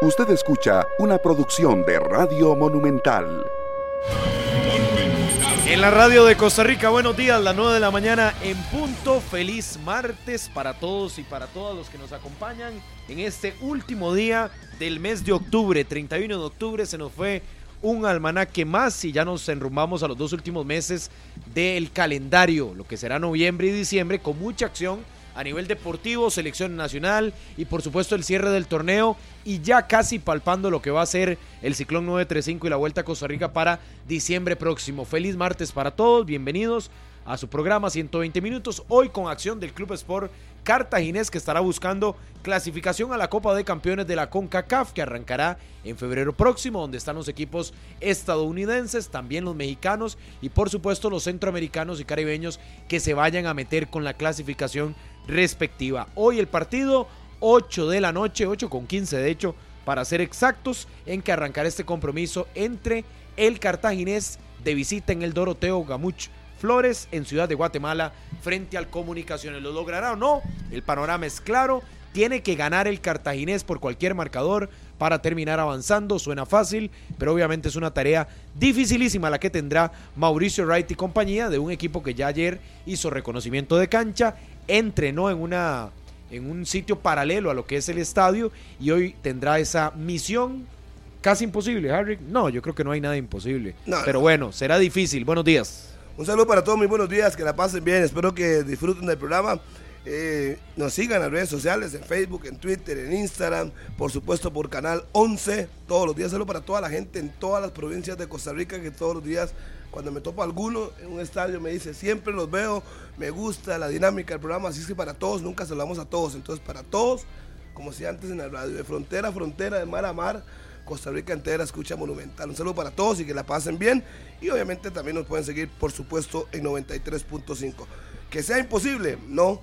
Usted escucha una producción de Radio Monumental. En la radio de Costa Rica, buenos días, las 9 de la mañana en punto. Feliz martes para todos y para todas los que nos acompañan en este último día del mes de octubre. 31 de octubre se nos fue un almanaque más y ya nos enrumbamos a los dos últimos meses del calendario, lo que será noviembre y diciembre, con mucha acción a nivel deportivo, selección nacional y por supuesto el cierre del torneo y ya casi palpando lo que va a ser el Ciclón 935 y la Vuelta a Costa Rica para diciembre próximo. Feliz martes para todos, bienvenidos a su programa 120 minutos, hoy con acción del Club Sport Cartaginés que estará buscando clasificación a la Copa de Campeones de la CONCACAF que arrancará en febrero próximo, donde están los equipos estadounidenses, también los mexicanos y por supuesto los centroamericanos y caribeños que se vayan a meter con la clasificación respectiva. Hoy el partido, 8 de la noche, 8 con 15 de hecho, para ser exactos, en que arrancará este compromiso entre el cartaginés de visita en el Doroteo Gamuch Flores en Ciudad de Guatemala frente al Comunicaciones. ¿Lo logrará o no? El panorama es claro. Tiene que ganar el cartaginés por cualquier marcador para terminar avanzando. Suena fácil, pero obviamente es una tarea dificilísima la que tendrá Mauricio Wright y compañía de un equipo que ya ayer hizo reconocimiento de cancha entrenó en una en un sitio paralelo a lo que es el estadio y hoy tendrá esa misión casi imposible, Harry. No, yo creo que no hay nada imposible. pero bueno, será difícil. Buenos días. Un saludo para todos, muy buenos días, que la pasen bien, espero que disfruten del programa. Eh, nos sigan en las redes sociales, en Facebook, en Twitter, en Instagram, por supuesto por Canal 11, todos los días. Saludo para toda la gente en todas las provincias de Costa Rica que todos los días cuando me topo alguno en un estadio me dice, siempre los veo, me gusta la dinámica del programa, así es que para todos, nunca saludamos a todos. Entonces, para todos, como si antes en el radio, de frontera a frontera, de mar a mar, Costa Rica entera escucha Monumental. Un saludo para todos y que la pasen bien. Y obviamente también nos pueden seguir, por supuesto, en 93.5. Que sea imposible, no.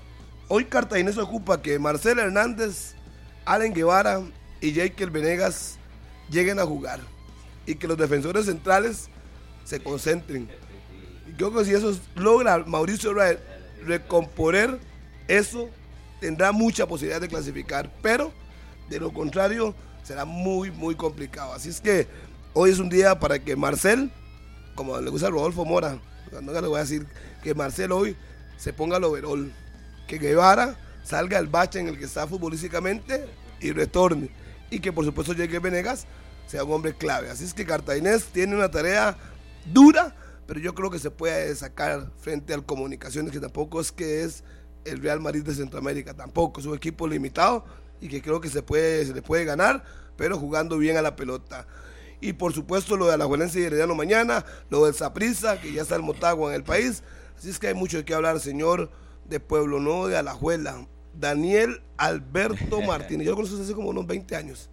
Hoy Cartaginés ocupa que Marcelo Hernández, Allen Guevara y Jake Venegas lleguen a jugar. Y que los defensores centrales se concentren. Yo creo que si eso logra Mauricio recomponer eso, tendrá mucha posibilidad de clasificar, pero de lo contrario será muy, muy complicado. Así es que hoy es un día para que Marcel, como le gusta a Rodolfo Mora, no le voy a decir que Marcel hoy se ponga el overall, que Guevara salga al bache en el que está futbolísticamente y retorne. Y que por supuesto llegue Venegas sea un hombre clave. Así es que Cartaginés tiene una tarea dura, pero yo creo que se puede sacar frente al Comunicaciones, que tampoco es que es el Real Madrid de Centroamérica, tampoco es un equipo limitado y que creo que se, puede, se le puede ganar, pero jugando bien a la pelota. Y por supuesto lo de la Juelense y Herediano mañana, lo del Saprissa, que ya está el Motagua en el país. Así es que hay mucho de qué hablar, señor de Pueblo Nuevo de Alajuela, Daniel Alberto Martínez. Yo lo conozco hace como unos 20 años.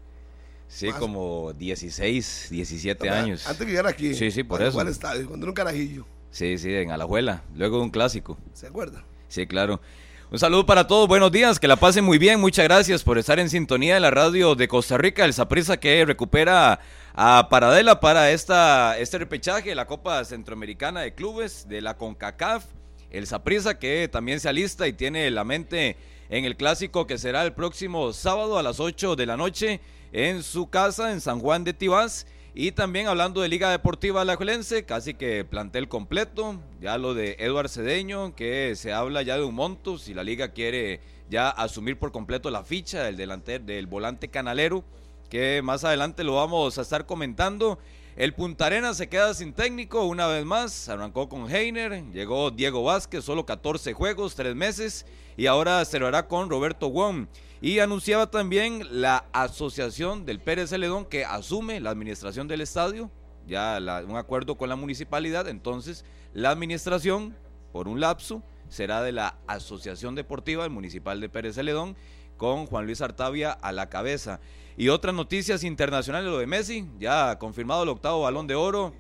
Sí, como 16, 17 años. Antes que llegara aquí. Sí, sí, por eso. ¿Cuál estadio? Cuando era un carajillo. Sí, sí, en Alajuela, luego de un clásico. ¿Se acuerda? Sí, claro. Un saludo para todos, buenos días, que la pasen muy bien, muchas gracias por estar en sintonía de la radio de Costa Rica, el Saprisa que recupera a Paradela para esta, este repechaje, la Copa Centroamericana de Clubes de la CONCACAF, el Saprisa que también se alista y tiene la mente en el clásico que será el próximo sábado a las 8 de la noche en su casa en San Juan de Tibás. Y también hablando de Liga Deportiva Alajuelense, casi que plantel completo. Ya lo de Eduard Cedeño, que se habla ya de un monto, si la liga quiere ya asumir por completo la ficha del delantero, del volante canalero, que más adelante lo vamos a estar comentando. El Punta Arena se queda sin técnico una vez más. Arrancó con Heiner, llegó Diego Vázquez, solo 14 juegos, 3 meses. Y ahora se lo hará con Roberto Wong. Y anunciaba también la asociación del Pérez Celedón que asume la administración del estadio. Ya un acuerdo con la municipalidad. Entonces, la administración, por un lapso, será de la Asociación Deportiva del Municipal de Pérez Celedón con Juan Luis Artavia a la cabeza. Y otras noticias internacionales, lo de Messi, ya confirmado el octavo balón de oro,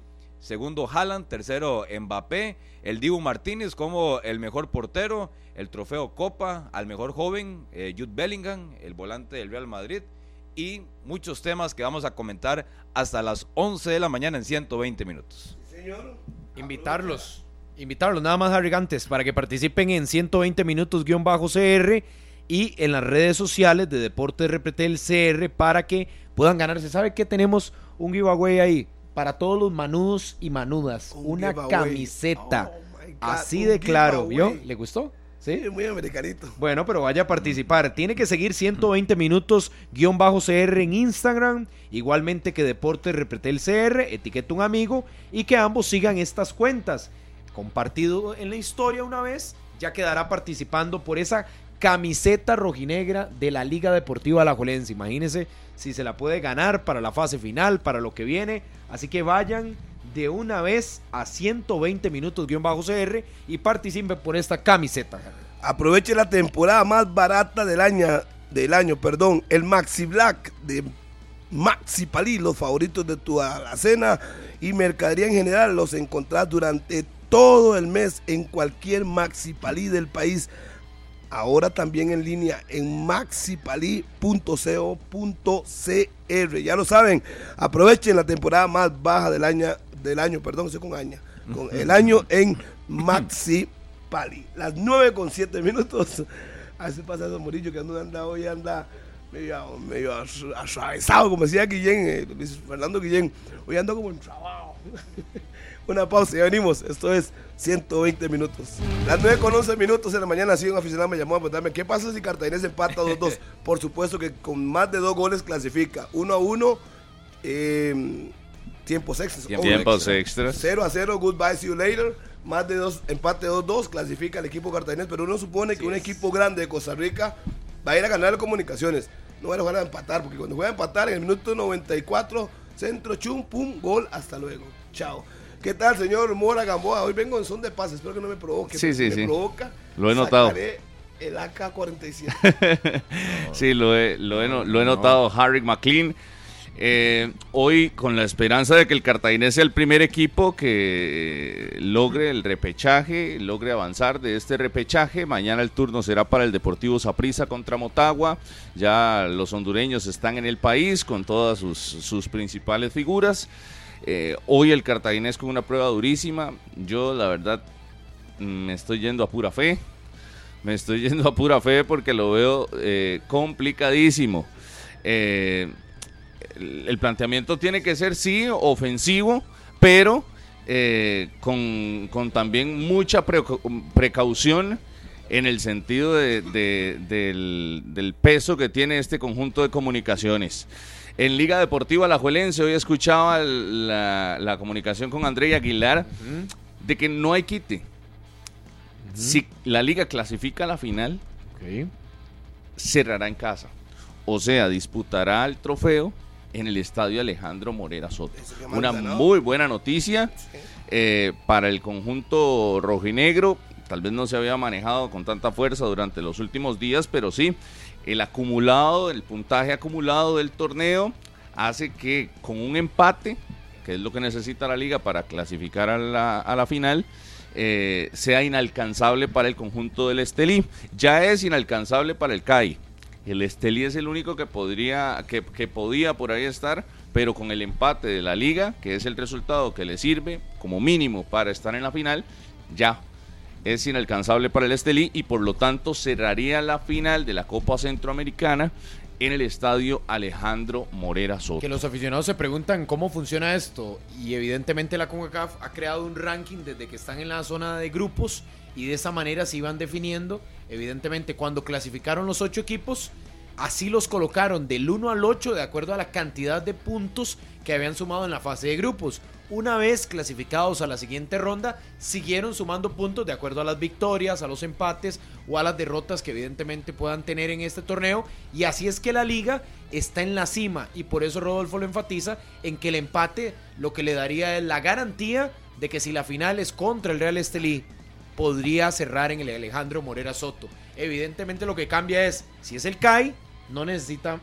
segundo Haaland, tercero Mbappé, el Dibu Martínez como el mejor portero, el trofeo Copa al mejor joven, eh, Jude Bellingham, el volante del Real Madrid, y muchos temas que vamos a comentar hasta las 11 de la mañana en 120 minutos. señor. Invitarlos, invitarlos nada más, Harry, para que participen en 120 minutos guion bajo CR y en las redes sociales de Deportes Repretel CR para que puedan ganarse. ¿Sabe qué? Tenemos un giveaway ahí para todos los manudos y manudas. Un una giveaway. camiseta. Oh, Así de claro, ¿vio? ¿Le gustó? ¿Sí? Sí, muy americanito. Bueno, pero vaya a participar. Tiene que seguir 120 minutos guion bajo CR en Instagram. Igualmente que Deportes Repretel CR, etiqueta un amigo y que ambos sigan estas cuentas. Compartido en la historia una vez, ya quedará participando por esa camiseta rojinegra de la Liga Deportiva Alajuelense. Imagínense si se la puede ganar para la fase final, para lo que viene. Así que vayan de una vez a 120 minutos guion bajo CR y participen por esta camiseta. Aproveche la temporada más barata del año, del año, perdón, el Maxi Black de Maxi Palí, los favoritos de tu alacena y mercadería en general los encontrás durante todo el mes en cualquier Maxi Palí del país. Ahora también en línea en maxipali.co.cr. Ya lo saben, aprovechen la temporada más baja del año, del año, perdón, estoy con año, con el año en Maxi Pali. Las 9 con 7 minutos. Así pasa eso, Murillo, que anda, anda hoy, anda medio, medio atravesado, como decía Guillén, eh, Luis Fernando Guillén. Hoy ando como en trabajo. Una pausa, ya venimos. Esto es 120 minutos. Las 9 con 11 minutos en la mañana, así un aficionado me llamó a preguntarme, ¿qué pasa si Cartaginés empata 2-2? Por supuesto que con más de dos goles clasifica. 1 a 1, eh, tiempos extras. Tiempos overextra. extras. 0 a 0, goodbye, see you later. Más de dos, empate 2-2, clasifica el equipo cartaginés, pero uno supone que un equipo grande de Costa Rica va a ir a ganar comunicaciones. No van a jugar a empatar, porque cuando juega a empatar en el minuto 94, centro, chum, pum, gol, hasta luego. Chao. ¿Qué tal, señor Mora Gamboa? Hoy vengo en son de paz, espero que no me provoque. Sí, sí, me sí. provoca. Lo he notado. el AK-47. Sí, lo he, lo he, no- lo he notado, Harry McLean. Eh, hoy, con la esperanza de que el Cartaginés sea el primer equipo que logre el repechaje, logre avanzar de este repechaje. Mañana el turno será para el Deportivo Saprissa contra Motagua. Ya los hondureños están en el país con todas sus, sus principales figuras. Eh, hoy el Cartaginés con una prueba durísima. Yo, la verdad, mm, me estoy yendo a pura fe. Me estoy yendo a pura fe porque lo veo eh, complicadísimo. Eh, el, planteamiento tiene que ser, sí, ofensivo, pero con, también mucha preca- precaución en el sentido de- de- del, del peso que tiene este conjunto de comunicaciones. En Liga Deportiva Alajuelense, hoy escuchaba la, la comunicación con André Aguilar de que no hay quite. Si la liga clasifica a la final, cerrará en casa. O sea, disputará el trofeo en el estadio Alejandro Morera Soto. Una muy buena noticia eh, para el conjunto rojinegro. Tal vez no se había manejado con tanta fuerza durante los últimos días, pero sí, el acumulado, el puntaje acumulado del torneo hace que con un empate, que es lo que necesita la liga para clasificar a la, a la final, eh, sea inalcanzable para el conjunto del Estelí. Ya es inalcanzable para el CAI. El Estelí es el único que podría, que, que podía por ahí estar, pero con el empate de la liga, que es el resultado que le sirve como mínimo para estar en la final, ya es inalcanzable para el Estelí y por lo tanto cerraría la final de la Copa Centroamericana en el estadio Alejandro Morera Soto. Que los aficionados se preguntan cómo funciona esto y evidentemente la CONCACAF ha creado un ranking desde que están en la zona de grupos y de esa manera se iban definiendo. Evidentemente cuando clasificaron los ocho equipos, así los colocaron del 1 al 8 de acuerdo a la cantidad de puntos que habían sumado en la fase de grupos. Una vez clasificados a la siguiente ronda, siguieron sumando puntos de acuerdo a las victorias, a los empates o a las derrotas que evidentemente puedan tener en este torneo. Y así es que la liga está en la cima y por eso Rodolfo lo enfatiza en que el empate lo que le daría es la garantía de que si la final es contra el Real Estelí, podría cerrar en el Alejandro Morera Soto. Evidentemente lo que cambia es, si es el CAI, no necesita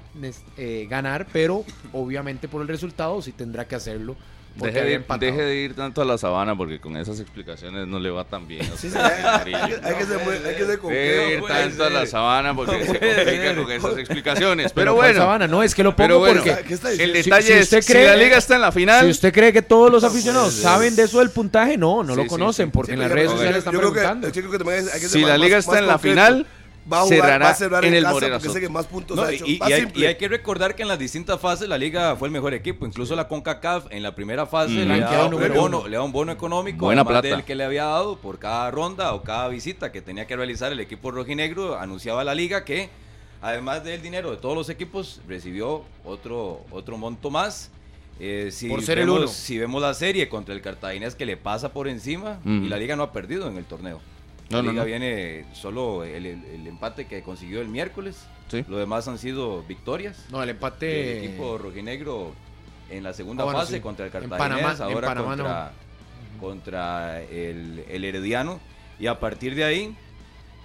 eh, ganar, pero obviamente por el resultado sí tendrá que hacerlo. Deje de, deje de ir tanto a la sabana porque con esas explicaciones no le va tan bien. a Sí, usted, sí, hay, que- hay que ser, muy- hay que ser Deje de ir tanto a la sabana porque se complica con esas explicaciones. Pero Pero ¿cuál bueno, sabana? no es que lo pongo pero bueno, porque ¿Qué está el detalle Si- si es usted si cree- la liga está en la final. si usted cree que todos los aficionados saben de eso del puntaje, no, no Sí, lo conocen sí. porque Sí, en las redes sociales están preguntando. si la liga está en la final, va a, jugar, cerrará va a cerrar en, en el casa Morera porque que más puntos No, ha y, hecho. y hay, simple. y hay que recordar que en las distintas fases la liga fue el mejor equipo. Incluso la CONCACAF en la primera fase Mm. le, da un bono, uno. le da un bono económico, Buena además plata. del que le había dado por cada ronda o cada visita que tenía que realizar el equipo rojinegro. Anunciaba la liga que, además del dinero de todos los equipos, recibió otro, otro monto más. Eh, si Por ser el vemos, uno. Si vemos la serie contra el Cartaginés que le pasa por encima Mm. y la liga no ha perdido en el torneo. No, liga no. viene solo el, el- el empate que consiguió el miércoles. Sí. Lo demás han sido victorias. No, el empate. El equipo rojinegro en la segunda Ah, bueno, fase sí. contra el Cartaginés, ahora Panamá no. contra, contra el, el Herediano. Y a partir de ahí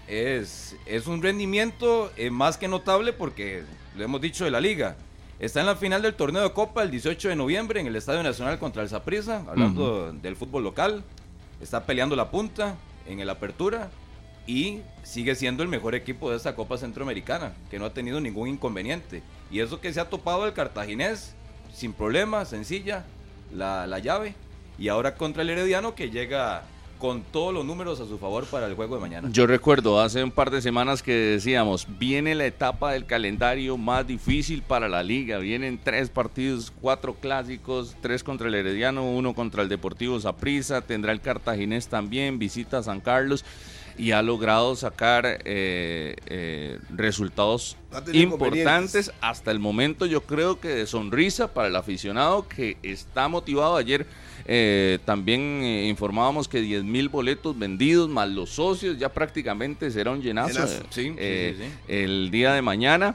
es, es un rendimiento eh, más que notable porque lo hemos dicho de la liga. Está en la final del torneo de Copa el 18 de noviembre en el Estadio Nacional contra el Saprissa, hablando del fútbol local. Está peleando la punta en el Apertura y sigue siendo el mejor equipo de esta Copa Centroamericana, que no ha tenido ningún inconveniente. Y eso que se ha topado el cartaginés, sin problema, sencilla, la, la llave. Y ahora contra el Herediano, que llega con todos los números a su favor para el juego de mañana. Yo recuerdo hace un par de semanas que decíamos, viene la etapa del calendario más difícil para la liga, vienen tres partidos, cuatro clásicos, tres contra el Herediano, uno contra el Deportivo Saprissa, tendrá el Cartaginés también, visita a San Carlos y ha logrado sacar eh, eh, resultados importantes hasta el momento yo creo que de sonrisa para el aficionado que está motivado. Ayer eh, también eh, informábamos que 10 mil boletos vendidos más los socios ya prácticamente será un llenazo, Llenazo. eh, Sí, sí, eh, sí, sí. el día de mañana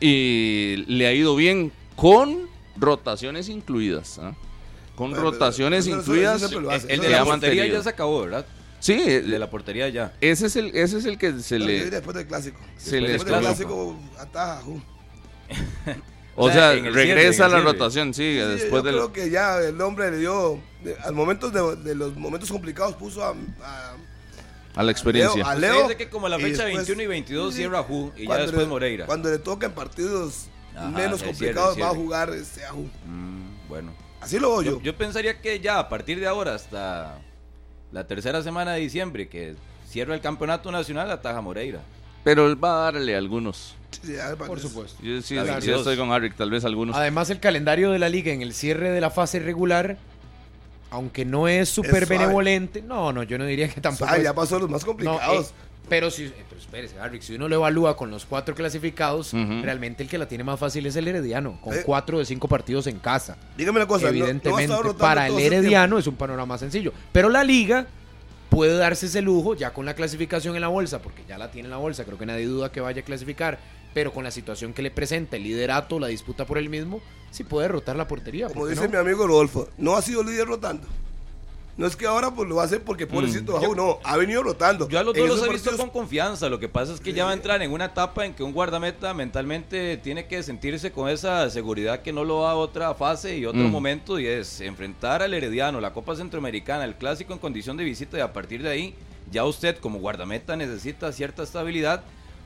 y le ha ido bien con rotaciones incluidas ¿ah? con pero rotaciones incluidas hace. El de la portería mantenido. ya se acabó, ¿verdad? sí El de la portería ya. ese es el ese es el que se le Después del clásico. se después le del escapó. clásico, ataja. o O sea, sea, regresa el la rotación sí, Sí, después yo del creo que ya el hombre le dio, de- al momento de, de los momentos complicados, puso a, a- a la experiencia Leo- a Usted Leo. dice que como la y fecha después- 21 y 22 sí, cierra Ju y ya cuando después le- Moreira. Cuando le toquen partidos Ajá, menos complicados, cierre, va a jugar este, a Ju. Mm, bueno. Así lo veo Yo, yo. yo pensaría que ya a partir de ahora hasta la tercera semana de diciembre que cierra el campeonato nacional ataja Moreira. pero él va a darle algunos Por supuesto. yo sí, La sí 22. estoy con Harry tal vez algunos Además, el calendario de la liga en el cierre de la fase regular, aunque no es súper benevolente, no, no, yo no diría que tampoco. Ah, ya pasó los más no, complicados. eh, pero si, eh, pero espérese, Harry, si uno lo evalúa con los cuatro clasificados, realmente el que la tiene más fácil es el Herediano, con Eh. cuatro de cinco partidos en casa. Dígame una cosa. no- no ha Evidentemente, para el ese Herediano es un panorama más sencillo. Pero la liga puede darse ese lujo ya con la clasificación en la bolsa, porque ya la tiene en la bolsa, creo que nadie duda que vaya a clasificar, pero con la situación que le presenta el liderato, la disputa por el mismo, sí puede rotar la portería. Como ¿por qué dice no? mi amigo Rodolfo, no ha sido líder rotando. No es que ahora pues lo hacer porque pobrecito bajó, no, ha venido rotando. Yo a los En dos los he visto con confianza. Lo que pasa es que ya va a entrar en una etapa en que un guardameta mentalmente tiene que sentirse con esa seguridad que no lo da otra fase y otro Mm. momento y es enfrentar al Herediano, la Copa Centroamericana, el clásico en condición de visita y a partir de ahí ya usted como guardameta necesita cierta estabilidad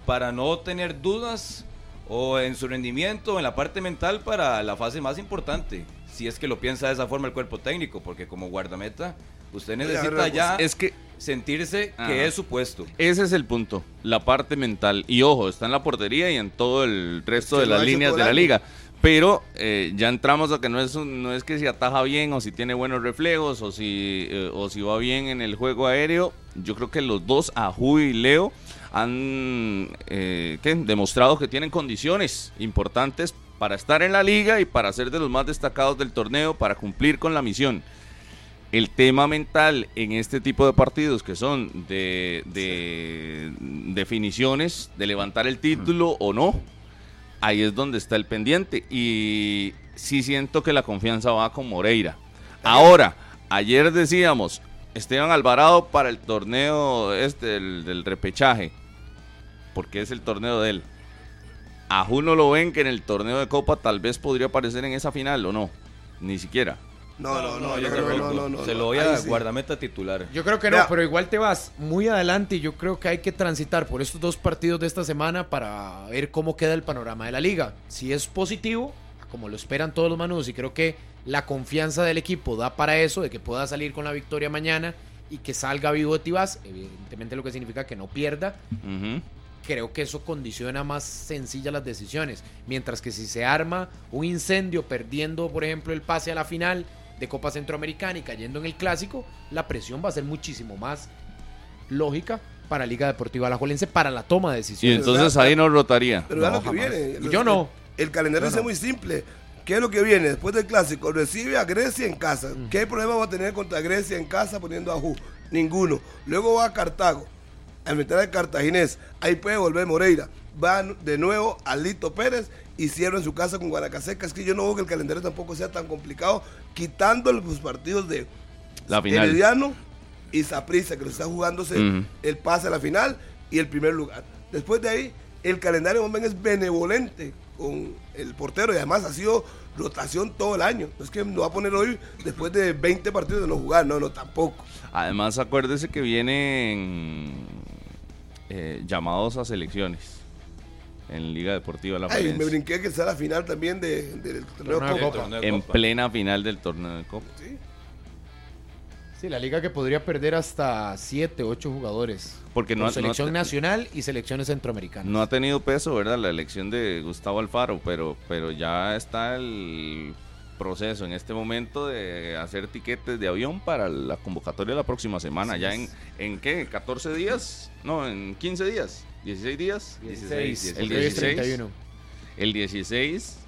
para no tener dudas o en su rendimiento o en la parte mental para la fase más importante. Si es que lo piensa de esa forma el cuerpo técnico, porque como guardameta usted necesita ya es que sentirse Ajá. que es su puesto. Ese es el punto, la parte mental. Y ojo, está en la portería y en todo el resto de las líneas de la liga. Pero eh, ya entramos a que no es, un- no es que si ataja bien o si tiene buenos reflejos o si, eh, o si va bien en el juego aéreo. Yo creo que los dos, Ajú y Leo, han eh, demostrado que tienen condiciones importantes para estar en la liga y para ser de los más destacados del torneo, para cumplir con la misión el tema mental en este tipo de partidos que son de, de definiciones, de levantar el título o no, ahí es donde está el pendiente. Y sí siento que la confianza va con Moreira. Ahora, ayer decíamos, Esteban Alvarado para el torneo este del repechaje, porque es el torneo de él. A Juno lo ven que en el torneo de Copa tal vez podría aparecer en esa final o no, ni siquiera. No, no, no, yo yo creo que no, no, no. Se lo voy a sí. guardameta titular. Yo creo que no, Vea. pero igual te vas muy adelante y yo creo que hay que transitar por estos dos partidos de esta semana para ver cómo queda el panorama de la liga. Si es positivo, como lo esperan todos los manudos y creo que la confianza del equipo da para eso, de que pueda salir con la victoria mañana y que salga vivo de Tibás, evidentemente lo que significa que no pierda. Creo que eso condiciona más sencillas las decisiones. Mientras que si se arma un incendio perdiendo, por ejemplo, el pase a la final de Copa Centroamericana y cayendo en el clásico, la presión va a ser muchísimo más lógica para Liga Deportiva Alajuelense para la toma de Y decisiones. entonces ahí no rotaría. Pero No, lo que viene. Yo no. El calendario es muy simple. ¿Qué es lo que viene? Después del clásico, recibe a Grecia en casa. Mm. ¿Qué problema va a tener contra Grecia en casa poniendo a Ju? Ninguno. Luego va a Cartago, enfrentar al cartaginés. Ahí puede volver Moreira. Va de nuevo a Lito Pérez y cierra en su casa con Guanacaseca. Es que yo no veo que el calendario tampoco sea tan complicado, quitando los partidos de La final. Herediano y Saprissa, que lo está jugándose el pase a la final y el primer lugar. Después de ahí, el calendario es benevolente con el portero y además ha sido rotación todo el año. No es que lo va a poner hoy después de 20 partidos de no jugar, no, no, tampoco. Además, acuérdese que vienen eh, llamados a selecciones en Liga Deportiva La Ay, me brinqué que sea la final también de- del torneo Torneo de Copa. Copa. En plena final del torneo de Copa. Sí. Sí, la liga que podría perder hasta 7, 8 jugadores. Porque no Por no selección ha- nacional y selecciones centroamericanas. No ha tenido peso, ¿verdad? La elección de Gustavo Alfaro, pero, pero ya está el proceso en este momento de hacer tiquetes de avión para la convocatoria la próxima semana. ¿Ya en, en qué? ¿14 días? No, en 15 días. ¿16 días? 16, El porque hoy es 16. 31. El 16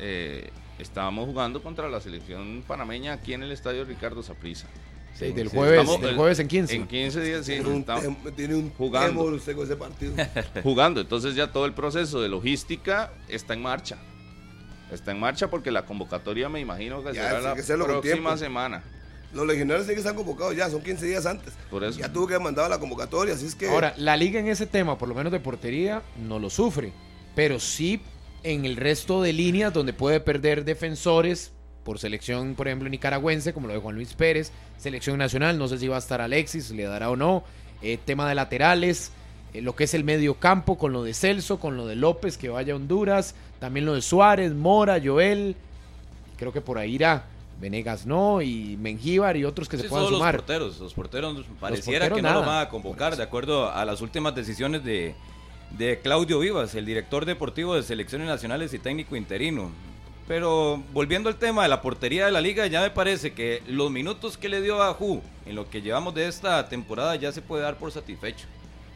eh, estábamos jugando contra la selección panameña aquí en el estadio Ricardo Saprissa. Sí, del Sí, jueves, estamos- del jueves en 15. En 15 días, sí. Tiene un, tiene un jugando. temor usted con ese partido. jugando. Entonces ya todo el proceso de logística está en marcha. Está en marcha porque la convocatoria me imagino que Ya, será la que próxima semana. Los legionarios sí que están convocados ya, son 15 días antes. Por eso. Ya tuvo que haber mandado la convocatoria, así es que... Ahora, la liga en ese tema, por lo menos de portería, no lo sufre. Pero sí en el resto de líneas donde puede perder defensores por selección, por ejemplo, nicaragüense, como lo de Juan Luis Pérez, selección nacional, no sé si va a estar Alexis, le dará o no. Eh, tema de laterales, eh, lo que es el medio campo, con lo de Celso, con lo de López, que vaya a Honduras, también lo de Suárez, Mora, Joel, creo que por ahí irá. Venegas no, y Mengíbar y otros que se puedan sumar. los porteros. Los porteros pareciera porteros que no los van a convocar de acuerdo a las últimas decisiones de, de Claudio Vivas, el director deportivo de selecciones nacionales y técnico interino. Pero volviendo al tema de la portería de la liga, ya me parece que los minutos que le dio a Ju en lo que llevamos de esta temporada ya se puede dar por satisfecho.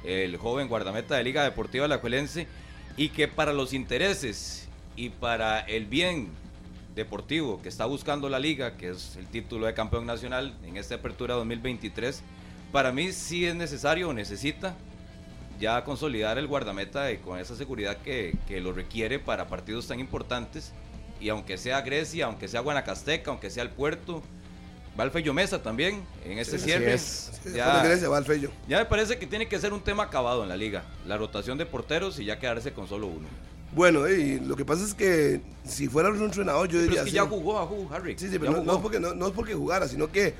El joven guardameta de Liga Deportiva Alajuelense y que para los intereses y para el bien deportivo que está buscando la liga, que es el título de campeón nacional en esta apertura 2023, para mí sí es necesario o necesita ya consolidar el guardameta y con esa seguridad que, que lo requiere para partidos tan importantes. Y aunque sea Grecia, aunque sea Guanacasteca, aunque sea el Puerto, va el Fello Mesa también en este así cierre. es. Sí, Ya- ya me parece que tiene que ser un tema acabado en la liga, la rotación de porteros y ya quedarse con solo uno. Bueno, y lo que pasa es que si fuera un entrenador, yo Pero diría es que sí. ya jugó a Ju, Harry. Sí, sí, pero no, es porque, no, no es porque jugara, sino que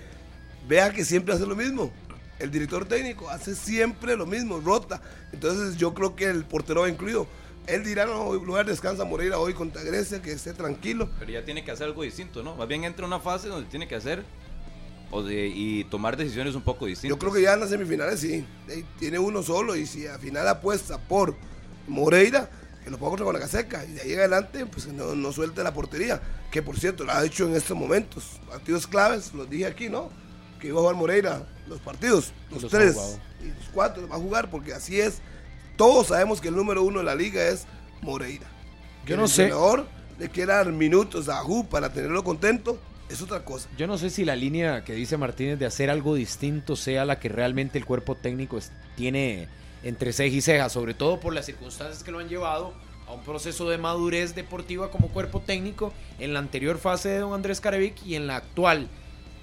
vea que siempre hace lo mismo. El director técnico hace siempre lo mismo, rota. Entonces yo creo que el portero va incluido. Él dirá, no, lugar descansa Moreira hoy contra Grecia, que esté tranquilo. Pero ya tiene que hacer algo distinto, ¿no? Más bien entra una fase donde tiene que hacer o de, y tomar decisiones un poco distintas. Yo creo que ya en las semifinales sí. Tiene uno solo y si al final apuesta por Moreira, que lo ponga contra Guanacaseca y de ahí adelante, pues no, no suelte la portería. Que por cierto, lo ha hecho en estos momentos. Partidos claves, los dije aquí, ¿no? Que iba a jugar Moreira los partidos, los, tres y los cuatro los va a jugar porque así es. Todos sabemos que el número uno de la liga es Moreira. Que Yo no el sé. le quiera dar minutos a Ju para tenerlo contento, es otra cosa. Yo no sé si la línea que dice Martínez de hacer algo distinto sea la que realmente el cuerpo técnico tiene entre ceja y ceja, sobre todo por las circunstancias que lo han llevado a un proceso de madurez deportiva como cuerpo técnico en la anterior fase de don Andrés Carevic y en la actual.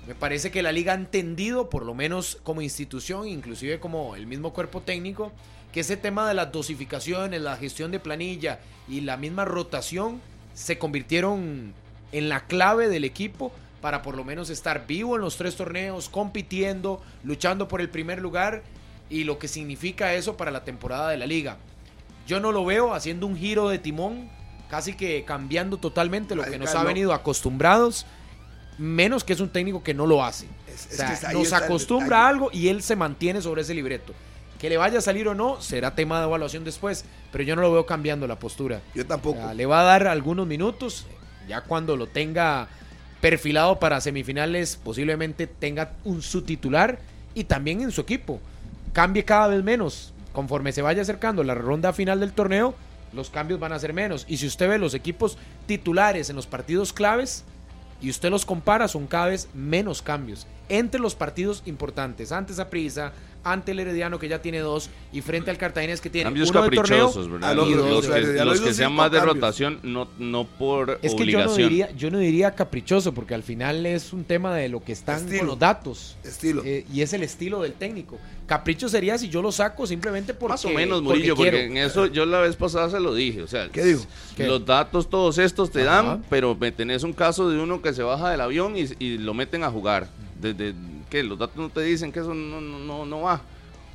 Me parece que la liga ha entendido, por lo menos como institución, inclusive como el mismo cuerpo técnico, que ese tema de las dosificaciones, la gestión de planilla y la misma rotación se convirtieron en la clave del equipo para por lo menos estar vivo en los tres torneos, compitiendo, luchando por el primer lugar y lo que significa eso para la temporada de la liga. Yo no lo veo haciendo un giro de timón, casi que cambiando totalmente lo que nos ha venido acostumbrados, menos que es un técnico que no lo hace. Es- O es sea, que ahí nos acostumbra a algo y él se mantiene sobre ese libreto. Que le vaya a salir o no será tema de evaluación después, pero yo no lo veo cambiando la postura. Yo tampoco. O sea, le va a dar algunos minutos, ya cuando lo tenga perfilado para semifinales, posiblemente tenga un subtitular y también en su equipo. Cambie cada vez menos. Conforme se vaya acercando la ronda final del torneo, los cambios van a ser menos. Y si usted ve los equipos titulares en los partidos claves y usted los compara, son cada vez menos cambios. Entre los partidos importantes, antes a Prisa, ante el Herediano que ya tiene dos y frente al Cartaginés que tiene Cambios uno de torneo caprichosos, ¿verdad? Ah, los, que, los sean más de cambios. rotación, no, no por Es que yo no, obligación. diría, yo no diría caprichoso, porque al final es un tema de lo que están Estilo. con los datos. Estilo. Eh, y es el estilo del técnico. Capricho sería si yo lo saco simplemente porque Más o menos, Murillo, porque, en eso yo la vez pasada se lo dije. O sea, ¿Qué? ¿Qué? los datos todos estos te Ajá. dan, pero me tenés un caso de uno que se baja del avión y, y lo meten a jugar. Desde que los datos no te dicen que eso no, no, no, no va.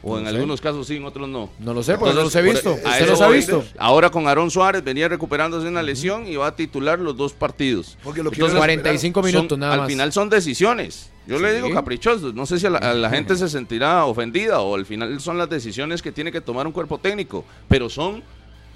O No en sé. algunos casos sí, en otros no. No lo sé, porque no los he visto. por- a ¿Usted los ha visto? Ahora con Aarón Suárez venía recuperándose una lesión y va a titular los dos partidos. Porque lo Entonces, quieren 45 son- minutos nada al más. final son decisiones. Yo le digo caprichosos. No sé si a la, a la gente se sentirá ofendida o al final son las decisiones que tiene que tomar un cuerpo técnico. Pero son,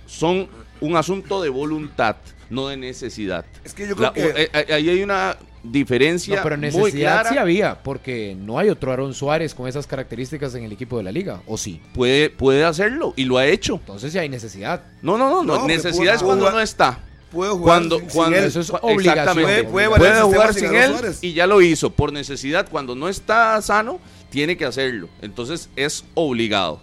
son un asunto de voluntad, no de necesidad. Es que yo creo La- que- eh, eh, ahí hay una diferencia No, pero muy necesidad clara. sí había, porque no hay otro Aaron Suárez con esas características en el equipo de la liga, ¿o sí? Puede, puede hacerlo y lo ha hecho. Entonces sí hay necesidad. No, no, no, no. No, necesidad es cuando no está. puede jugar Cuando, sin- sin cuando él. Eso es obligación. Puede- Puede, puede jugar sin sin él y ya lo hizo por necesidad. Cuando no está sano, tiene que hacerlo. Entonces es obligado.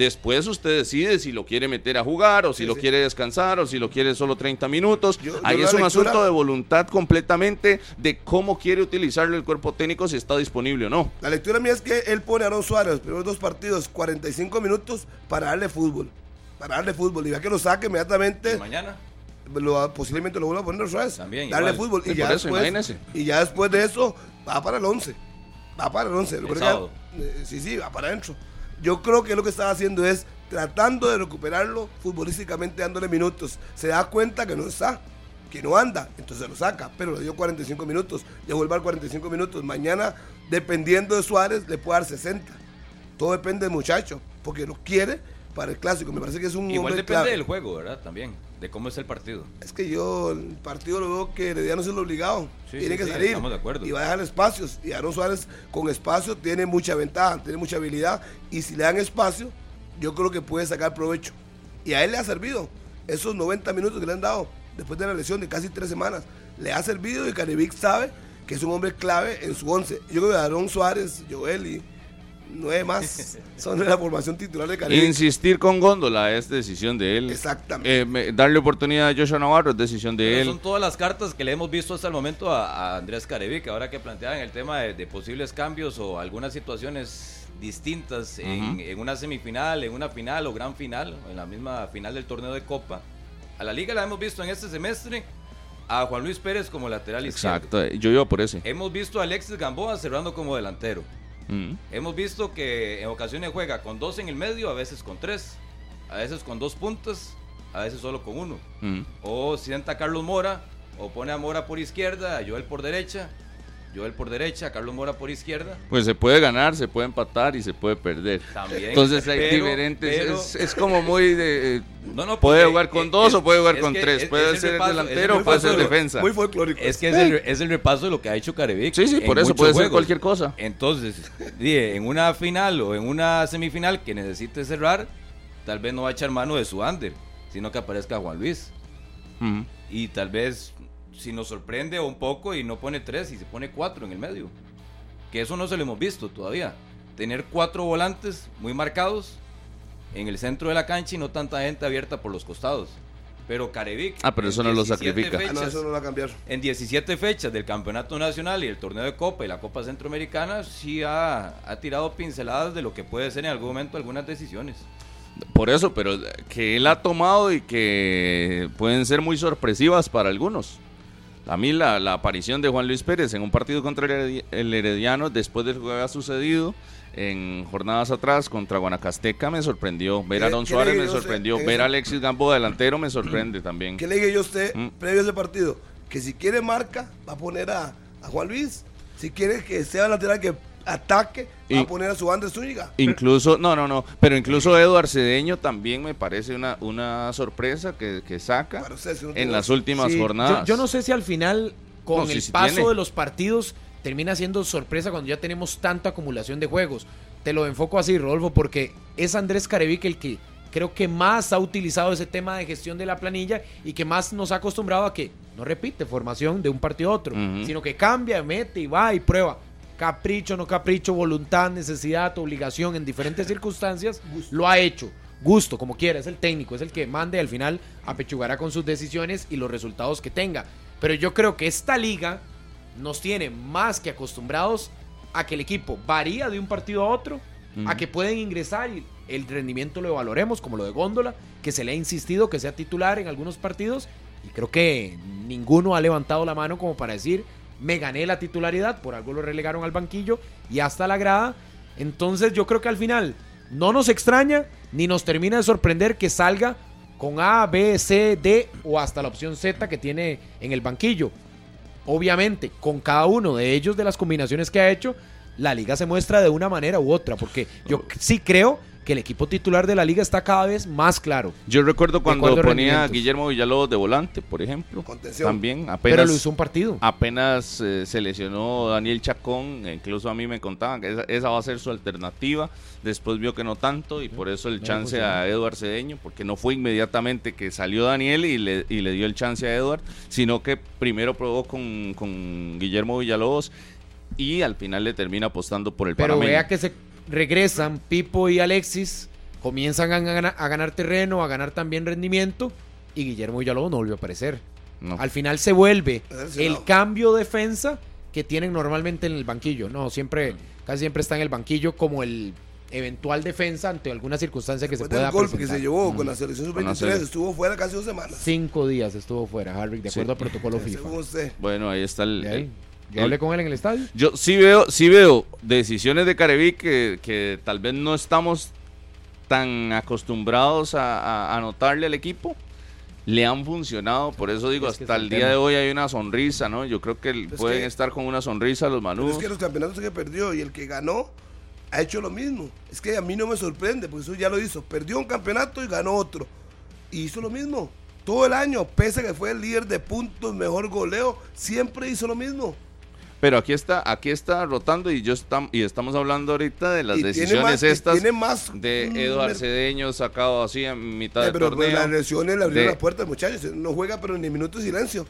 Después usted decide si lo quiere meter a jugar o si Sí, lo sí. quiere descansar o si lo quiere solo 30 minutos. Yo- Ahí es un lectura- asunto de voluntad completamente de cómo quiere utilizarlo el cuerpo técnico, si está disponible o no. La lectura mía es que él pone a Aaron Suárez los primeros dos partidos 45 minutos para darle fútbol. Para darle fútbol. Y ya que lo saque inmediatamente, mañana. lo- posiblemente lo vuelva a poner vez. También, darle igual. fútbol. Y ya, eso, después, imagínese. y ya después de eso, va para el 11. Va para el 11. Yo El creo que- sábado. eh, sí, sí, va para adentro. Yo creo que lo que estaba haciendo es tratando de recuperarlo futbolísticamente dándole minutos. Se da cuenta que no está, que no anda, entonces lo saca, pero le dio 45 minutos. Ya vuelve a dar 45 minutos. Mañana, dependiendo de Suárez, le puede dar 60. Todo depende del muchacho, porque lo quiere para el clásico. Me parece que es un Igual depende clave. del juego, ¿verdad? También, de cómo es el partido. Es que yo el partido lo veo que Herediano es el obligado. Sí, tiene sí, que sí, salir. estamos de acuerdo. Y va a dejar espacios. Y Aaron Suárez con espacio tiene mucha ventaja, tiene mucha habilidad. Y si le dan espacio, yo creo que puede sacar provecho. Y a él le ha servido. Esos 90 minutos que le han dado después de la lesión de casi tres semanas. Le ha servido y Carevic sabe que es un hombre clave en su once. Yo creo que Aaron Suárez, Joel y nueve más son de la formación titular de Carevic. Insistir con Góndola es decisión de él. Exactamente. Eh, me- darle oportunidad a Joshua Navarro es decisión de Pero él. son todas las cartas que le hemos visto hasta el momento a, a Andrés Carevic, ahora que planteaban el tema de, de posibles cambios o algunas situaciones distintas en, una semifinal, en una final o gran final, o en la misma final del torneo de Copa. A la liga la hemos visto en este semestre a Juan Luis Pérez como lateral izquierdo. Exacto, eh, yo iba por ese. Hemos visto a Alexis Gamboa cerrando como delantero. Mm. Hemos visto que en ocasiones juega con dos en el medio, a veces con tres, a veces con dos puntas, a veces solo con uno. Mm. O sienta a Carlos Mora, o pone a Mora por izquierda, a Joel por derecha, Joel por derecha, Carlos Mora por izquierda. Pues se puede ganar, se puede empatar y se puede perder. También. Entonces hay Pero- diferentes. pero- es, es como muy de. eh, No, no, puede jugar con dos es- o puede jugar con que tres. es- puede ser repaso- delantero o puede ser defensa. Muy folclórico. Es que es el, es el repaso de lo que ha hecho Carevic. Sí, sí, por eso puede ser cualquier cosa. Entonces, dije, en una final o en una semifinal que necesite cerrar, tal vez no va a echar mano de su under, sino que aparezca Juan Luis. Y tal vez si nos sorprende un poco y no pone tres y se pone cuatro en el medio. Que eso no se lo hemos visto todavía. Tener cuatro volantes muy marcados en el centro de la cancha y no tanta gente abierta por los costados. Pero Carevic. Ah, pero eso no lo 17 sacrifica. Ah, no, fechas- eso no va a cambiar. en 17 fechas del Campeonato Nacional y el Torneo de Copa y la Copa Centroamericana, sí ha, ha tirado pinceladas de lo que puede ser en algún momento algunas decisiones. Por eso, pero que él ha tomado y que pueden ser muy sorpresivas para algunos. A mí la, la aparición de Juan Luis Pérez en un partido contra el Heredi- el Herediano, después de lo que había sucedido en jornadas atrás contra Guanacasteca, me sorprendió. Ver ¿Qué- a Aaron qué Suárez me usted sorprendió. en Ver a Alexis Gambo delantero me sorprende también. ¿Qué le dije yo a usted Mm. previo a ese partido? Que si quiere marca, va a poner a, a Juan Luis. Si quiere que sea lateral, que ataque, va Y- a poner a su banda Zúñiga. Incluso, no, no, no, pero incluso Eduard Cedeño también me parece una, una sorpresa que, que saca Para usted, si no en las últimas Sí, jornadas. Yo, yo no sé si al final, con No, el sí paso tiene. de los partidos, termina siendo sorpresa cuando ya tenemos tanta acumulación de juegos. Te lo enfoco así, Rodolfo, porque es Andrés Carevic el que creo que más ha utilizado ese tema de gestión de la planilla y que más nos ha acostumbrado a que no repite formación de un partido a otro, sino que cambia, mete y va y prueba. Capricho, no capricho, voluntad, necesidad, obligación en diferentes circunstancias, lo ha hecho. Gusto, como quiera, es el técnico, es el que mande y al final apechugará con sus decisiones y los resultados que tenga. Pero yo creo que esta liga nos tiene más que acostumbrados a que el equipo varía de un partido a otro, a que pueden ingresar y el rendimiento lo evaluaremos, como lo de Góndola, que se le ha insistido que sea titular en algunos partidos y creo que ninguno ha levantado la mano como para decir me gané la titularidad, por algo lo relegaron al banquillo y hasta la grada. Entonces yo creo que al final no nos extraña ni nos termina de sorprender que salga con A, B, C, D o hasta la opción Z que tiene en el banquillo. Obviamente, con cada uno de ellos, de las combinaciones que ha hecho, la liga se muestra de una manera u otra, porque yo sí creo que el equipo titular de la liga está cada vez más claro. Yo recuerdo cuando ponía a. Guillermo Villalobos de volante, por ejemplo. Contención. También Pero apenas, lo hizo un partido. apenas eh, se lesionó Daniel Chacón, incluso a mí me contaban que esa, esa va a ser su alternativa. Después vio que no tanto y por eso el chance funcionó. a Eduard Cedeño, porque no fue inmediatamente que salió Daniel y le, y le dio el chance a Eduard, sino que primero probó con, con Guillermo Villalobos y al final le termina apostando por el Pero panameño. vea que se regresan Pipo y Alexis, comienzan a ganar, a ganar terreno, a ganar también rendimiento, y Guillermo Villalobos no volvió a aparecer. No. Al final se vuelve el cambio de defensa que tienen normalmente en el banquillo. No, siempre, casi siempre está en el banquillo como el eventual defensa ante alguna circunstancia que se pueda golpe que se llevó con la selección Con la sub-23, sele- estuvo fuera casi dos semanas. Cinco días estuvo fuera, Harvick, de Sí. acuerdo al protocolo FIFA. Usted. Bueno, ahí está el... El- Yo hablé con él en el estadio. Yo sí veo, sí veo decisiones de Carevic que, que tal vez no estamos tan acostumbrados a, a, a notarle al equipo. Le han funcionado, por eso digo, Es hasta el día tema. de hoy hay una sonrisa, ¿no? Yo creo que Es pueden que- estar con una sonrisa los manudos. es que los campeonatos que perdió y el que ganó ha hecho lo mismo. Es que a mí no me sorprende, porque eso ya lo hizo. Perdió un campeonato y ganó otro. Y hizo lo mismo. Todo el año, pese a que fue el líder de puntos, mejor goleo, siempre hizo lo mismo. Pero aquí está, aquí está rotando y yo estam- y estamos hablando ahorita de las Y decisiones más- estas tiene más, de mm, Eduard mer- Cedeño sacado así en mitad Eh, del pero pues, torneo. las lesiones le abrieron de- la puerta al muchacho. No juega, pero ni minuto de silencio.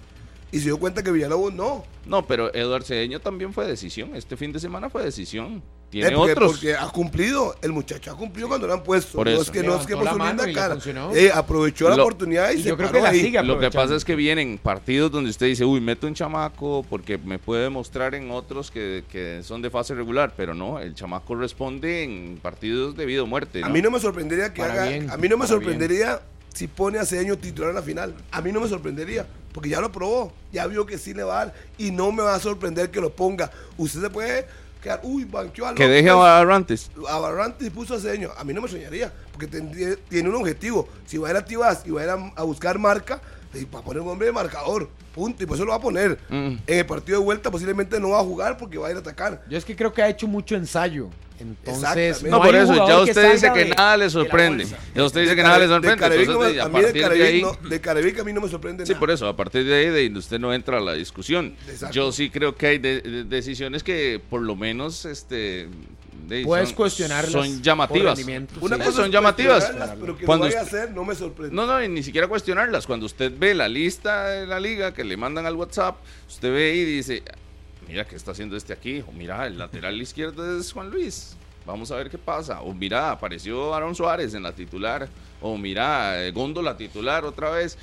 Y se dio cuenta que Villalobos no. No, pero Eduard Cedeño también fue decisión. Este fin de semana fue decisión. Tiene Eh, porque, otros. porque ha cumplido. El muchacho ha cumplido cuando lo han puesto. Por no eso. es que no es que linda cara. Eh, aprovechó la Lo- oportunidad y, y se yo creo paró que la ahí. sigue Lo que pasa es que vienen partidos donde usted dice, uy, meto un chamaco porque me puede demostrar en otros que, que son de fase regular, pero no, el chamaco responde en partidos de vida o muerte. A ¿no? mí no me sorprendería que Para haga. bien, a mí no me sorprendería si pone a Cedeño titular en la final. A mí no me sorprendería. Porque ya lo probó. Ya vio que sí le va a dar. Y no me va a sorprender que lo ponga. Usted se puede quedar. Uy, banqueó a Que deje a Barrantes. a Barrantes puso a Cedeño. A mí no me soñaría. Porque tendría- tiene un objetivo. Si va a ir a Tibás y va a ir a, a buscar marca, eh, va a poner un hombre de marcador. Punto. Y por eso lo va a poner. Mm. En el partido de vuelta posiblemente no va a jugar porque va a ir a atacar. Yo es que creo que ha hecho mucho ensayo. Entonces. No, no por eso, ya usted dice que de- nada le sorprende. Ya usted dice que nada le sorprende. A mí de Carevic ahí... no- de Carevic a mí no me sorprende Sí, nada. por eso, a partir de ahí de usted no entra a la discusión. Exacto. Yo sí creo que hay de- de- decisiones que por lo menos este de- Puedes son- cuestionarlas son llamativas. Una sí. cosa son llamativas. Pero que Cuando lo vaya a hacer no me sorprende. No, no, y ni siquiera cuestionarlas. Cuando usted ve la lista de la liga que le mandan al WhatsApp, usted ve y dice, mira, ¿qué está haciendo este aquí? O mira, el lateral izquierdo es Juan Luis. Vamos a ver qué pasa. O mira, apareció Aaron Suárez en la titular. O mira, eh, Góndola titular otra vez.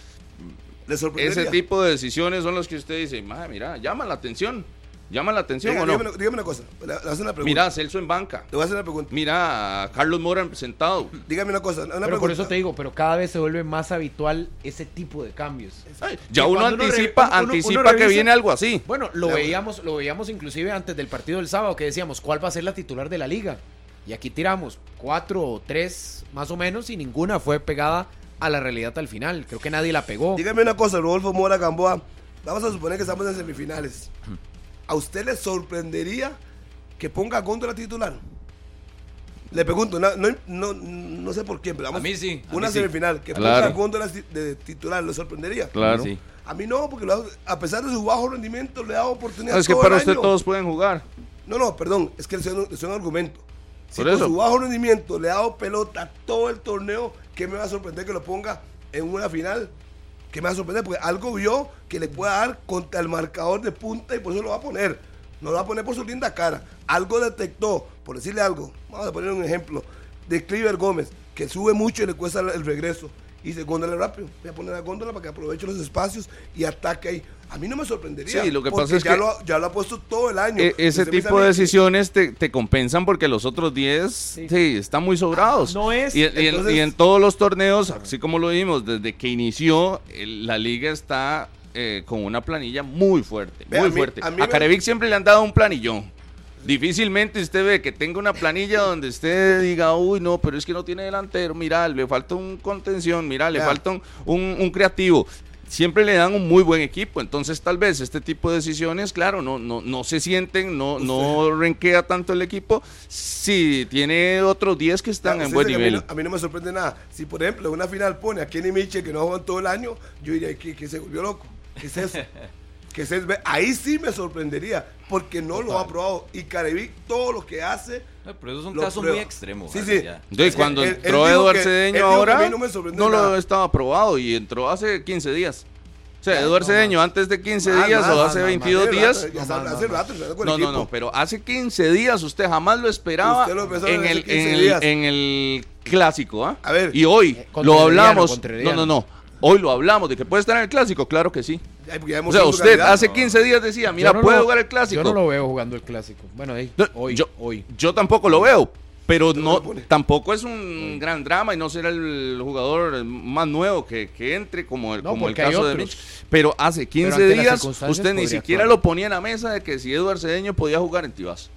Ese tipo de decisiones son las que usted dice, mira, llama la atención. Llama la atención Diga- o no. dígame, una- dígame una cosa. Le, le voy a hacer una pregunta. Mira, a Celso en banca. Le voy a hacer una pregunta. Mira, a Carlos Mora sentado. Dígame una cosa. Una Pero pregunta. por eso te digo, pero cada vez se vuelve más habitual ese tipo de cambios. Ay, ya uno anticipa, uno- uno anticipa que revisa- viene algo así. Bueno, lo veíamos, lo veíamos inclusive antes del partido del sábado que decíamos cuál va a ser la titular de la liga. Y aquí tiramos cuatro o tres más o menos y ninguna fue pegada a la realidad al final. Creo que nadie la pegó. Dígame una cosa, Rodolfo Mora Gamboa. Vamos a suponer que estamos en semifinales. ¿A usted le sorprendería que ponga a Góndola titular. Le pregunto, no, no, no, no sé por qué, pero vamos. A mí sí, a Una mí sí. semifinal, que Claro. ponga a Góndola de titular, ¿le sorprendería? Claro. Sí. A mí no, porque lo a pesar de su bajo rendimiento, le da oportunidad. No, es que todo para el usted año. todos pueden jugar. No, no, perdón, es que es un, es un argumento. Si Por con eso. su bajo rendimiento le ha dado pelota todo el torneo, ¿qué me va a sorprender que lo ponga en una final? ¿Qué me va a sorprender? Porque algo vio que le pueda dar contra el marcador de punta y por eso lo va a poner. No lo va a poner por su linda cara. Algo detectó, por decirle algo, vamos a poner un ejemplo, de Cliver Gómez, que sube mucho y le cuesta el regreso. Y dice, góndola rápido, voy a poner a góndola para que aproveche los espacios y ataque ahí. A mí no me sorprendería. Sí, lo que porque pasa es ya que- Lo, ya lo ha puesto todo el año. E- ese tipo de decisiones te, te compensan porque los otros 10 sí. están muy sobrados. No es- Y, y en, entonces- y en todos los torneos, así como lo vimos, desde que inició, el- la liga está eh, con una planilla muy fuerte, a muy mí- fuerte. a A, me- Carevic siempre le han dado un planillón. Difícilmente usted ve que tenga una planilla donde usted diga, uy, no, pero es que no tiene delantero, mira, le falta un contención, mira, le Ya. falta un, un- un creativo. Siempre le dan un muy buen equipo, entonces tal vez este tipo de decisiones, claro, no, no, no se sienten, no, no renquea tanto el equipo, si tiene otros 10 que están Claro, en buen a mí nivel. no- A mí, no me sorprende nada. Si, por ejemplo, en una final pone a Kenny Mitchell que no juega todo el año, yo diría que, que se volvió loco. ¿Qué es eso? Ahí sí me sorprendería, porque no lo ha probado. Y Carevic, todo lo que hace. No, pero eso es un caso prueba. muy extremo. Sí, sí. cuando él- él entró dijo Eduardo que- él Cedeño ahora, no me sorprendió no lo estaba aprobado y entró hace 15 días. O sea, Eduardo no, Cedeño antes de 15 Más, días o hace más, 22 más, días. No, no, no, pero hace 15 días usted jamás lo esperaba lo en el, 15 en, el, días. en el clásico, ¿ah? A ver. Y hoy Eh, lo hablamos. contra No, no, no. Hoy lo hablamos de que puede estar en el clásico, claro que sí. O sea, usted hace 15 días decía, mira, no puede lo- jugar el clásico. Yo no lo veo jugando el clásico. Bueno, ahí, No, hoy, yo, hoy. yo tampoco lo veo, pero no no, tampoco es un gran drama y no será el jugador más nuevo que, que entre como el, No, como el caso de. Mitch. Pero hace 15 ante las días usted ni siquiera actuar. lo ponía en la mesa de que si Eduardo Cedeño podía jugar en Tibás.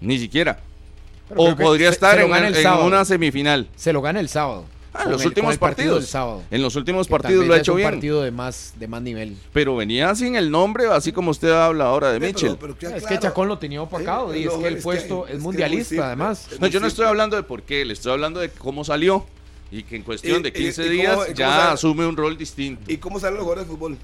Ni siquiera. Pero o podría se- estar se en, una semifinal. Se lo gana el sábado. Ah, en los últimos partido partidos. sábado. En los últimos Que partidos lo ha es hecho un bien. partido de más, de más nivel. Pero venía sin el nombre, así como usted habla ahora de Sí, pero- Mitchell. pero es que. Chacón lo tenía opacado. Sí, y es no, que el es puesto que- es, mundialista, simple. además. Es No, yo no estoy hablando de por qué, le estoy hablando de cómo salió y que en cuestión Y- de y- 15 y cómo- días cómo ya sale- asume un rol distinto. ¿Y cómo salen los jugadores de fútbol?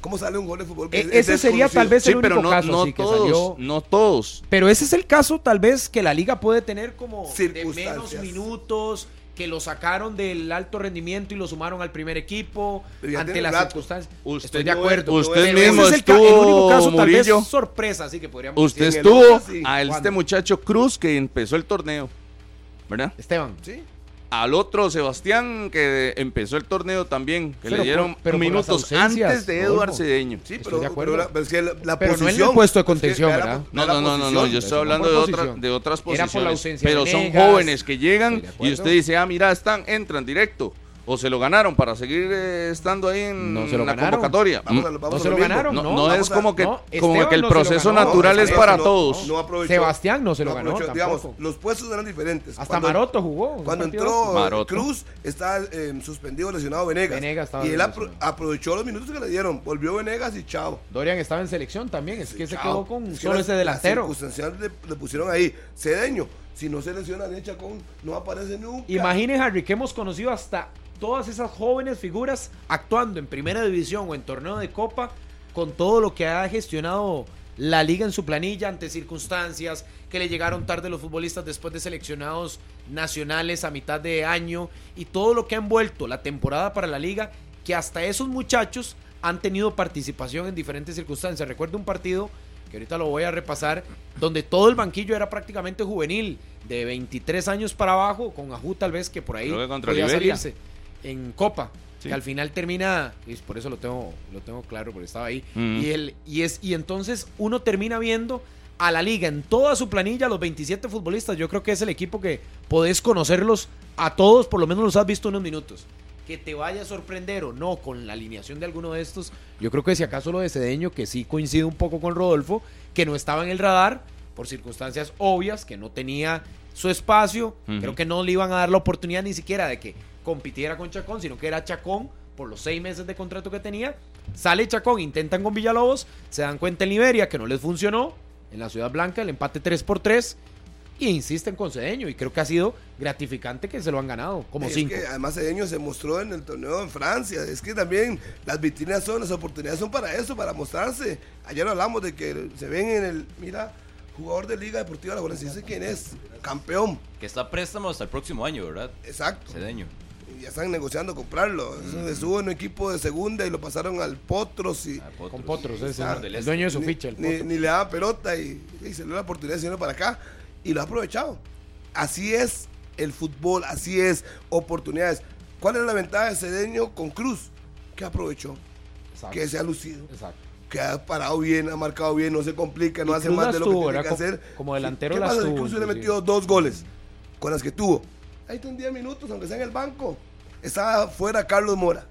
¿Cómo sale un jugador de fútbol? que E- es- ese es sería tal vez Sí, el pero único no, caso, no sí, que todos, salió- no todos. Pero ese es el caso, tal vez, que la liga puede tener como de menos Circunstancias. minutos, que lo sacaron del alto rendimiento y lo sumaron al primer equipo ya ante las rato. circunstancias. Usted Estoy de acuerdo. usted Pero mismo es el, ca- el estuvo, único caso, tal Murillo. vez sorpresa, así que podríamos Usted en el estuvo a este muchacho Cruz que empezó el torneo, ¿verdad? Esteban. Sí. Al otro Sebastián que empezó el torneo también, que Pero le dieron pero minutos antes de Eduardo. Cedeño. Sí, pero, de acuerdo. pero la, pero es que la, la Pero no en el posición. puesto de es que contención, ¿verdad? No, no, no, no, no, posición. yo estoy hablando de, otra- posición. de otras Era por posiciones. la ausencia pero de son jóvenes que llegan y usted dice, ah, mira, están, entran directo. O se lo ganaron para seguir eh, estando ahí en No se lo la ganaron. convocatoria. Vamos a lo- vamos No se lo ganaron, No, no, no es a- como que, no, como que el proceso natural No, es para no, todos. Sebastián no se lo No ganó. Digamos, los puestos eran diferentes. Hasta Cuando- Maroto jugó. Cuando entró Maroto. Cruz, está eh, suspendido, lesionado Venegas. Venegas estaba y él apro- aprovechó los minutos que le dieron. Volvió Venegas y chao. Dorian estaba en selección también. Es que se quedó con Es que solo ese delantero. Las le pusieron ahí. Cedeño, si no se lesiona de Chacón, no aparece nunca. Imagine, Harry, que hemos conocido hasta todas esas jóvenes figuras actuando en primera división o en torneo de copa con todo lo que ha gestionado la liga en su planilla ante circunstancias que le llegaron tarde los futbolistas después de seleccionados nacionales a mitad de año y todo lo que ha envuelto la temporada para la liga que hasta esos muchachos han tenido participación en diferentes circunstancias. Recuerdo un partido que ahorita lo voy a repasar, donde todo el banquillo era prácticamente juvenil, de 23 años para abajo, con Ajú tal vez que por ahí que podía salirse en Copa. Sí. Que al final termina, y por eso lo tengo, lo tengo claro, porque estaba ahí. Mm. Y, el, y, es, y entonces uno termina viendo a la liga en toda su planilla, los 27 futbolistas. Yo creo que es el equipo que podés conocerlos a todos, por lo menos los has visto unos minutos. Que te vaya a sorprender o no con la alineación de alguno de estos. Yo creo que si acaso lo de Cedeño, que sí coincide un poco con Rodolfo, que no estaba en el radar por circunstancias obvias, que no tenía su espacio. Creo que no le iban a dar la oportunidad ni siquiera de que compitiera con Chacón, sino que era Chacón por los seis meses de contrato que tenía. Sale Chacón, intentan con Villalobos, se dan cuenta en Liberia que no les funcionó en la Ciudad Blanca, el empate 3 por 3 y insisten con Cedeño y creo que ha sido gratificante que se lo han ganado, como Es 5. que además Cedeño se mostró en el torneo en Francia. Es que también las vitrinas son, las oportunidades son para eso, para mostrarse. Ayer hablamos de que se ven en el, mira, jugador de Liga Deportiva La sé quién es, campeón. Que está a préstamo hasta el próximo año, ¿verdad? Exacto. Cedeño. Y ya están negociando comprarlo. Eso Estuvo en un equipo de segunda y lo pasaron al Potros y Ah, Potros. Con Potros, ese, Ah, el dueño de su ficha. El ni, ni le daban pelota y, y se le dio la oportunidad de para acá y lo ha aprovechado. Así es el fútbol, así es oportunidades. ¿Cuál es la ventaja de Cedeño con Cruz? Que aprovechó, Exacto. que se ha lucido, Exacto. que ha parado bien, ha marcado bien, no se complica, no hace más de lo tuvo, que tiene que hacer. como delantero ¿Qué las pasa tuvo, Cruz le metió dos goles con las que tuvo? Ahí está en 10 minutos, aunque sea en el banco. Estaba fuera Carlos Mora.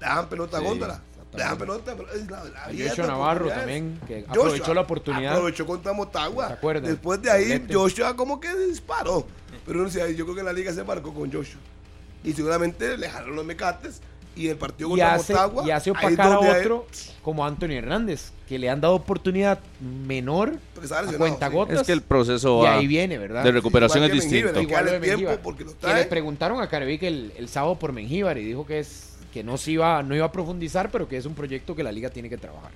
Daban pelota a Sí, Góndola. Daban pelota, pero es la, la Joshua Navarro también, que Joshua aprovechó la oportunidad. Aprovechó contra Motagua. ¿Se acuerdan? Después de ahí, Doblete. Joshua como que disparó. Pero no sé, yo creo que la liga se marcó con Joshua. Y seguramente le jalaron los mecates. Y el partido y contra hace, Motagua. y hace ahí es opacar a donde hay- otro como Anthony Hernández, que le han dado oportunidad menor Porque estaba a cuenta sí. gotas. Es que el proceso y ahí viene, ¿verdad? de recuperación es Igual que Mengíbar, distinto. igual- de Mengíbar. porque lo Que trae. le preguntaron a Carevic el, el sábado por Mengíbar y dijo que es que no se iba, no iba a profundizar, pero que es un proyecto que la liga tiene que trabajar.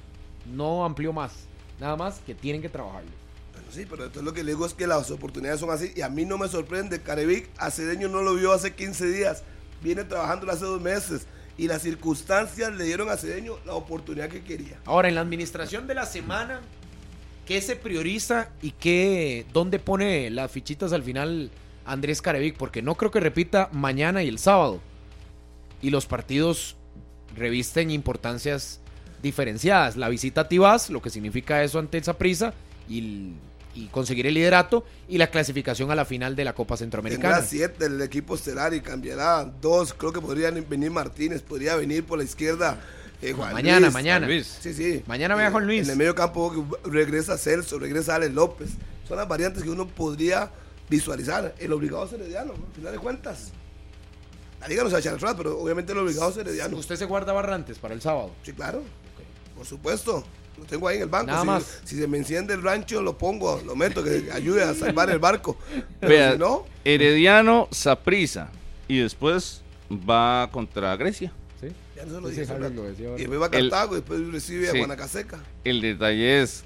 No amplió más, nada más que tienen que trabajarlo. Bueno, sí, pero entonces lo que le digo es que las oportunidades son así. Y a mí no me sorprende. Carevic a Cedeño no lo vio hace 15 días. Viene trabajando hace dos meses. Y las circunstancias le dieron a Cedeño la oportunidad que quería. Ahora, en la administración de la semana, ¿qué se prioriza y qué, dónde pone las fichitas al final Andrés Carevic? Porque no creo que repita mañana y el sábado. Y los partidos revisten importancias diferenciadas. La visita a Tibás, lo que significa eso ante esa prisa, y, y conseguir el liderato y la clasificación a la final de la Copa Centroamericana. Tendrá siete el equipo estelar y cambiará dos. Creo que podrían venir Martínez, podría venir por la izquierda eh, Juan mañana, Luis. mañana. Luis. Sí, sí. Mañana vea Eh, Juan Luis. En el medio campo regresa Celso, regresa Alex López. Son las variantes que uno podría visualizar. El obligado es Herediano, ¿no? al final de cuentas. La liga no se va a echar atrás, pero obviamente el obligado es Herediano. ¿Usted se guarda Barrantes para el sábado? Sí, claro. Por supuesto. Lo tengo ahí en el banco. Nada si, más. si se me enciende el rancho, lo pongo, lo meto, que ayude a salvar el barco. Pero Vea, si no, Herediano, Saprisa. Y después va contra Grecia. Sí. ya no se lo Sí, dije. Harlan lo decía y después va a El- Cartago, y después recibe a. Guanacaseca. El detalle es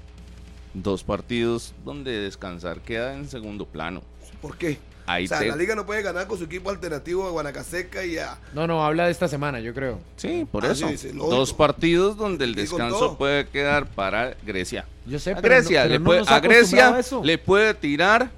dos partidos donde descansar queda en segundo plano. ¿Por qué? Ahí o sea, te- la liga no puede ganar con su equipo alternativo a Guanacaseca y a... No, no, habla de esta semana, yo creo. Sí, por Ah, eso. sí, sí, dos partidos donde el descanso puede quedar para Grecia. Yo sé, A pero Grecia, no, pero le no puede, a Grecia a le puede tirar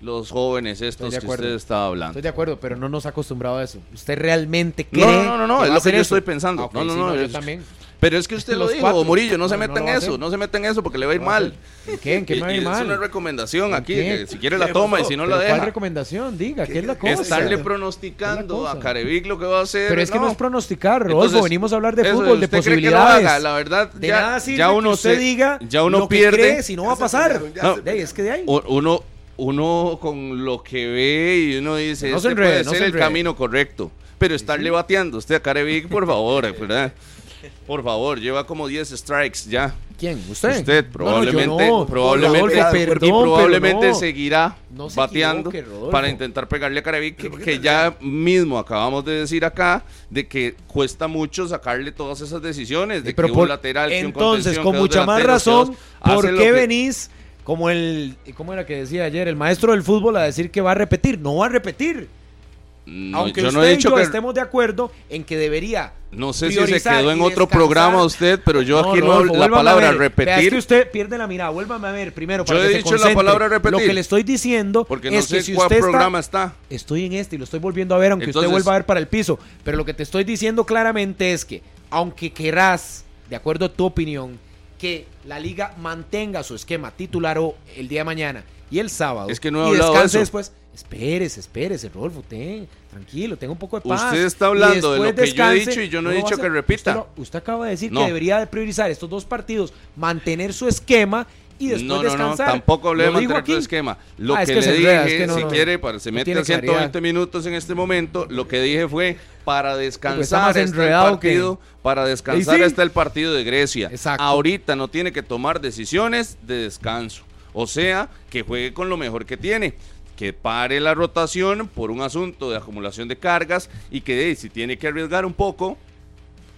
los jóvenes estos que usted estaba hablando. Estoy de acuerdo, pero no nos ha acostumbrado a eso. ¿Usted realmente cree No, no, no, no, que es lo que yo eso? estoy pensando. Ah, ok, No, no, sí, no, yo es- también. Pero es que usted lo Los dijo, cuatro. Murillo, no se No, meta no en eso, no se meta en eso porque le va a ir mal. hacer. ¿En qué? ¿En qué me va a ir y Es mal? una recomendación ¿En aquí, que si quiere la ¿Qué toma y si no ¿Pero la ¿Cuál deja. recomendación? Diga, ¿qué, ¿Qué- es la cosa? Estarle ¿Qué pronosticando a. Carevic lo que va a hacer. Pero es que no es pronosticar, Rodolfo. Venimos a hablar de eso, fútbol, de ¿usted cree que lo posibilidades. haga? La verdad, de ya, nada sirve ya uno que usted se- diga ya uno lo que pierde. cree si no va a se pasar. No. se es que de ahí. Uno, uno con lo que ve y uno dice, No se este enrede, puede no ser se el camino correcto. Pero estarle bateando usted a Carevic, por favor, ¿verdad? Por favor, lleva como 10 strikes ya. ¿Quién? ¿Usted? Usted probablemente, no, yo no. probablemente, Rodolfo, y perdón, probablemente no. seguirá se bateando para intentar pegarle a Carevic, que, ¿Pero por qué que te ya mismo acabamos de decir acá de que cuesta mucho sacarle todas esas decisiones, de Pero que por- un lateral, que un entonces, con mucha más razón, ¿por qué venís como el, ¿cómo era que decía ayer? El maestro del fútbol a decir que va a repetir. No va a repetir. No, Aunque yo usted no he y yo que estemos de acuerdo en que debería. No sé si se quedó en otro programa usted, pero yo aquí no la palabra. Vea, es repetir. que usted pierde la mirada. Vuélvame a ver primero. Yo para he que se dicho la palabra repetir. Lo que le estoy diciendo Porque no es sé que si cuál usted está- programa está. Estoy en este y lo estoy volviendo a ver, aunque usted vuelva a ver para el piso. Pero lo que te estoy diciendo claramente es que, aunque querrás, de acuerdo a tu opinión, que la liga mantenga su esquema titular o el día de mañana y el sábado. Es que no he y hablado de descanse eso. después. Espérese, espérese, Rodolfo, ten, tranquilo, tenga un poco de paz. Usted está hablando de lo que yo he dicho y yo no he lo a dicho que repita. Usted, lo- usted acaba de decir No. que debería de priorizar estos dos partidos, mantener su esquema y después No, no, no, tampoco hablé de Lo mantener tu esquema. Lo Ah, es que, que le dije, es que no, si no. quiere, para se mete a 120 claridad. minutos en este momento, lo que dije fue para descansar está el partido, para descansar está el partido de Grecia. Exacto. Ahorita no tiene que tomar decisiones de descanso. O sea, que juegue con lo mejor que tiene. Que pare la rotación por un asunto de acumulación de cargas y que si tiene que arriesgar un poco,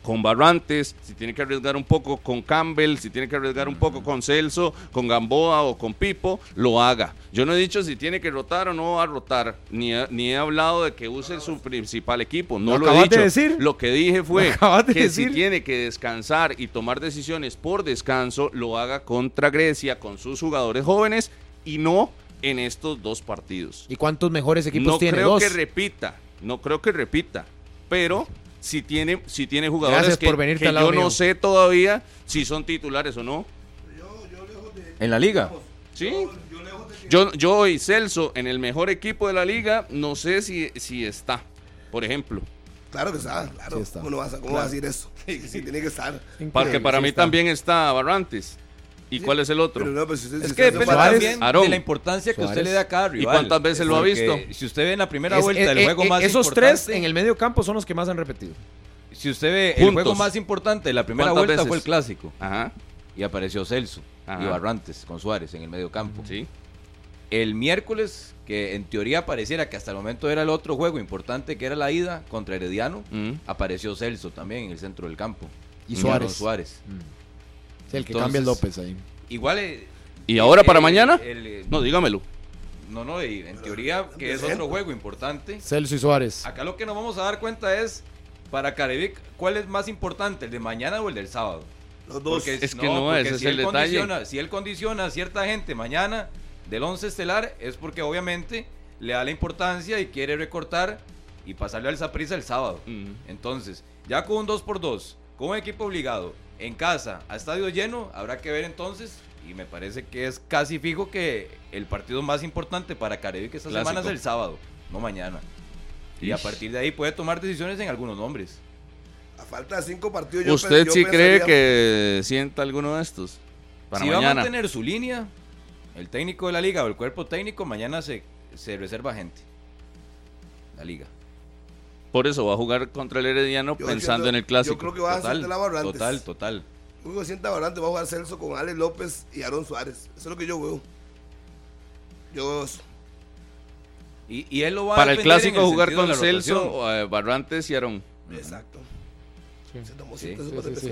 con Barrantes, si tiene que arriesgar un poco con Campbell, si tiene que arriesgar un poco con Celso, con Gamboa o con Pipo, lo haga. Yo no he dicho si tiene que rotar o no va a rotar, ni he, ni he hablado de que use su principal equipo, no ¿Lo lo, he de dicho. decir? Lo que dije fue ¿Lo acabas de que decir? si tiene que descansar y tomar decisiones por descanso, lo haga contra Grecia, con sus jugadores jóvenes y no en estos dos partidos. ¿Y cuántos mejores equipos No tiene? creo Dos. que repita, no creo que repita, pero si tiene, si tiene jugadores Gracias que, por lado yo mío. no sé todavía si son titulares o no. En la liga. Sí. Yo, yo y Celso en el mejor equipo de la liga, no sé si, si está, por ejemplo. Claro que está, claro. Sí está. ¿Cómo, no vas a, cómo vas a decir eso? Sí, tiene que estar. Porque para sí mí está. también está Barrantes. ¿Y cuál es el otro? Pero no, pues usted- Es que depende también Aarón. de la importancia que usted le da a cada rival. cuántas veces lo ha visto? Si usted ve en la primera Es- vuelta eh, del eh, juego eh, más esos importante, tres en el medio campo son los que más han repetido. Si usted ve el juego más importante de la primera ¿Cuántas vuelta veces? fue el clásico Ajá, y apareció Celso Ajá. y Barrantes con Suárez en el medio campo. sí. El miércoles, que en teoría pareciera que hasta el momento era el otro juego importante que era la ida contra Herediano, Mm. apareció Celso también en el centro del campo. Y Suárez. Suárez. Sí, el que Entonces- cambia el López ahí. Igual. eh, ¿Y ahora para el- mañana? el- No, dígamelo. no, no, y en teoría que es otro juego importante. Celso y Suárez. Acá lo que nos vamos a dar cuenta es, para Carevic, ¿cuál es más importante, el de mañana o el del sábado? Los dos. Porque, Es que no, porque ese es si el él detalle. condiciona- si él condiciona a cierta gente mañana del 11 estelar, es porque obviamente le da la importancia y quiere recortar y pasarle al Saprissa el sábado. Entonces, ya con un 2x2, con un equipo obligado, en casa, a estadio lleno, habrá que ver entonces. Y me parece que es casi fijo que el partido más importante para Carevic esta Clásico. semana es el sábado, no mañana. Y a partir de ahí puede tomar decisiones en algunos nombres. A falta de cinco partidos. yo ¿Usted yo sí cree que sienta alguno de estos? Para si va a mañana. mantener su línea, el técnico de la liga o el cuerpo técnico, mañana se, se reserva gente. La liga. Por eso va a jugar contra el Herediano Yo pensando siento- en el clásico. Yo creo que va a Total, hacer la Barrantes. total, total. Luego sienta Barrantes, va a jugar Celso con Alex López y Aaron Suárez. Eso es lo que yo veo. Yo veo eso. Y, y él lo va a Para el clásico jugar con. Celso, eh, Barrantes y Aarón. Exacto. Se tomó Sí, sí, sopas de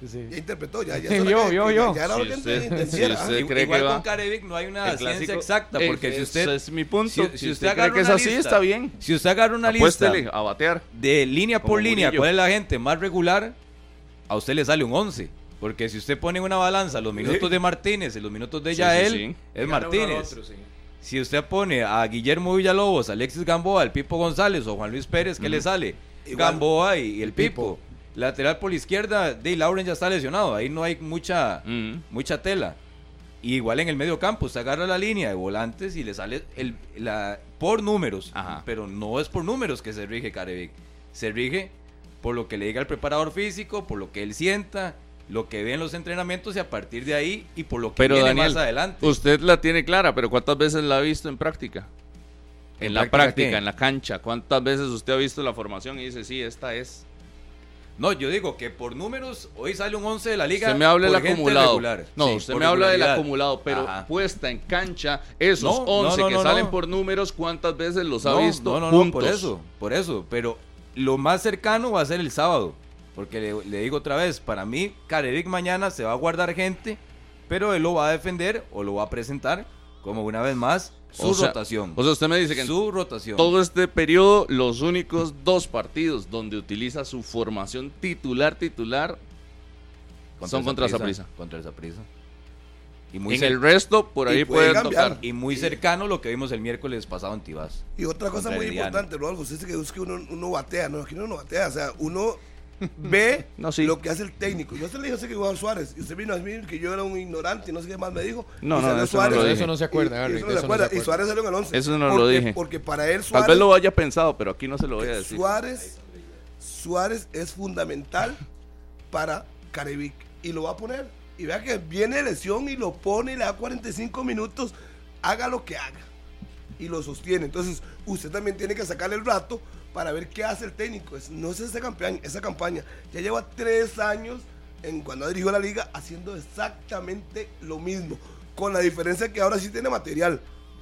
sí, sí. pescado. Ya interpretó, ya, ya. Yo, yo, yo. Ya era lo Si que usted- entendiera. si usted- I- cree Igual que va? con Carevic no hay una ciencia clásico- exacta, Eh, porque si ese usted, es mi punto. si- Si, si usted, usted cree agarra que es así, lista, está bien. si usted agarra una lista Apuéstele a batear. de línea por línea, Murillo. cuál es la gente más regular, a usted le sale un 11. Porque si usted pone en una balanza los minutos de Martínez y los minutos de Yael, sí, sí. es Martínez. Si usted pone a Guillermo Villalobos, Alexis Gamboa, el Pipo González o Juan Luis Pérez, ¿qué le sale? Igual. Gamboa y, y el Pipo. Pipo. Lateral por la izquierda, Dave Lauren ya está lesionado. Ahí no hay mucha, Mm. mucha tela. Y igual en el medio campo, usted agarra la línea de volantes y le sale el, la, por números. Ajá. Pero no es por números que se rige Carevic. Se rige por lo que le diga el preparador físico, por lo que él sienta, lo que ve en los entrenamientos y a partir de ahí y por lo que Pero viene Daniel, más adelante. usted la tiene clara, pero ¿cuántas veces la ha visto en práctica? En, ¿En la práctica práctica, en la cancha. ¿Cuántas veces usted ha visto la formación y dice, sí, esta es? No, yo digo que por números, hoy sale un 11 de la liga. Usted me habla del acumulado. regular. No, Sí, usted me habla del acumulado, pero Ajá. puesta en cancha, esos No, no, 11 no, que no, salen no. por números, ¿cuántas veces los ha no, visto no, no, no, juntos? por eso, por eso. Pero lo más cercano va a ser el sábado. Porque le, le digo otra vez, para mí, Carevic mañana se va a guardar gente, pero él lo va a defender o lo va a presentar como una vez más su O sea- rotación. O sea, usted me dice que en su rotación. todo este periodo, los únicos dos partidos donde utiliza su formación titular, titular, son contra Saprissa, Saprissa. Contra el Saprissa. Y muy, en el resto, por ahí puede pueden cambiar. tocar. y muy cercano lo que vimos el miércoles pasado en Tibás. Y otra cosa muy importante, Rodolfo, usted dice que es que uno, uno batea, no, aquí uno no batea, o sea, uno ve No, sí. lo que hace el técnico. Yo se le dije, que Juan Suárez, y usted vino a decir que yo era un ignorante y no sé qué más me dijo. No, no, eso no lo dije. Eso no se acuerda, y, y Harry, eso no se eso no acuerda, y. Suárez salió en el 11. Eso no lo dije. Porque para él Tal Suárez, vez lo haya pensado, pero aquí no se lo voy a decir. Suárez, Suárez es fundamental para Carevic y lo va a poner. Y vea que viene lesión y lo pone y le da 45 minutos, haga lo que haga. Y lo sostiene. Entonces, usted también tiene que sacarle el rato para ver qué hace el técnico. Es- no es esa campaña, esa campaña. Ya lleva tres años en cuando dirigió la liga haciendo exactamente lo mismo. con la diferencia que ahora sí tiene material.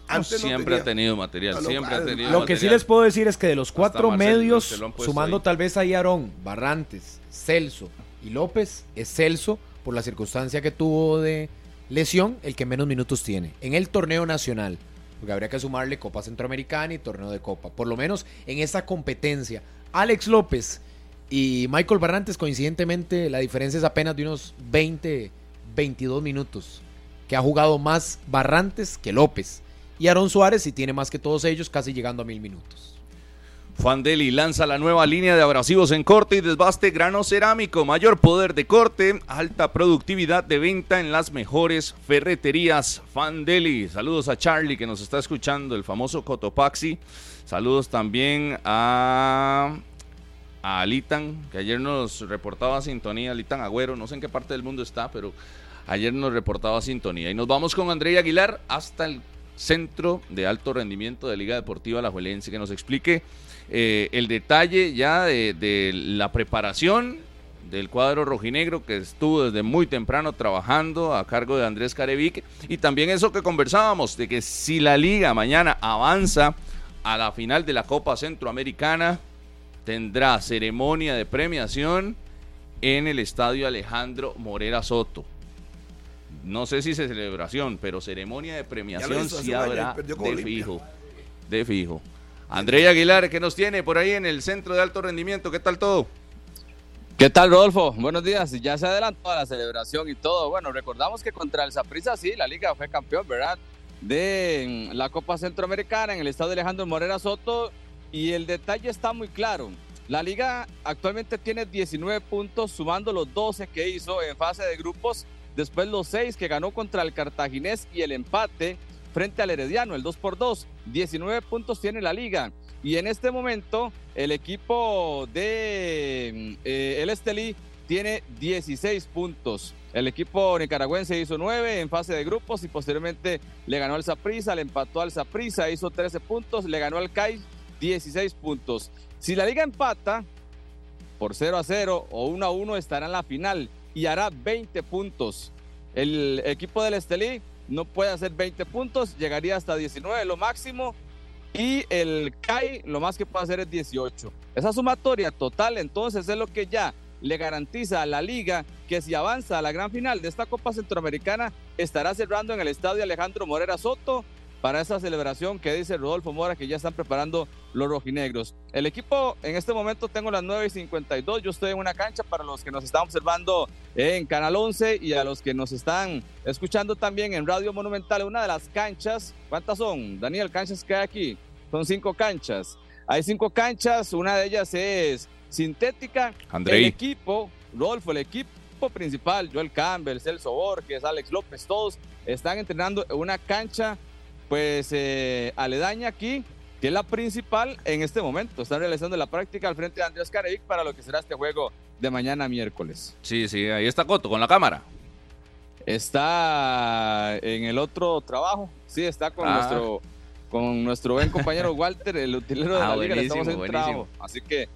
Antes no siempre tenía. ha tenido material, Ah, no, siempre ha claro. tenido Lo que sí les puedo decir es que de los cuatro medios, sumando ahí. tal vez ahí Aarón, Barrantes, Celso y López, es Celso, por la circunstancia que tuvo de lesión, el que menos minutos tiene en el torneo nacional. Porque habría que sumarle Copa Centroamericana y torneo de Copa. Por lo menos en esa competencia. Alex López y Michael Barrantes, coincidentemente, la diferencia es apenas de unos 20, 22 minutos. Que ha jugado más Barrantes que López. Y Aaron Suárez sí tiene más que todos ellos, casi llegando a mil minutos. Fandeli lanza la nueva línea de abrasivos en corte y desbaste grano cerámico, mayor poder de corte, alta productividad de venta en las mejores ferreterías. Fandeli, saludos a Charlie que nos está escuchando, el famoso Cotopaxi. Saludos también a, a Alitan, que ayer nos reportaba sintonía, Alitan Agüero, no sé en qué parte del mundo está, pero ayer nos reportaba sintonía. Y nos vamos con André Aguilar hasta el centro de alto rendimiento de Liga Deportiva La Juelense, que nos explique eh, el detalle ya de, de la preparación del cuadro rojinegro que estuvo desde muy temprano trabajando a cargo de Andrés Carevic y también eso que conversábamos de que si la liga mañana avanza a la final de la Copa Centroamericana tendrá ceremonia de premiación en el estadio Alejandro Morera Soto. No sé si es celebración, pero ceremonia de premiación sí habrá de fijo. De fijo. Andrea Aguilar, ¿qué nos tiene por ahí en el centro de alto rendimiento? ¿Qué tal todo? ¿Qué tal, Rodolfo? Buenos días. Ya se adelantó a la celebración y todo. Bueno, recordamos que contra el Saprissa sí, la liga fue campeón, ¿verdad? De la Copa Centroamericana en el estado de Alejandro Morera Soto. Y el detalle está muy claro. La liga actualmente tiene 19 puntos, sumando los 12 que hizo en fase de grupos. Después los 6 que ganó contra el Cartaginés y el empate frente al Herediano, el 2 por 2. 19 puntos tiene la liga. Y en este momento, el equipo de eh, el Estelí tiene 16 puntos. El equipo nicaragüense hizo 9 en fase de grupos y posteriormente le ganó al Saprissa, le empató al Saprissa, hizo 13 puntos, le ganó al CAI 16 puntos. Si la liga empata por 0 a 0 o 1 a 1 estará en la final y hará 20 puntos. El equipo del Estelí no puede hacer 20 puntos, llegaría hasta 19 lo máximo y el CAI lo más que puede hacer es 18. Esa sumatoria total entonces es lo que ya le garantiza a la liga que si avanza a la gran final de esta Copa Centroamericana estará cerrando en el estadio Alejandro Morera Soto para esa celebración que dice Rodolfo Mora que ya están preparando los rojinegros. El equipo en este momento tengo las 9 y 52, yo estoy en una cancha para los que nos están observando en Canal 11 y a los que nos están escuchando también en Radio Monumental, una de las canchas, ¿cuántas son? Daniel, canchas que hay aquí, son cinco canchas. Hay cinco canchas, una de ellas es sintética. Andrei. El equipo, Rodolfo, el equipo principal, Joel Campbell, Celso Borges, Alex López, todos están entrenando en una cancha pues eh, aledaña aquí, que es la principal en este momento. Están realizando la práctica al frente de Andrés Carevic para lo que será este juego de mañana miércoles. Sí, sí, ahí está Coto con la cámara. Está en el otro trabajo, sí, está con Ah. nuestro con nuestro buen compañero Walter, el utilero de Ah, la liga, le estamos buenísimo, en trabajo, así que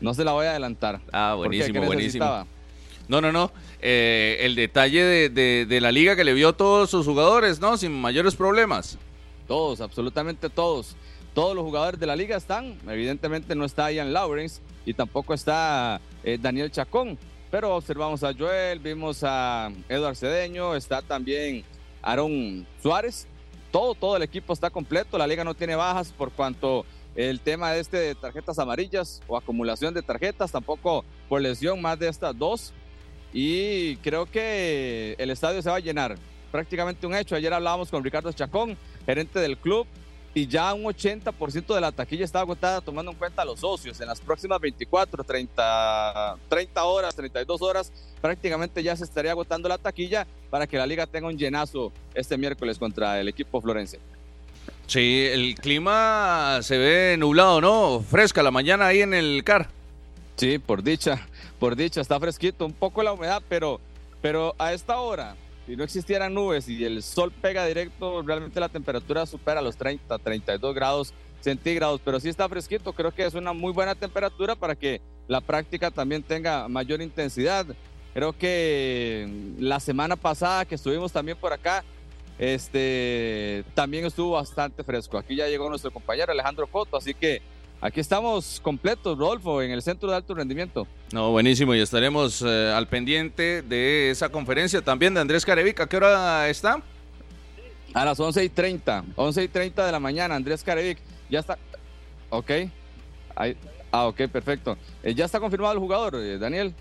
no se la voy a adelantar. Ah, buenísimo, ¿Qué buenísimo. No, no, no. Eh, el detalle de, de- de la liga que le vio a todos sus jugadores, ¿no? Sin mayores problemas. Todos, absolutamente todos. Todos los jugadores de la liga están. Evidentemente no está Ian Lawrence y tampoco está eh, Daniel Chacón. Pero observamos a Joel, vimos a Eduard Cedeño, está también Aaron Suárez. Todo, todo el equipo está completo. La liga no tiene bajas por cuanto el tema este de tarjetas amarillas o acumulación de tarjetas, tampoco por lesión más de estas dos. Y creo que el estadio se va a llenar. Prácticamente un hecho. Ayer hablábamos con Ricardo Chacón, gerente del club, y ya un 80% de la taquilla está agotada tomando en cuenta a los socios. En las próximas 24, 30, 30 horas, 32 horas, prácticamente ya se estaría agotando la taquilla para que la liga tenga un llenazo este miércoles contra el equipo florense. Sí, el clima se ve nublado, ¿no? Fresca la mañana ahí en el CAR. Sí, por dicha, por dicha, está fresquito, un poco la humedad, pero, pero a esta hora, si no existieran nubes y el sol pega directo, realmente la temperatura supera los 30, 32 grados centígrados, pero sí está fresquito, creo que es una muy buena temperatura para que la práctica también tenga mayor intensidad. Creo que la semana pasada que estuvimos también por acá, este, también estuvo bastante fresco. Aquí ya llegó nuestro compañero Alejandro Coto, así que aquí estamos completos, Rodolfo, en el Centro de Alto Rendimiento. No, buenísimo, y estaremos eh, al pendiente de esa conferencia también de Andrés Carevic. ¿A qué hora está? A las 11 y 30, 11 y 30 de la mañana, Andrés Carevic ya está. Ok. Ahí- ah, ok, perfecto. Eh, ya está confirmado el jugador, eh, Daniel.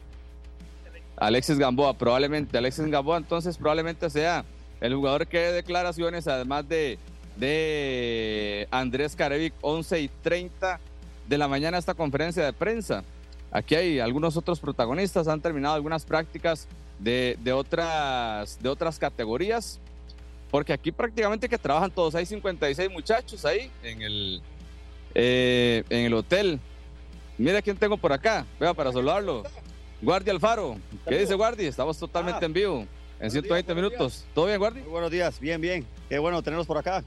Alexis Gamboa, probablemente. Alexis Gamboa, entonces, probablemente sea el jugador que dé declaraciones, además de, de Andrés Carevic, 11 y 30 de la mañana, esta conferencia de prensa. Aquí hay algunos otros protagonistas, han terminado algunas prácticas de, de otras, de otras categorías porque aquí prácticamente que trabajan todos, hay 56 muchachos ahí en el, eh, en el hotel. Mira quién tengo por acá, vea para saludarlo. Guardia Alfaro, ¿qué dice Guardia? Estamos totalmente en vivo, en 120 minutos. ¿Todo bien, Guardia? Muy buenos días, bien, bien. Qué bueno tenerlos por acá.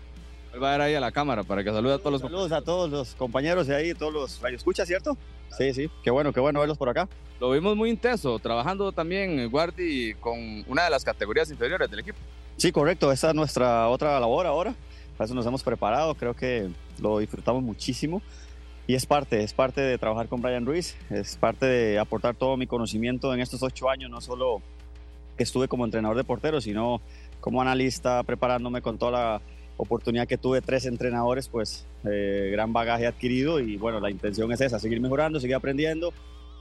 Va a ir ahí a la cámara para que salude a todos los Saludos a todos los compañeros de ahí, todos los radioescuchas, ¿cierto? Sí, sí. Qué bueno, qué bueno verlos por acá. Lo vimos muy intenso, trabajando también Guardi con una de las categorías inferiores del equipo. Sí, correcto. Esa es nuestra otra labor ahora. Para eso nos hemos preparado. Creo que lo disfrutamos muchísimo. Y es parte, es parte de trabajar con Brian Ruiz. Es parte de aportar todo mi conocimiento en estos ocho años, no solo que estuve como entrenador de porteros, sino como analista, preparándome con toda la oportunidad que tuve, tres entrenadores, pues eh, gran bagaje adquirido. Y bueno, la intención es esa, seguir mejorando, seguir aprendiendo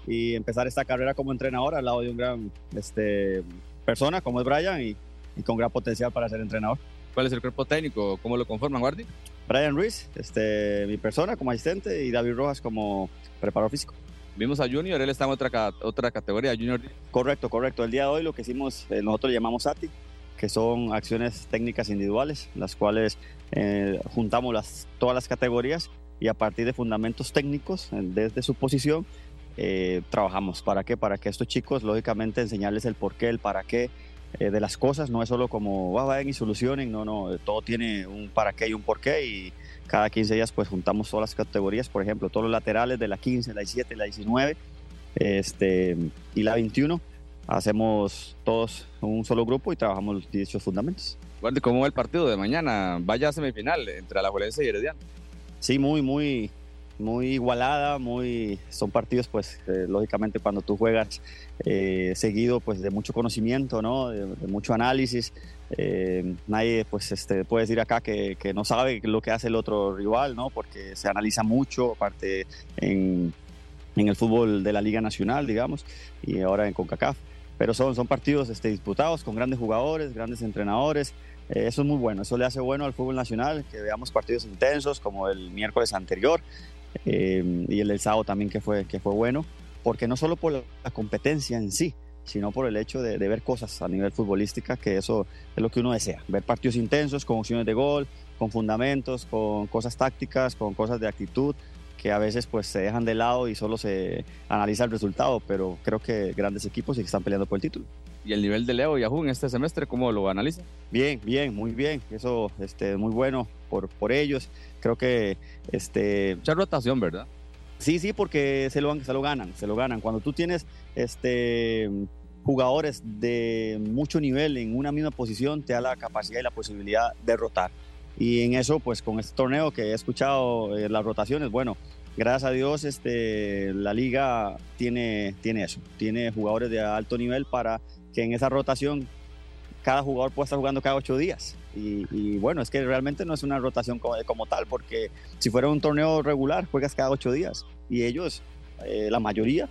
y empezar esta carrera como entrenador al lado de un gran este, persona como es Brian y, y con gran potencial para ser entrenador. ¿Cuál es el cuerpo técnico? ¿Cómo lo conforman, Guardi? Brian Ruiz, este, mi persona como asistente y David Rojas como preparador físico. Vimos a Junior, él está en otra, otra categoría, Junior. Correcto, correcto. El día de hoy lo que hicimos, eh, nosotros le llamamos ATI, que son acciones técnicas individuales, las cuales eh, juntamos las, todas las categorías y a partir de fundamentos técnicos, eh, desde su posición, eh, trabajamos. ¿Para qué? Para que estos chicos, lógicamente, enseñarles el porqué, el para qué de las cosas. No es solo como, "Ah, vayan y solucionen, no, no, todo tiene un para qué y un porqué y cada 15 días pues juntamos todas las categorías, por ejemplo, todos los laterales de la 15, la 17, la 19 este, y la 21 hacemos todos un solo grupo y trabajamos los dichos fundamentos. Guardi, ¿cómo va el partido de mañana? Vaya a semifinal entre Alajuelense y Herediano. Sí, muy, muy, muy igualada, muy, son partidos pues eh, lógicamente cuando tú juegas eh, seguido pues de mucho conocimiento, ¿no? de, de mucho análisis. Eh, nadie pues este, puede decir acá que, que no sabe lo que hace el otro rival, ¿no? porque se analiza mucho, aparte en, en el fútbol de la Liga Nacional, digamos, y ahora en CONCACAF. Pero son, son partidos este, disputados con grandes jugadores, grandes entrenadores. Eh, eso es muy bueno, eso le hace bueno al fútbol nacional, que veamos partidos intensos como el miércoles anterior eh, y el del sábado también que fue, que fue bueno, porque no solo por la, competencia en sí, sino por el hecho de, de, ver cosas a nivel futbolística, que eso es lo que uno desea, ver partidos intensos, con opciones de gol, con fundamentos, con cosas tácticas, con cosas de actitud, que a veces pues se dejan de lado y solo se analiza el resultado, pero creo que grandes equipos y que están peleando por el título. ¿Y el nivel de Leo y Yahoo en este semestre, cómo lo analiza? Bien, bien, muy bien. Eso este, muy bueno por, por ellos. Creo que... Este, Mucha rotación, ¿verdad? Sí, sí, porque se lo, se lo ganan, se lo ganan. Cuando tú tienes este, jugadores de mucho nivel en una misma posición, te da la capacidad y la posibilidad de rotar. Y en eso, pues con este torneo que he escuchado eh, las rotaciones, bueno, gracias a Dios este, la liga tiene, tiene eso, tiene jugadores de alto nivel para que en esa rotación cada jugador pueda estar jugando cada ocho días. Y, bueno, es que realmente no es una rotación como, como, tal, porque si fuera un torneo regular, juegas cada ocho días. Y ellos, eh, la mayoría,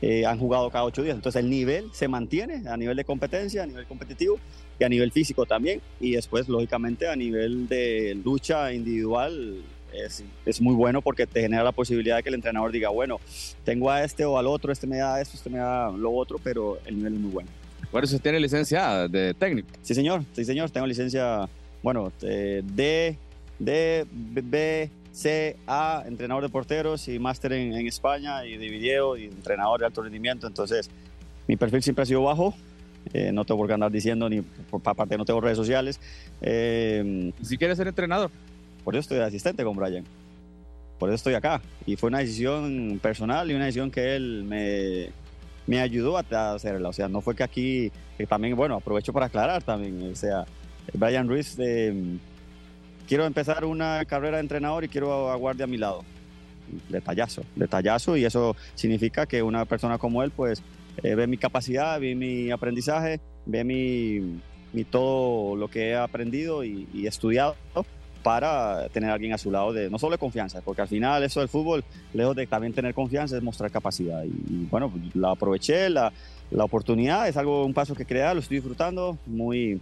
eh, han jugado cada ocho días. Entonces el nivel se mantiene a nivel de competencia, a nivel competitivo y a nivel físico también. Y después, lógicamente, a nivel de lucha individual. Es, es, muy bueno porque te genera la posibilidad de que el entrenador diga, bueno, tengo a este o al otro, este me da esto, este me da lo otro, pero el nivel es muy bueno. Por eso tiene licencia de técnico. Sí, señor, sí, señor, tengo licencia, bueno, eh, D, D, B, C, A, entrenador de porteros y máster en, en, España y de video y entrenador de alto rendimiento. Entonces, mi perfil siempre ha sido bajo. Eh, no tengo por qué andar diciendo, ni por aparte no tengo redes sociales. Eh, si quieres ser entrenador? Por eso estoy de asistente con Brian. Por eso estoy acá. Y fue una decisión personal y una decisión que él me, me ayudó a hacerla. O sea, no fue que aquí, que también, bueno, aprovecho para aclarar también. O sea, Brian Ruiz, eh, quiero empezar una carrera de entrenador y quiero a Guardia a mi lado. Detallazo, detallazo, y eso significa que una persona como él, pues, eh, ve mi capacidad, ve mi aprendizaje, ve mi, mi todo lo que he aprendido y, y estudiado para tener a alguien a su lado de no solo de confianza, porque al final eso del fútbol, lejos de también tener confianza, es mostrar capacidad. Y, y bueno, la aproveché, la, la oportunidad, es algo, un paso que crea, lo estoy disfrutando, muy,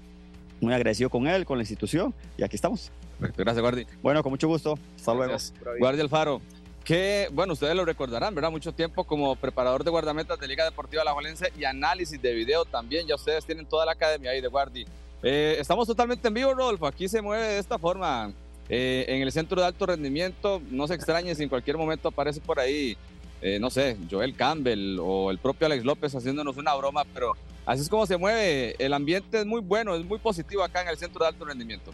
muy agradecido con él, con la institución, y aquí estamos. Perfecto, gracias, Guardi. Bueno, con mucho gusto. Hasta luego. Guardia Alfaro, que, bueno, ustedes lo recordarán, ¿verdad? Mucho tiempo como preparador de guardametas de Liga Deportiva La Juelense y análisis de video también. Ya ustedes tienen toda la academia ahí de Guardi. Eh, estamos totalmente en vivo, Rodolfo. Aquí se mueve de esta forma. Eh, en el centro de alto rendimiento, no se extrañe si en cualquier momento aparece por ahí, eh, no sé, Joel Campbell o el propio Alex López haciéndonos una broma, pero así es como se mueve. El ambiente es muy bueno, es muy positivo acá en el centro de alto rendimiento.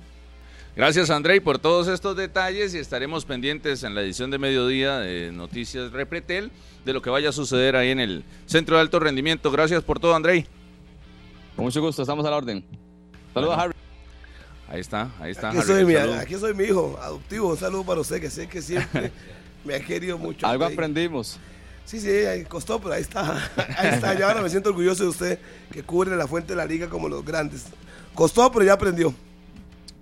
Gracias, Andrei, por todos estos detalles y estaremos pendientes en la edición de mediodía de Noticias Repretel de lo que vaya a suceder ahí en el Centro de Alto Rendimiento. Gracias por todo, Andrei. Con mucho gusto, estamos a la orden. Saludos, Bueno. Harry. Ahí está, ahí está. Aquí Harry, soy, mi, aquí soy mi hijo adoptivo. Un saludo para usted, que sé que siempre me ha querido mucho. Algo aprendimos. Sí, sí, costó, pero ahí está. Ahí está. Yo ahora me siento orgulloso de usted que cubre la fuente de la liga como los grandes. Costó, pero ya aprendió.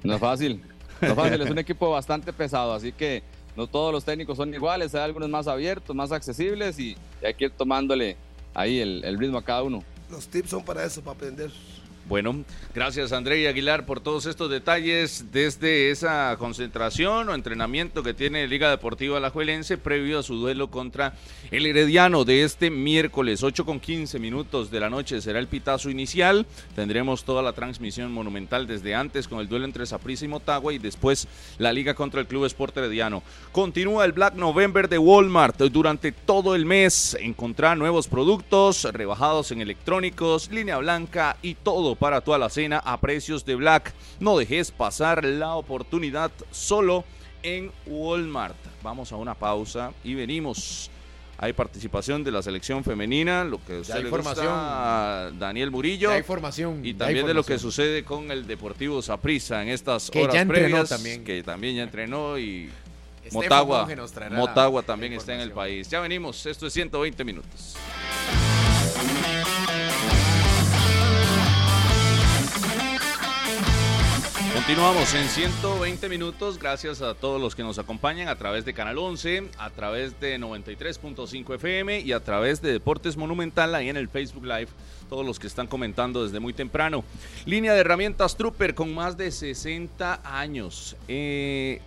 No es fácil. No es fácil, es un equipo bastante pesado, así que no todos los técnicos son iguales, hay algunos más abiertos, más accesibles y hay que ir tomándole ahí el, el ritmo a cada uno. Los tips son para eso, para aprender. Bueno, gracias Andrei Aguilar por todos estos detalles desde esa concentración o entrenamiento que tiene Liga Deportiva Alajuelense previo a su duelo contra el Herediano de este miércoles 8 con 15 minutos de la noche será el pitazo inicial. Tendremos toda la transmisión monumental desde antes con el duelo entre Saprissa y Motagua y después la liga contra el Club Sport Herediano. Continúa el Black November de Walmart durante todo el mes. Encontrar nuevos productos rebajados en electrónicos, línea blanca y todo para toda la cena a precios de Black. No dejes pasar la oportunidad solo en Walmart. Vamos a una pausa y venimos. Hay participación de la selección femenina, lo que usted le formación. gusta a Daniel Murillo. Ya hay formación. Y también de lo que sucede con el Deportivo Saprissa en estas Que horas ya entrenó previas, también. que también ya entrenó y Estefan Motagua, Motagua también está en el país. Ya venimos, esto es 120 minutos. Continuamos en 120 minutos, gracias a todos los que nos acompañan a través de Canal 11, a través de 93.5 FM y a través de Deportes Monumental ahí en el Facebook Live, todos los que están comentando desde muy temprano. Línea de herramientas Trooper con más de 60 años eh,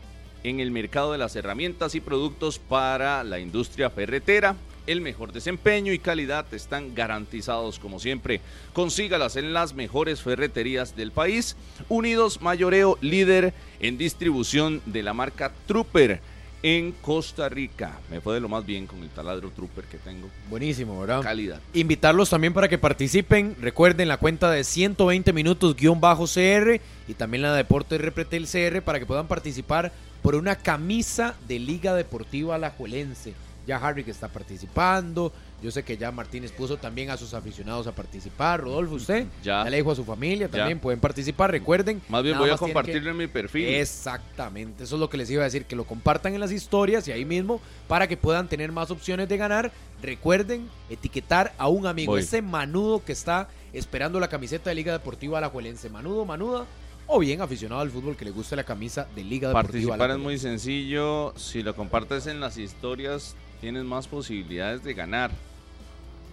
en el mercado de las herramientas y productos para la industria ferretera. El mejor desempeño y calidad están garantizados como siempre. Consígalas en las mejores ferreterías del país. Unidos Mayoreo, líder en distribución de la marca Trooper en Costa Rica. Me fue de lo más bien con el taladro Trooper que tengo. Buenísimo, ¿verdad? Calidad. Invitarlos también para que participen. Recuerden la cuenta de 120 minutos guion bajo CR y también la de Deportes Repretel CR para que puedan participar por una camisa de Liga Deportiva Alajuelense. Ya Harry que está participando. Yo sé que ya Martínez puso también a sus aficionados a participar. Rodolfo, usted Ya. le dijo a su familia Ya. también. Pueden participar. Recuerden. Más bien voy a que- compartirlo en mi perfil. Exactamente, eso es lo que les iba a decir, que lo compartan en las historias y ahí mismo para que puedan tener más opciones de ganar. Recuerden etiquetar a un amigo, Voy. ese manudo que está esperando la camiseta de Liga Deportiva Alajuelense, manudo, manuda, o bien aficionado al fútbol que le guste la camisa de Liga Deportiva Participar es muy sencillo. Si lo compartes en las historias, tienes más posibilidades de ganar.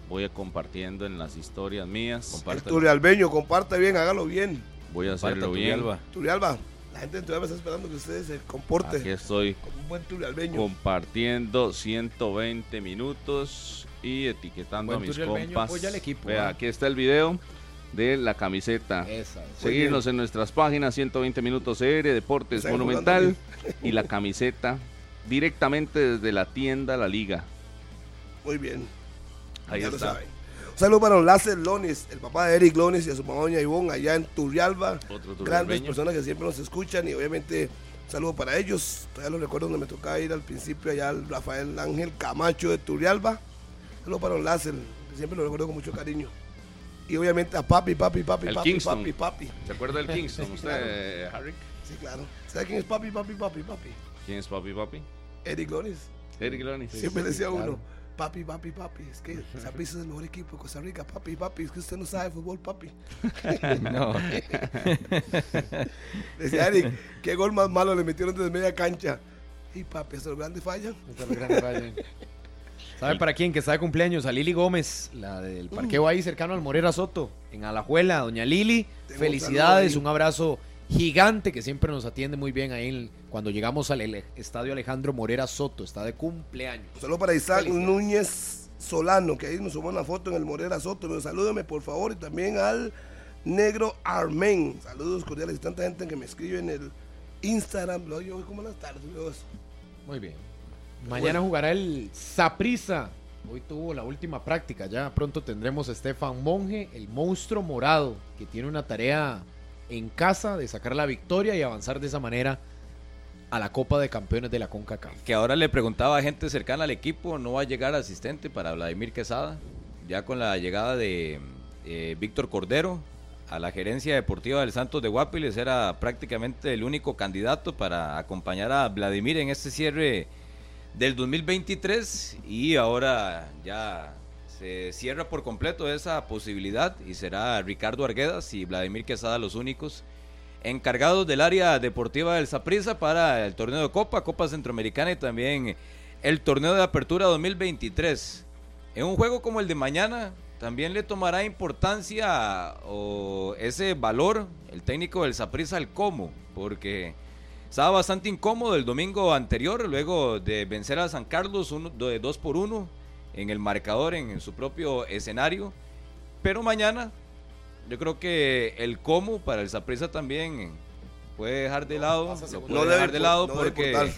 Voy a compartiendo en las historias mías. El Turialbeño, comparte bien, hágalo bien. Voy a hacerlo bien. Turrialba. Turialba, la gente de Turialba está esperando que ustedes se comporte Aquí estoy como un buen Turialbeño. compartiendo 120 minutos y etiquetando Buen a mis compas. apoya al equipo, Vea, ¿ah? aquí está el video de la camiseta. Esa es. Seguirnos en nuestras páginas 120 minutos CR, Deportes Monumental y la camiseta directamente desde la tienda La Liga. Muy bien. Ahí ya está. Un saludo para don Láser Lonis, el papá de Eric Lonis y a su mamá doña Ivonne allá en Turrialba. Otro Grandes personas que siempre nos escuchan y obviamente un saludo para ellos. Todavía lo recuerdo donde me tocaba ir al principio allá al Rafael Ángel Camacho de Turrialba. Un saludo para don Láser, que siempre lo recuerdo con mucho cariño. Y obviamente a papi, papi, papi, El papi, Kingston. papi, papi. ¿Se acuerda del Kingston usted, Harry? Sí, claro. ¿Sabe quién es papi, papi, papi, papi? ¿Quién es papi, papi? Eric Loris. Eric Lonis. Siempre decía uno, papi, papi, papi, es que Saprissa es el mejor equipo de Costa Rica, papi, papi, es que usted no sabe fútbol, papi. No. Decía Eric, qué gol más malo le metieron desde media cancha. Y papi, hasta los grandes fallan. ¿Sabe para quién? Que está de cumpleaños, a Lili Gómez, la del parqueo ahí cercano al Morera Soto, en Alajuela. Doña Lili, felicidades, un abrazo gigante que siempre nos atiende muy bien ahí en- cuando llegamos al estadio Alejandro Morera Soto. Está de cumpleaños. Solo para Isaac. Núñez Solano, que ahí nos sumó una foto en el Morera Soto. Me salúdame por favor y también al Negro Armen. Saludos cordiales y tanta gente que me escribe en el Instagram. Lo yo como las tardes. Muy bien. Mañana jugará el Saprisa. Hoy tuvo la última práctica. Ya pronto tendremos a Estefan Monge, el monstruo morado, que tiene una tarea en casa de sacar la victoria y avanzar de esa manera a la Copa de Campeones de la CONCACAF. Que ahora le preguntaba a gente cercana al equipo, no va a llegar asistente para Vladimir Quesada, ya con la llegada de eh, Víctor Cordero a la gerencia deportiva del Santos de Guapiles, era prácticamente el único candidato para acompañar a Vladimir en este cierre del 2023 y ahora ya se cierra por completo esa posibilidad y será Ricardo Arguedas y Vladimir Quesada los únicos encargados del área deportiva del Saprissa para el torneo de Copa, Copa Centroamericana y también el torneo de apertura 2023. En un juego como el de mañana, también le tomará importancia o ese valor el técnico del Saprissa al cómo, porque estaba bastante incómodo el domingo anterior, luego de vencer a San Carlos uno, de 2 por 1 en el marcador, en, en su propio escenario. Pero mañana yo creo que el cómo para el Saprissa también puede dejar de lado, lo puede No debe dejar de lado no porque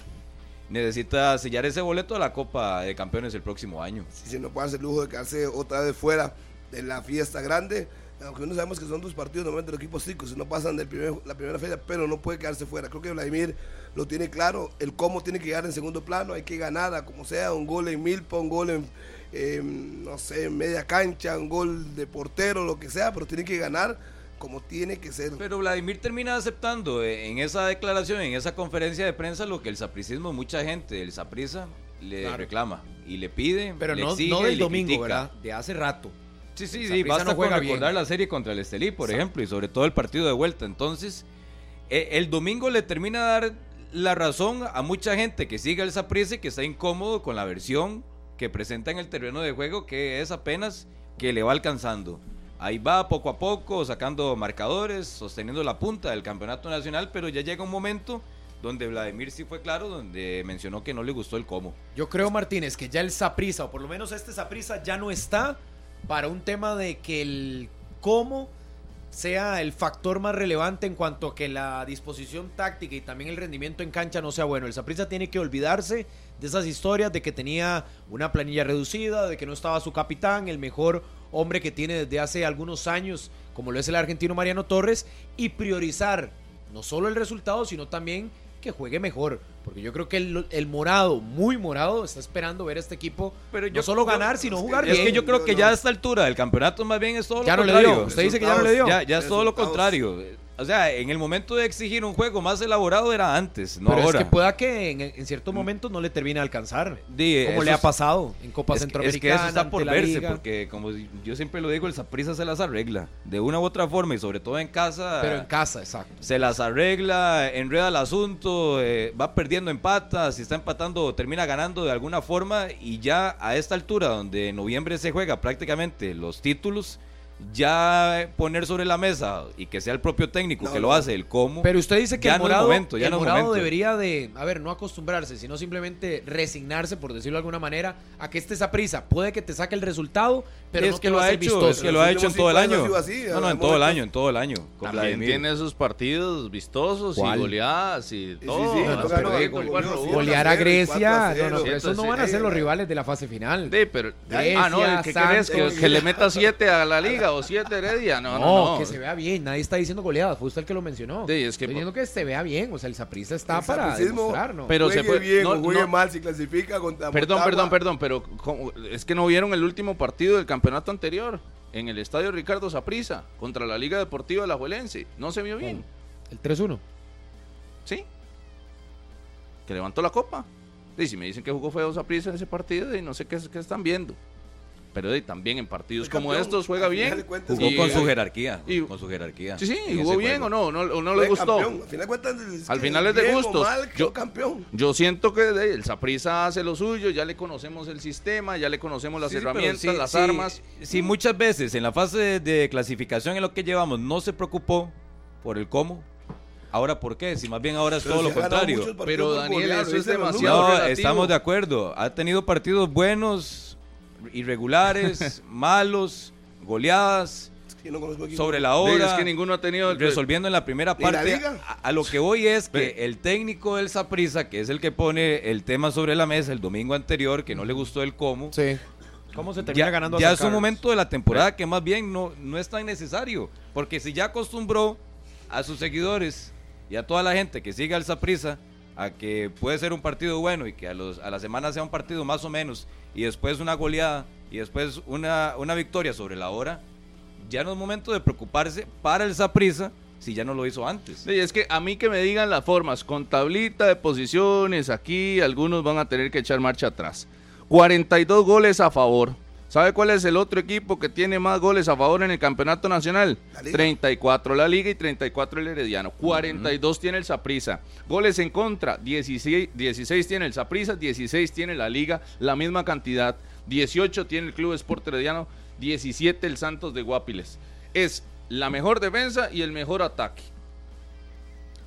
necesita sellar ese boleto a la Copa de Campeones el próximo año. Si se no puede hacer el lujo de quedarse otra vez fuera de la fiesta grande. Aunque no sabemos que son dos partidos normalmente los equipos chicos, no pasan de la primera fecha, pero no puede quedarse fuera. Creo que Vladimir lo tiene claro, el cómo tiene que llegar en segundo plano, hay que ganar, a como sea, un gol en milpa, un gol en, eh, no sé, en media cancha, un gol de portero, lo que sea, pero tiene que ganar como tiene que ser. Pero Vladimir termina aceptando eh, en esa declaración, en esa conferencia de prensa, lo que el sapricismo, mucha gente del Saprissa le Claro. reclama y le pide, Pero le no, exige no y del le domingo, critica. ¿verdad? De hace rato. Sí, sí, El sí, basta no con juega recordar bien. la serie contra el Estelí, por ejemplo, y sobre todo el partido de vuelta. Entonces, eh, el domingo le termina a dar la razón a mucha gente que sigue al Saprissa y que está incómodo con la versión que presenta en el terreno de juego, que es apenas que le va alcanzando. Ahí va poco a poco, sacando marcadores, sosteniendo la punta del campeonato nacional, pero ya llega un momento donde Vladimir sí fue claro, donde mencionó que no le gustó el cómo. Yo creo, Martínez, que ya el Saprisa, o por lo menos este Saprisa, ya no está para un tema de que el cómo sea el factor más relevante en cuanto a que la disposición táctica y también el rendimiento en cancha no sea bueno. El Saprissa tiene que olvidarse de esas historias de que tenía una planilla reducida, de que no estaba su capitán, el mejor hombre que tiene desde hace algunos años, como lo es el argentino Mariano Torres, y priorizar no solo el resultado, sino también que juegue mejor. Porque yo creo que el, el morado, muy morado, está esperando ver a este equipo Pero no solo ganar, sino jugar Es bien. que yo creo que ya a esta altura del campeonato más bien es todo ya lo no le contrario. dio. Usted dice que ya no le dio. Ya, ya es todo lo contrario. O sea, en el momento de exigir un juego más elaborado era antes, no Pero ahora. es que pueda que en, en ciertos momentos no le termine a alcanzar. Como le ha pasado en Copa es, que- es Centroamericana. que eso está por verse, Liga. porque como yo siempre lo digo, el Saprissa se las arregla. De una u otra forma, y sobre todo en casa. Pero en casa, exacto. se las arregla, enreda el asunto, eh, va perdiendo empatas, si está empatando termina ganando de alguna forma y ya a esta altura donde en noviembre se juega prácticamente los títulos, ya poner sobre la mesa y que sea el propio técnico No, que no. lo hace, el cómo. Pero usted dice que Ya el no morado, momento, ya el no morado momento. debería de, a ver, no acostumbrarse, sino simplemente resignarse, por decirlo de alguna manera, a que esté esa prisa. Puede que te saque el resultado, pero es no que te lo va a ser hecho, vistoso. es que lo ha hecho en todo el año. así, no, no, a en todo el año, en todo el año. También tiene sus partidos vistosos ¿Cuál? y goleadas y sí, todo. sí, no 4-1. sí, Golear a 4-0, Grecia, no, no, 4-0. pero esos no van a ser los rivales de la fase final. Sí, pero. Grecia, ah, no, que le meta 7 a la liga o 7 Heredia. No, No, no, no. que se vea bien. Nadie está diciendo goleadas. Fue usted el que lo mencionó. Sí, es que- Estoy diciendo que se vea bien. O sea, el Saprissa está El para sapricismo, demostrar, ¿no? Pero se fue- bien no, o juegue no. mal, si clasifica contra Perdón, Motagua. perdón, perdón, pero ¿cómo? es que no vieron el último partido del campeonato anterior. en el estadio Ricardo Saprissa contra la Liga Deportiva Alajuelense. No se vio bien. El 3-1. Sí. Que levantó la copa. Y si me dicen que jugó feo Saprissa en ese partido, y no sé qué, qué están viendo. Pero de, también en partidos como estos juega bien. cuentas, Jugó Y- con su jerarquía. y- con su jerarquía. Sí, sí, jugó bien o no, no, o no le gustó. campeón. Al final de cuentas, es Al final es de gustos. mal, Yo- campeón. Yo siento que de- el Saprissa hace lo suyo, ya le conocemos el sistema, ya le conocemos las Sí, herramientas, sí, las sí, armas. Si muchas veces en la fase de, de clasificación en lo que llevamos no se preocupó por el cómo, ahora por qué, si más bien ahora es Pero todo si lo contrario. Pero, Daniel, eso es demasiado. No, relativo. estamos de acuerdo. Ha tenido partidos buenos, irregulares, malos, goleadas, Yo no sobre la hora. es que ninguno ha tenido el resolviendo en la primera ¿Y la parte. A, a lo que voy es que el técnico del Saprissa, que es el que pone el tema sobre la mesa el domingo anterior, que no le gustó el cómo, Sí. ¿Cómo se termina ya, ganando ya es un momento de la temporada que más bien no, no es tan necesario. Porque si ya acostumbró a sus seguidores y a toda la gente que sigue al Saprissa a que puede ser un partido bueno y que a, los, a la semana sea un partido más o menos y después una goleada y después una, una victoria sobre la hora, ya no es momento de preocuparse para el Saprissa si ya no lo hizo antes. Sí, es que a mí que me digan las formas, con tablita de posiciones, aquí algunos van a tener que echar marcha atrás. 42 goles a favor. ¿Sabe cuál es el otro equipo que tiene más goles a favor en el campeonato nacional? La Liga. 34 la Liga y 34 el Herediano. 42 tiene el Saprissa. Goles en contra, 16, 16 tiene el Saprissa, 16 tiene la Liga, la misma cantidad. 18 tiene el Club Sport Herediano, 17 el Santos de Guapiles. Es la mejor defensa y el mejor ataque.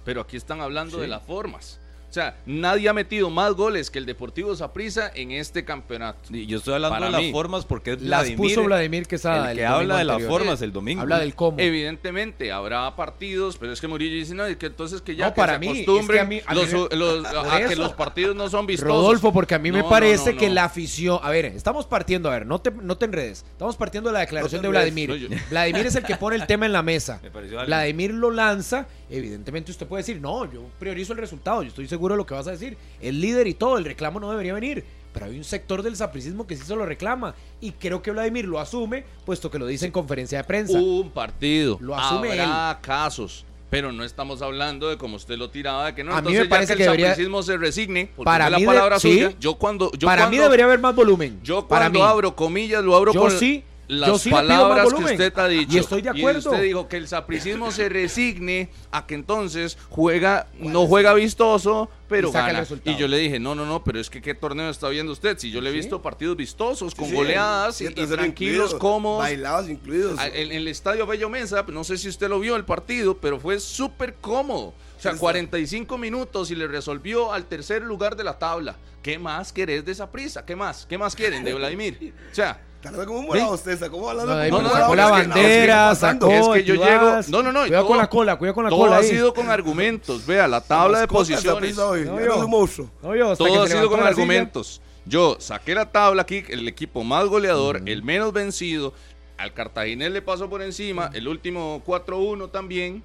Pero aquí están hablando de las formas. O sea, nadie ha metido más goles que el Deportivo Saprissa en este campeonato. Y yo estoy hablando Para de las mí. formas porque es Las Vladimir, puso Vladimir Quesada. el que domingo habla de las formas el domingo. Habla del cómo. Evidentemente habrá partidos, pero es que Murillo dice, no, es que entonces que ya No, que para se mí, es que a mí- a mí los- a que los partidos no son vistosos. Rodolfo, porque a mí me No, no, parece no, que la afición. A ver, estamos partiendo, a ver, no te, no te enredes. Estamos partiendo de la declaración No de Vladimir. Vladimir es el que pone el tema en la mesa. Me. Vladimir lo lanza. Evidentemente, usted puede decir, no, yo priorizo el resultado. Yo estoy seguro de lo que vas a decir. El líder y todo, el reclamo no debería venir. Pero hay un sector del sapricismo que sí se lo reclama. Y creo que Vladimir lo asume, puesto que lo dice en conferencia de prensa. Un partido. Lo asume Habrá casos. Pero no estamos hablando de como usted lo tiraba, de que no, A mí entonces me parece ya que que el debería- sapricismo se resigne, porque Para es la mí de- palabra sí. suya. Yo cuando, yo Para mí debería haber más volumen. Yo Para cuando mí. abro comillas lo abro Yo con sí, las sí palabras que usted ha dicho. Y estoy de acuerdo. usted dijo que el sapricismo se resigne a que entonces juega, no juega vistoso, pero Y gana. Y yo le dije, no, no, no, pero es que qué torneo está viendo usted. Si yo le he visto partidos vistosos, con Sí, goleadas sí, y, y tranquilos, cómodos. Bailados incluidos. A- En, en el estadio Bello Mesa, no sé si usted lo vio el partido, pero fue súper cómodo. O sea, Sí, sí. 45 minutos y le resolvió al tercer lugar de la tabla. ¿Qué más querés de esa prisa? ¿Qué más? ¿Qué más quieren de Vladimir? O sea, Hablando como un morado usted, como hablando No, como no, un no, morado, sacó la es que no, es que bandera, sacó es que yo llego. No, no, no. Cuidado con todo- la cola, cuidado con la todo cola ha ahí. sido con argumentos. Vea, la tabla de posiciones. No, yo. Todo ha sido con argumentos. Yo saqué la tabla aquí, el equipo más goleador, el menos vencido. Al Cartaginés le pasó por encima, el último 4-1 también.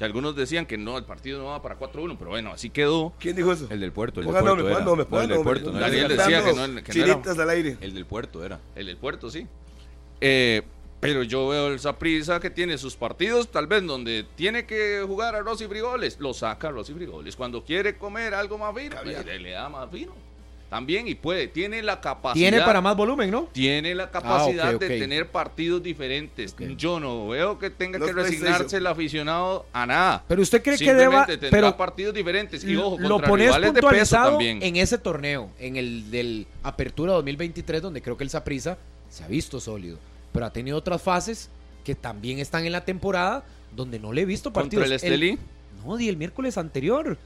Algunos decían que no, el partido no va para 4-1, pero bueno, así quedó. ¿Quién dijo eso? El del puerto, el del puerto era. No, el del puerto, Daniel decía que no, que no era- al aire. El del puerto era. El del puerto, sí. Eh, pero yo veo el Saprissa que tiene sus partidos, tal vez donde tiene que jugar arroz y frijoles, lo saca arroz y frijoles. Cuando quiere comer algo más fino, le, le da más vino. También, y puede, tiene la capacidad. Tiene para más volumen, ¿no? Tiene la capacidad Ah, ok. de tener partidos diferentes. Yo no veo que tenga No que es resignarse el aficionado a nada. Pero usted cree que deba. Tendrá Pero partidos diferentes. Y ojo, lo contra pones rivales de peso puntualizado también. en ese torneo, en el del Apertura 2023, donde creo que el Saprissa se ha visto sólido. Pero ha tenido otras fases que también están en la temporada donde no le he visto partidos. Contra el Estelí. no, di el miércoles anterior.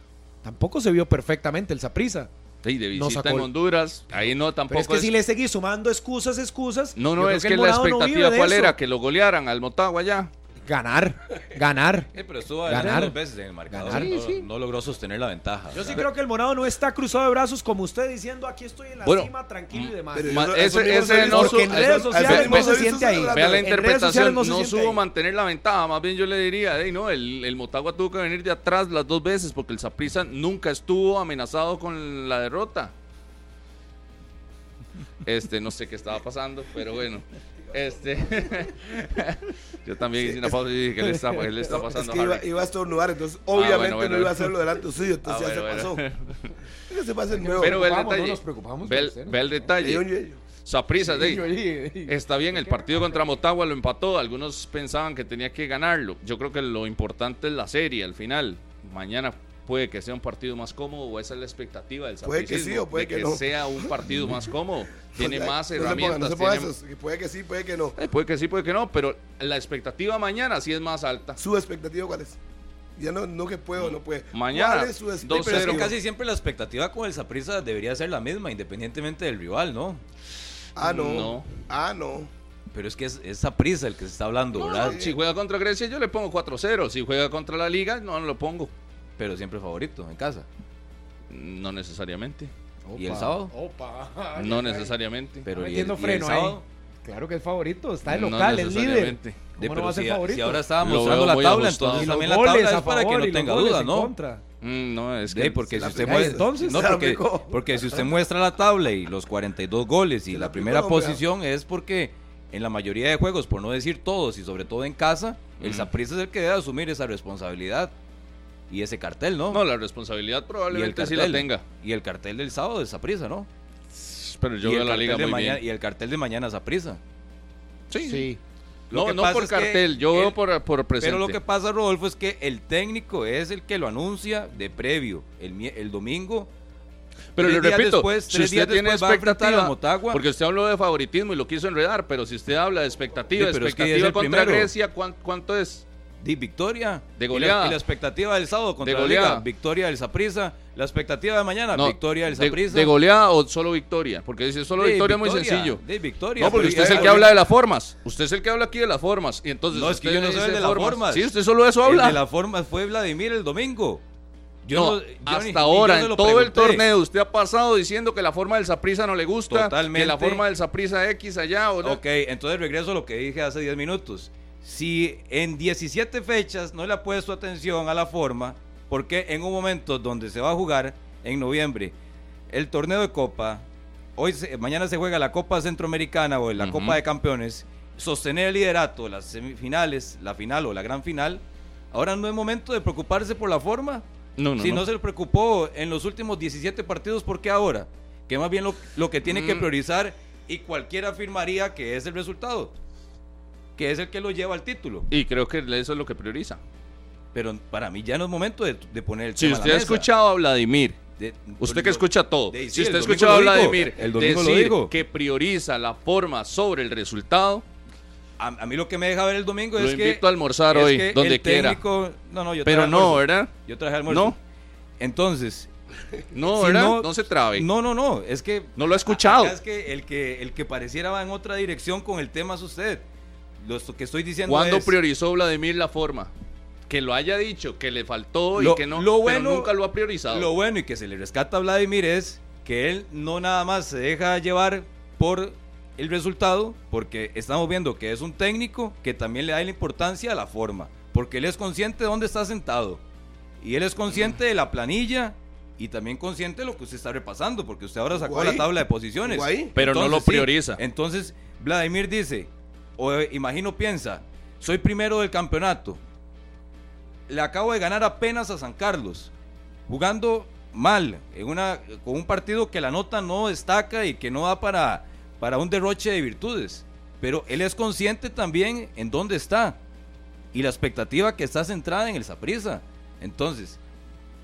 Tampoco se vio perfectamente el Saprissa. Sí, de no visita sacó en Honduras. Ahí no tampoco Pero es que es- si le seguís sumando excusas, excusas. No, no, es que, el la no expectativa de cuál era, que lo golearan al Motagua ya. Ganar, ganar. Eh, pero estuvo Ganar. dos veces en el marcador. Ganar. no, Sí, sí. no logró sostener la ventaja. Yo sí creo que el Morado no está cruzado de brazos como usted diciendo aquí estoy en la Bueno, cima, tranquilo y demás. Pero Ma- eso- ese- no Porque en redes sociales no se siente ahí. Vea la interpretación, no, subo ahí. mantener la ventaja, más bien yo le diría, "Ey, no, el, el Motagua tuvo que venir de atrás las dos veces porque el Saprissa nunca estuvo amenazado con la derrota. Este, no sé qué estaba pasando, pero bueno. Este. Yo también hice una pausa y dije, ¿qué le está, qué le está pasando es que a iba, iba a estornudar, entonces obviamente bueno, bueno. no iba a hacerlo delante suyo, entonces Ah, ya bueno, se bueno. pasó. Que se pase el nuevo. Pero ve el preocupamos, no detalle. nos preocupamos Ve el- ve el detalle. Saprissa, de. Está bien, el partido contra Motagua lo empató. Algunos pensaban que tenía que ganarlo. Yo creo que lo importante es la serie al final. Mañana puede que sea un partido más cómodo o esa es la expectativa del Puede que sí o puede de que no. sea un partido más cómodo. Tiene No más no se ponga- herramientas. No se ponga tiene- esos, que puede que sí, puede que no. Eh, puede que sí, puede que no, pero la expectativa mañana sí es más alta. ¿Su expectativa cuál es? Ya no, no que puedo, no puede. Mañana, ¿Cuál es su dos Sí, pero es que expectativa? casi siempre la expectativa con el Saprissa debería ser la misma, independientemente del rival, ¿no? Ah, no. No. Ah, no. Pero es que es, Saprissa el que se está hablando, ¿verdad? Si juega contra Grecia, yo le pongo 4-0. Si juega contra la Liga, no lo pongo. Pero siempre favorito en casa. No necesariamente. ¿Y el sábado? Opa. No necesariamente. Pero ¿y el, metiendo y el freno sábado? Claro que es favorito, está No local, es líder. De, ¿Cómo pero no va a ser si, favorito? si ahora estaba Lo mostrando la tabla, ajustado. entonces Y también la tabla es para que no tenga goles duda, en ¿no? contra. Mm, no, es Sí, que porque si usted muestra, entonces, no, porque, si usted muestra la tabla y los 42 goles y la primera hombre. posición es porque en la mayoría de juegos, por no decir todos y sobre todo en casa, el. Saprissa es el que debe asumir esa responsabilidad y ese cartel, ¿no? No, la responsabilidad probablemente cartel, sí la tenga. Y el cartel del sábado de Saprissa, ¿no? Pero yo veo la liga de muy mañana, bien. y el cartel de mañana Saprissa. Sí. Sí. Lo No, no por cartel, yo el- veo por, por presente. Pero lo que pasa, Rodolfo, es que el técnico es el que lo anuncia de previo. El, el domingo Pero le repito, después- si usted tiene expectativa, Motagua. porque usted habló de favoritismo y lo quiso enredar, pero si usted habla de expectativa, Sí, pero es que es expectativa contra primero. Grecia, ¿cuán- ¿cuánto es? De victoria. De Y la- goleada. Y la, expectativa del sábado contra De la. Liga, victoria del Saprissa. La expectativa de mañana, No, victoria del de, Saprissa. de goleada o solo victoria? Porque dice solo De victoria, muy sencillo. De victoria. No, porque usted es el que habla de las formas. Usted es el que habla aquí de las formas. Y entonces No, es que yo no soy dice el de las formas. Sí, usted solo de eso El habla. de la forma fue Vladimir el domingo. Yo no, no- yo hasta ni ahora, en todo el torneo, usted ha pasado diciendo que la forma del Saprisa no le gusta, que Totalmente. la forma del Saprisa X allá. O Ok, entonces regreso a lo que dije hace 10 minutos. Si en 17 fechas no le ha puesto atención a la forma, porque en un momento donde se va a jugar en noviembre el torneo de Copa, hoy se- mañana se juega la Copa Centroamericana o la. Copa de Campeones, sostener el liderato, las semifinales, la final o la gran final, ahora no es momento de preocuparse por la forma. No, no, si no. no. se preocupó en los últimos 17 partidos, ¿por qué ahora? Que más bien lo, lo que tiene que Mm. priorizar y cualquiera afirmaría que es el resultado, que es el que lo lleva al título. Y creo que eso es lo que prioriza. Pero para mí ya no es momento de, de poner el Si tema a la usted ha mesa. escuchado a Vladimir, De- usted que lo- escucha todo, de- sí, si el usted ha domingo escuchado a lo Vladimir el domingo lo decir dijo. que prioriza la forma sobre el resultado, a, a mí lo que me deja ver el domingo Lo es que invito a almorzar es hoy, que donde el quiera. técnico- no, no, yo pero traje no, almuerzo. ¿verdad? Yo traje almuerzo. No. Entonces, No, Si ¿verdad? no- No, se trabe. No, no, no, no, es que lo ha escuchado. Acá es que el que el que pareciera va en otra dirección con el tema es usted. Lo esto que estoy diciendo ¿Cuándo es priorizó Vladimir la forma? Que lo haya dicho, que le faltó y Lo- que no, lo pero bueno- nunca lo ha priorizado. Lo bueno y que se le rescata a Vladimir es que él no nada más se deja llevar por el resultado, porque estamos viendo que es un técnico que también le da la importancia a la forma, porque él es consciente de dónde está sentado y él es consciente de la planilla y también consciente de lo que usted está repasando, porque usted ahora sacó Guay. la tabla de posiciones. Guay. Pero no lo sí, prioriza. entonces, Vladimir dice, o eh, imagino piensa, soy primero del campeonato. Le acabo de ganar apenas a San Carlos, jugando mal, en una, con un partido que la nota no destaca y que no da para, para un derroche de virtudes. Pero él es consciente también en dónde está y la expectativa que está centrada en el Saprissa. Entonces,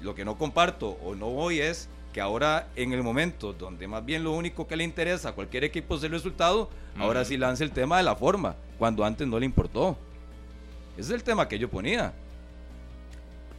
lo que no comparto o no voy es que ahora en el momento donde más bien lo único que le interesa a cualquier equipo es el resultado, ahora sí lance el tema de la forma, cuando antes no le importó. Ese es el tema que yo ponía.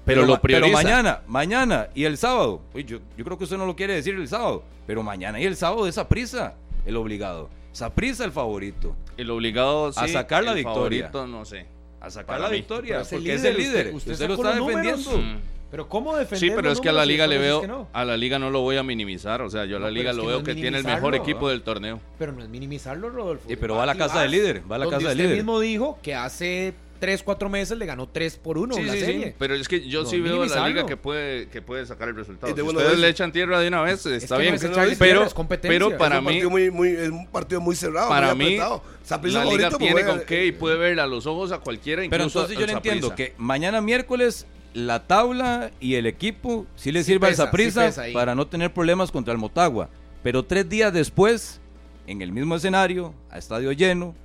Pero lo ma- prioriza. mañana, mañana y el sábado, uy, yo, yo creo que usted no lo quiere decir el sábado, pero mañana y el sábado es prisa el obligado. prisa el favorito. El obligado A sacar la el victoria. favorito, no sé. A sacar Para la mí. victoria, Pero porque es el líder. usted- Usted, usted lo está números. defendiendo. Mm. Pero ¿cómo defender Sí, pero es que a la liga le usted veo, no? a la liga no lo voy a minimizar, o sea, yo a No, la pero liga es lo veo no es que tiene el mejor equipo ¿no? del torneo. Pero no es minimizarlo, Rodolfo. Sí, pero va a la casa del líder, va a la casa del usted líder. mismo dijo que hace 3, 4 meses le ganó 3 por 1 Sí, la sí, sí, serie. pero es que yo No, sí veo a la liga que puede, que puede sacar el resultado. Si ustedes le echan tierra de una vez, está que bien. no es pero, tierra, es pero Es para es un mí, partido muy, muy, es un partido muy cerrado. para muy mí, la liga pues, tiene con qué y puede ver a los ojos a cualquiera, Pero incluso entonces yo no entiendo que mañana miércoles la tabla y el equipo sí le sirve pesa, al sí ahí. para no tener problemas contra el Motagua. Pero tres días después, en el mismo escenario, a estadio lleno,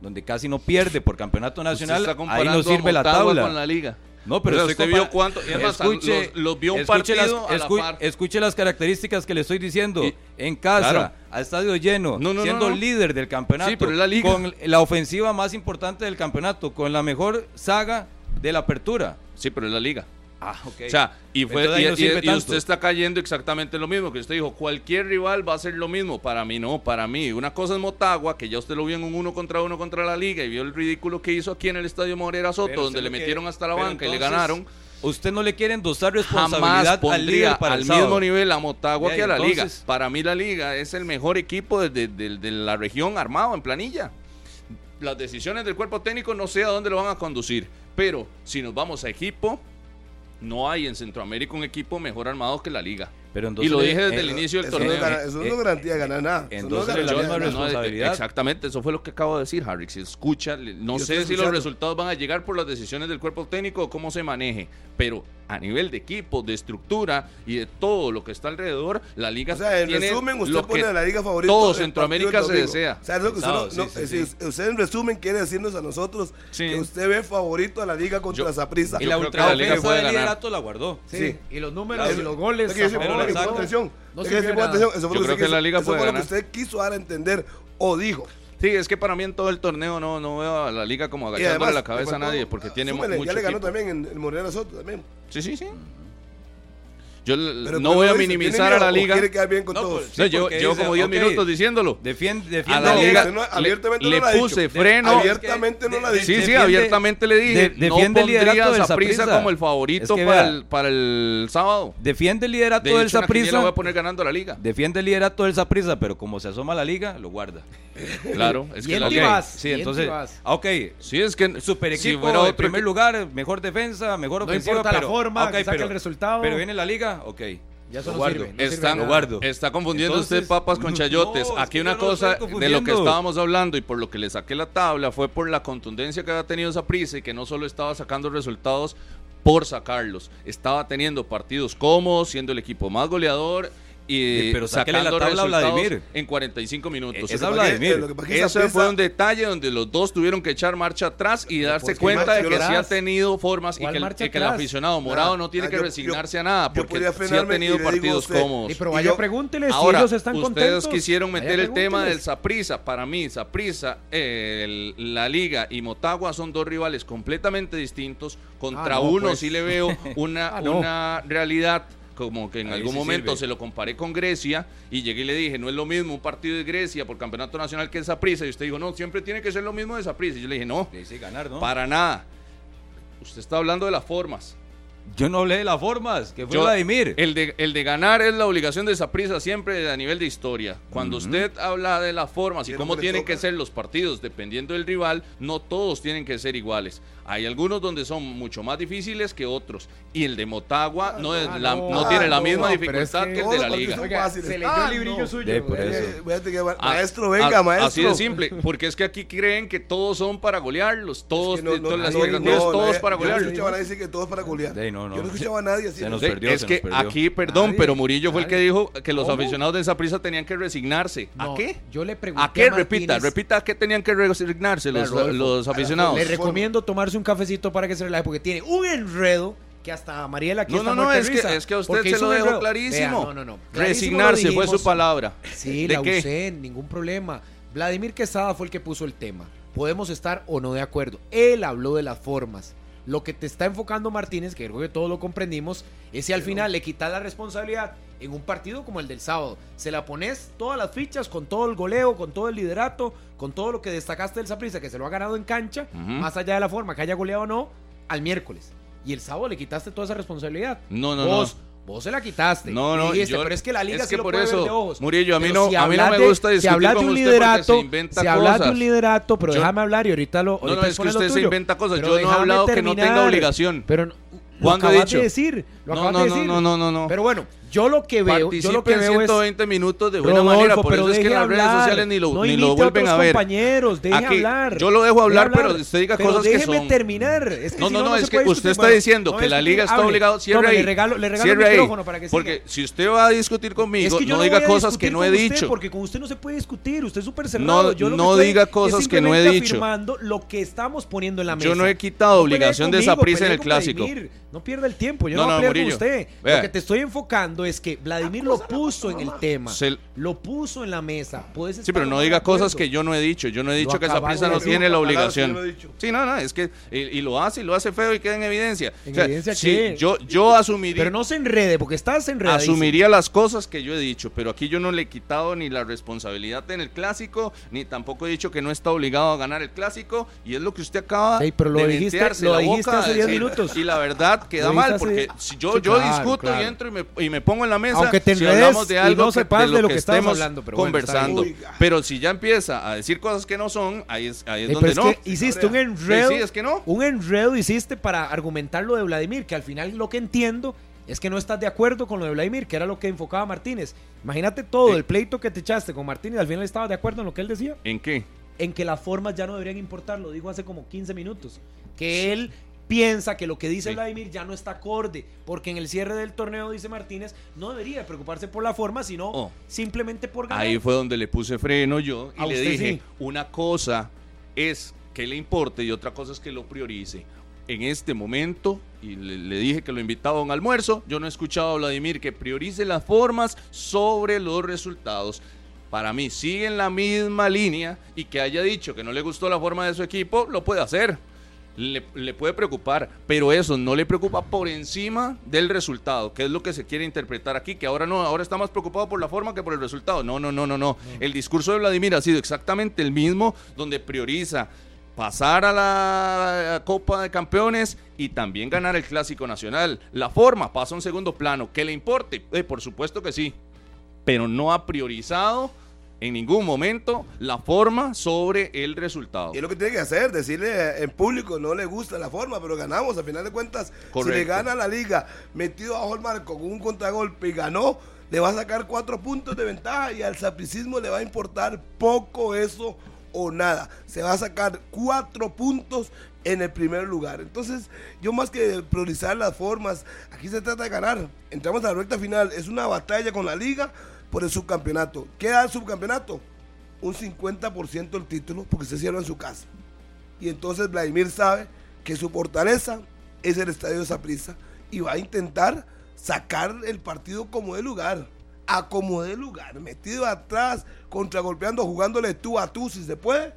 donde casi no pierde por campeonato nacional, ahí no sirve a la tabla. con la liga. No, pero O sea, estoy usted vio cuánto- y además, escuche, los- los vio un escuche partido las, a la escu- par. escuche las características que le estoy diciendo. Y- en casa, Claro. a estadio lleno, No, no, no, siendo no. líder del campeonato, Sí, pero es la liga. con la ofensiva más importante del campeonato, con la mejor saga de la apertura. Sí, pero es la liga. Ah, ok. O sea, y, fue, Entonces ahí y, no y- sirve y tanto. usted está cayendo exactamente lo mismo que usted dijo. Cualquier rival va a hacer lo mismo. Para mí no, para mí. Una cosa es Motagua, que ya usted lo vio en un uno contra uno contra la liga y vio el ridículo que hizo aquí en el Estadio Morera Soto, Pero donde le metieron hasta la pero banca y le ganaron. Usted no le quiere endosar Jamás responsabilidad al líder para al el mismo nivel a Motagua Ya, que a la liga. Para mí la liga es el mejor equipo de, de- de- de la región armado en planilla. Las decisiones del cuerpo técnico no sé a dónde lo van a conducir, pero si nos vamos a equipo, no hay en Centroamérica un equipo mejor armado que la liga. Pero y entonces, lo dije desde eh, el inicio del Eso no, torneo. eso no eh, garantía ganar nada. No entonces garantía la misma. No, responsabilidad. exactamente, eso fue lo que acabo de decir, Harry. Si escucha, no Yo sé si los resultados van a llegar por las decisiones del cuerpo técnico o cómo se maneje, pero a nivel de equipo, de estructura y de todo lo que está alrededor, la liga O sea, en tiene resumen, usted lo pone a la liga favorita. todo Centroamérica se desea. O sea, es lo que usted, no- sí, no- sí, es sí. usted en resumen quiere decirnos a nosotros Sí. que usted ve favorito a la liga contra Saprissa. Y la ultra la liga ofensa puede del ganar. liderato la guardó. Sí, Sí. y los números Claro. y los goles. Que atención. No nada. atención. Eso fue Yo lo creo que la liga eso fue lo que usted quiso dar a entender o dijo. Sí, es que para mí en todo el torneo no, no veo a la liga como agachándole además, la cabeza a faltó- nadie porque tiene súmele, mucho Ya le ganó equipo. también en el Morena Soto también. Sí, sí, sí. Yo Pero no ¿cómo voy a minimizar ¿Tiene a la liga. quiere quedar bien con No, todos? pues, No, Sí, llevo porque llevo como 10 ok. minutos diciéndolo. Defiende, A defiende la No, liga no- abiertamente le no dicho. puse freno. Abiertamente no de- dicho. Sí, sí, defiende- abiertamente le dije. de- no defiende el pondría liderato a del Saprissa. como el favorito Es que para, el, para el sábado. Defiende el liderato De del hecho, la Saprissa. voy a poner ganando a la liga. Defiende el liderato del Saprissa, pero como se asoma a la liga, lo guarda. Claro, es que la liga. Sí, entonces. Ah, Ok. Sí, es que Super si equipo, primer lugar, mejor defensa, mejor No ofensiva. importa la pero, forma, ok, que saque pero, el resultado. Pero viene la liga, ok. Ya eso Lo no guardo. sirve. no sirve Están- de Lo nada. guardo. Está confundiendo Entonces, usted papas con chayotes. es Aquí una cosa de lo que estábamos hablando y por lo que le saqué la tabla fue por la contundencia que había tenido esa prisa y que no solo estaba sacando resultados por sacarlos, estaba teniendo partidos cómodos, siendo el equipo más goleador y Sí, pero sáquele la sacando tabla a resultados Vladimir. en 45 minutos. Es Vladimir. lo que pasa es que Ese Saprissa- fue un detalle donde los dos tuvieron que echar marcha atrás y darse cuenta de que sí ha tenido formas y ¿Cuál que, el, y que aficionado morado Ah, no tiene ah, que yo- resignarse yo- a nada porque sí ha y tenido partidos usted, cómodos. Sí, pero Y vaya, yo- pregúntele si Ahora, ellos están ustedes contentos. quisieron Vaya, meter el tema del Saprisa. Para mí, Saprisa, la Liga y Motagua son dos rivales completamente distintos. Contra Ah, no, uno pues. sí le veo una, Ah, no. una realidad como que en Ahí algún sí momento sirve. se lo comparé con Grecia y llegué y le dije, no es lo mismo un partido de Grecia por campeonato nacional que el Saprisa. Y usted dijo, no, siempre tiene que ser lo mismo de Saprisa. Y yo le dije, no, para nada. Usted está hablando de las formas. Yo no hablé de las formas, que fue Yo- Vladimir. El de, el de ganar es la obligación de Saprissa siempre a nivel de historia. Cuando usted habla de las formas y ¿Qué es cómo tienen toca? que ser los partidos dependiendo del rival, no todos tienen que ser iguales. Hay algunos donde son mucho más difíciles que otros. Y el de Motagua no, es ah, la- no. no tiene la Ah, misma no, pero es dificultad que que el de la liga. Oiga, se leyó Ah, el librillo no. suyo. Eh, Ah, maestro, venga, ah, maestro. Así de simple, porque es que aquí creen que todos son para golearlos, todos, todos para Yo no golearlos. escuchaba a nadie decir que todos para golear. Sí, no, no. Yo no escuchaba a nadie perdió, es se que nos perdió. aquí, perdón, Nadie, pero Murillo fue el que dijo que los ¿Cómo? aficionados de esa prisa tenían que resignarse. ¿A qué? Yo le pregunté ¿A qué? repita, repita, ¿a qué tenían que resignarse los aficionados? Le recomiendo tomarse un cafecito para que se relaje, porque tiene un enredo que hasta Mariela aquí No, está no, no, es que, es que a usted se lo dejó clarísimo. Vea, no, no, no. Clarísimo Resignarse fue su palabra. Sí, ¿De la qué? usé, ningún problema. Vladimir Quesada fue el que puso el tema. Podemos estar o no de acuerdo. Él habló de las formas. Lo que te está enfocando Martínez, que creo que todos lo comprendimos, es si al final le quitas la responsabilidad en un partido como el del sábado. Se la pones todas las fichas, con todo el goleo, con todo el liderato, con todo lo que destacaste del Saprissa, que se lo ha ganado en cancha, más allá de la forma, que haya goleado o no, al miércoles. Y el sábado le quitaste toda esa responsabilidad. No, no, vos, Vos se la quitaste. No, no, Dijiste, yo- pero es que la liga es sí que lo por puede ver eso, de ojos. Murillo, a mí Pero no- a mí no hablas me gusta si discutir hablas con de un liderato, se inventa si hablas de un liderato, pero Yo- déjame hablar y ahorita lo No, no, ahorita es que usted se inventa cosas. Yo no he hablado que no tenga obligación. Pero no- ¿Cuándo he acabas dicho? de decir. Lo No, no, de no, decir. no, no, no, no. Pero bueno, yo lo que veo, yo lo que veo es 120 minutos de buena Rodolfo, manera, por pero eso es que deje las redes hablar. sociales ni lo, no ni lo vuelven a ver. compañeros, deje Aquí, hablar. yo lo dejo hablar, pero usted diga Pero cosas que déjeme son. terminar. Es que No, si no, no, es que usted discutir. está diciendo no que la liga está hable. obligado. Cierre ahí. Le regalo, le regalo Cierre el ahí. micrófono para que siga. Porque si usted va a discutir conmigo, Es que no, diga cosas que no he dicho. Porque con usted no se puede discutir, usted es súper cerrado. No- diga es cosas que no he dicho. afirmando lo que estamos poniendo en la mesa. Yo no he quitado obligación de conmigo, Saprissa en el clásico. No pierda el tiempo, yo No, voy a pelear con usted. Lo que te estoy enfocando es que Vladimir lo puso en el tema. Se- Lo puso en la mesa. Puedes Sí, estar pero o no de diga cosas acuerdo. que yo no he dicho. Yo no he dicho que esa acabas prisa de no decir. tiene la Palabras que yo obligación. no he dicho. Sí, no, no, es que y, y lo hace y lo hace feo y queda en evidencia. ¿En O sea, evidencia sí, qué? yo yo asumiría Pero no se enrede, porque estás enredado. asumiría las cosas que yo he dicho, pero aquí yo no le he quitado ni la responsabilidad en el clásico, ni tampoco he dicho que no está obligado a ganar el clásico, y es lo que usted acaba Sí, pero lo de dijiste- ventearse lo la dijiste boca hace a 10 decir. minutos. Y la verdad queda Lo mal, porque si yo, Sí, yo claro, discuto claro. y entro y me, y me pongo en la mesa, Aunque te si hablamos de y algo no que- sepas de lo que estabas estemos hablando, pero conversando. pero si ya empieza a decir cosas que no son, ahí es, ahí es Eh, donde pero es no. que hiciste un enredo. sí, es que no. Un enredo hiciste para argumentar lo de Vladimir, que al final lo que entiendo es que no estás de acuerdo con lo de Vladimir, que era lo que enfocaba Martínez. Imagínate todo, Eh. el pleito que te echaste con Martínez, al final estabas de acuerdo en lo que él decía, ¿En qué? en que las formas ya no deberían importar, lo dijo hace como 15 minutos, que él piensa que lo que dice Sí. Vladimir ya no está acorde, porque en el cierre del torneo, dice Martínez, no debería preocuparse por la forma, sino Oh. simplemente por ganar. Ahí fue donde le puse freno yo y A le dije, sí. una cosa es que le importe y otra cosa es que lo priorice. En este momento, y le, le dije que lo invitaba a un almuerzo, yo no he escuchado a Vladimir que priorice las formas sobre los resultados. Para mí sigue en la misma línea y que haya dicho que no le gustó la forma de su equipo, lo puede hacer. Le, le puede preocupar, pero eso no le preocupa por encima del resultado, que es lo que se quiere interpretar aquí, que ahora no, ahora está más preocupado por la forma que por el resultado. No, no, no, no, no. El discurso de Vladimir ha sido exactamente el mismo, donde prioriza pasar a la Copa de Campeones y también ganar el Clásico Nacional. La forma pasa a un segundo plano. ¿Que le importe? Eh, por supuesto que sí, pero no ha priorizado en ningún momento la forma sobre el resultado. Y es lo que tiene que hacer, decirle en público, no le gusta la forma, pero ganamos. A final de cuentas, si le gana la liga metido bajo el marco con un contragolpe y ganó, le va a sacar cuatro puntos de ventaja y al sapricismo le va a importar poco eso o nada. Se va a sacar cuatro puntos en el primer lugar. Entonces, yo más que priorizar las formas, aquí se trata de ganar. Entramos a la recta final, es una batalla con la liga por el subcampeonato. ¿Qué da el subcampeonato? Un 50% del título porque se cierra en su casa. Y entonces Vladimir sabe que su fortaleza es el estadio Saprissa y va a intentar sacar el partido como de lugar. A como de lugar, metido atrás, contragolpeando, jugándole tú a tú si se puede.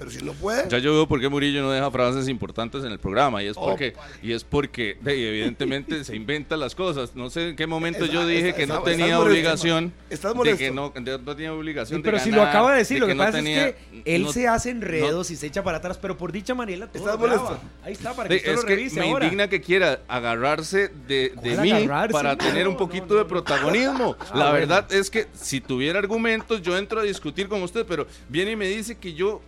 Pero si no puede, Ya yo veo por qué Murillo no deja frases importantes en el programa y es porque y es porque de, evidentemente se inventa las cosas. No sé en qué momento yo dije que no está- tenía estás molesto, obligación estás de molesto. que no, de- no tenía obligación Sí, de pero si lo acaba de decir, lo que, no pasa tenía- es que él no- se hace enredos y se echa para atrás, pero por dicha Mariela todo ¿Estás molesto? Ahí está, para que de- usted es lo que revise me ahora. indigna que quiera agarrarse de, de ¿Cuál mí agarrarse? para No, tener un no, poquito no, de no. protagonismo. Ah, La bueno. verdad es que si tuviera argumentos, yo entro a discutir con usted, pero viene y me dice que yo.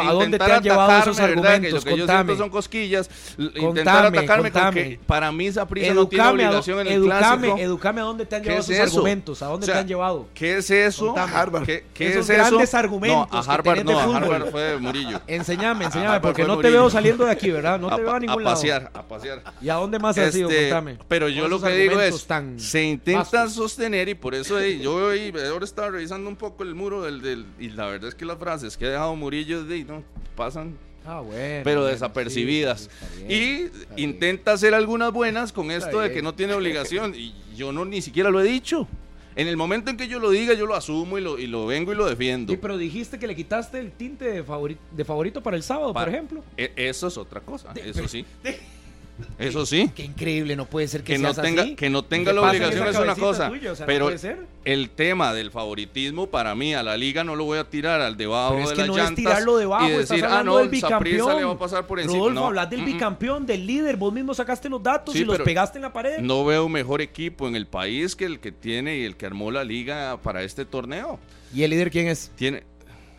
¿A dónde te han llevado esos argumentos? lo que yo Contame. siento son cosquillas. Contame, intentar atacarme contame. con que para mí esa prisa no tiene a, obligación en el educame, clásico. educame a dónde te han ¿Qué llevado es esos eso? argumentos, a dónde O sea, te han llevado. ¿Qué es eso? Harvard. ¿Qué, qué Esos es eso? grandes argumentos No, a Harvard no, a fútbol. Harvard fue Murillo. Enseñame, A enseñame, porque no te veo saliendo de aquí, ¿verdad? No a, te veo a ningún a lado. pasear, a pasear. ¿Y a dónde más has ido? Este, Contame. pero yo lo que digo es, se intenta vastos. sostener y por eso yo ahora estaba revisando un poco el muro del- y la verdad es que las frases que ha dejado Murillo de, no, pasan Ah, bueno. pero bueno, desapercibidas. sí, está bien, y intenta hacer algunas buenas con esto de que no tiene obligación y yo no ni siquiera lo he dicho. En el momento en que yo lo diga, yo lo asumo y lo, y lo vengo y lo defiendo. Sí, pero dijiste que le quitaste el tinte de favorito, de favorito para el sábado, por ejemplo. E- Eso es otra cosa, De- eso sí. Eso sí. Qué increíble, no puede ser que, Que no, seas tenga, así. que no ¿Qué tenga la obligación es una cosa. tuya? O sea, no pero puede ser. el tema del favoritismo, para mí, a la liga no lo voy a tirar al debajo Pero es de que las no llantas. es tirarlo debajo, y decir, ah, no, el bicampeón. le va a pasar por encima. Rodolfo, no, hablas del bicampeón, del líder, vos mismo sacaste los datos Sí, y los pegaste en la pared. No veo mejor equipo en el país que el que tiene y el que armó la liga para este torneo. ¿Y el líder quién es? Tiene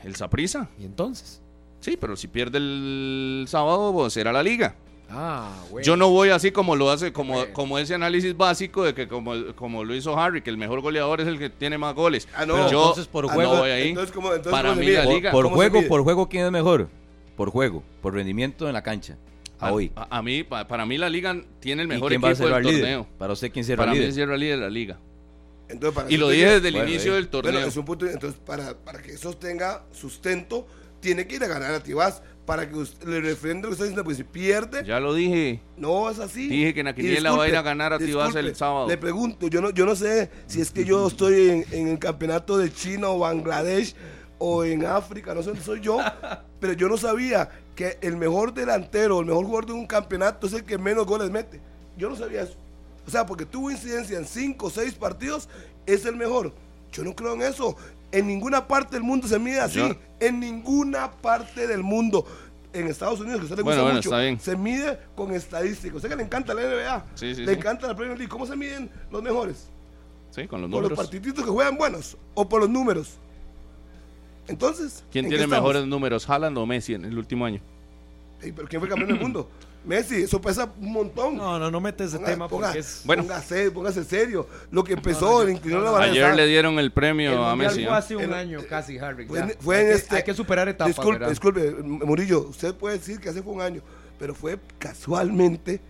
el Saprissa. ¿Y entonces? Sí, pero si pierde el sábado, pues será la liga. Ah. Yo no voy así como lo hace, como, Bueno. como ese análisis básico de que como, como lo hizo Harry, que el mejor goleador es el que tiene más goles. Ah, no. Pero yo Entonces, por no juego- voy ahí. Entonces, ¿cómo- entonces Para cómo mí la liga- Por ¿Cómo se juego, por juego, ¿quién es mejor? Por juego, por rendimiento en la cancha. A hoy. A, a mí, pa- para mí la liga tiene el ¿Y mejor quién va a equipo ser del el líder? torneo. Para usted, ¿quién será Para el mí líder? es Sierra Líder de la liga. Entonces, para Y lo dije desde el Bueno, inicio ahí. del torneo. Bueno, es un punto. Entonces, para, para que eso tenga sustento, tiene que ir a ganar a Tibás. Para que usted, le refrende lo que está diciendo, pues si pierde, Ya lo dije. no es así. Dije que en la quiniela va a ir a ganar a Tibás el sábado. Le pregunto, yo no, yo no sé si es que yo estoy en, en el campeonato de China o Bangladesh o en África, no sé dónde soy yo, pero yo no sabía que el mejor delantero, el mejor jugador de un campeonato es el que menos goles mete. Yo no sabía eso. O sea, porque tuvo incidencia en cinco o seis partidos, es el mejor. Yo no creo en eso. En ninguna parte del mundo se mide así. Yo- En ninguna parte del mundo. En Estados Unidos, que a usted le gusta Bueno, mucho, se mide con estadísticas. Usted que le encanta la NBA, Sí, sí, le sí. encanta la Premier League. ¿Cómo se miden los mejores? Sí, con los ¿Por los números. partiditos que juegan buenos o por los números? Entonces, ¿Quién ¿en tiene mejores números, Haaland o Messi en el último año? Ey, ¿Pero quién fue campeón del mundo? Messi, eso pesa un montón. No, no, no metes ese Ponga- tema ponga- porque es... Bueno. Póngase, póngase serio. Lo que empezó, le inclinó la balanza. Ayer le dieron el El premio a Messi. fue hace un El- año casi, Harry. Fue hay, en que, este- hay que superar etapas, Disculpe, ¿verdad? disculpe, Murillo, usted puede decir que hace fue un año, pero fue casualmente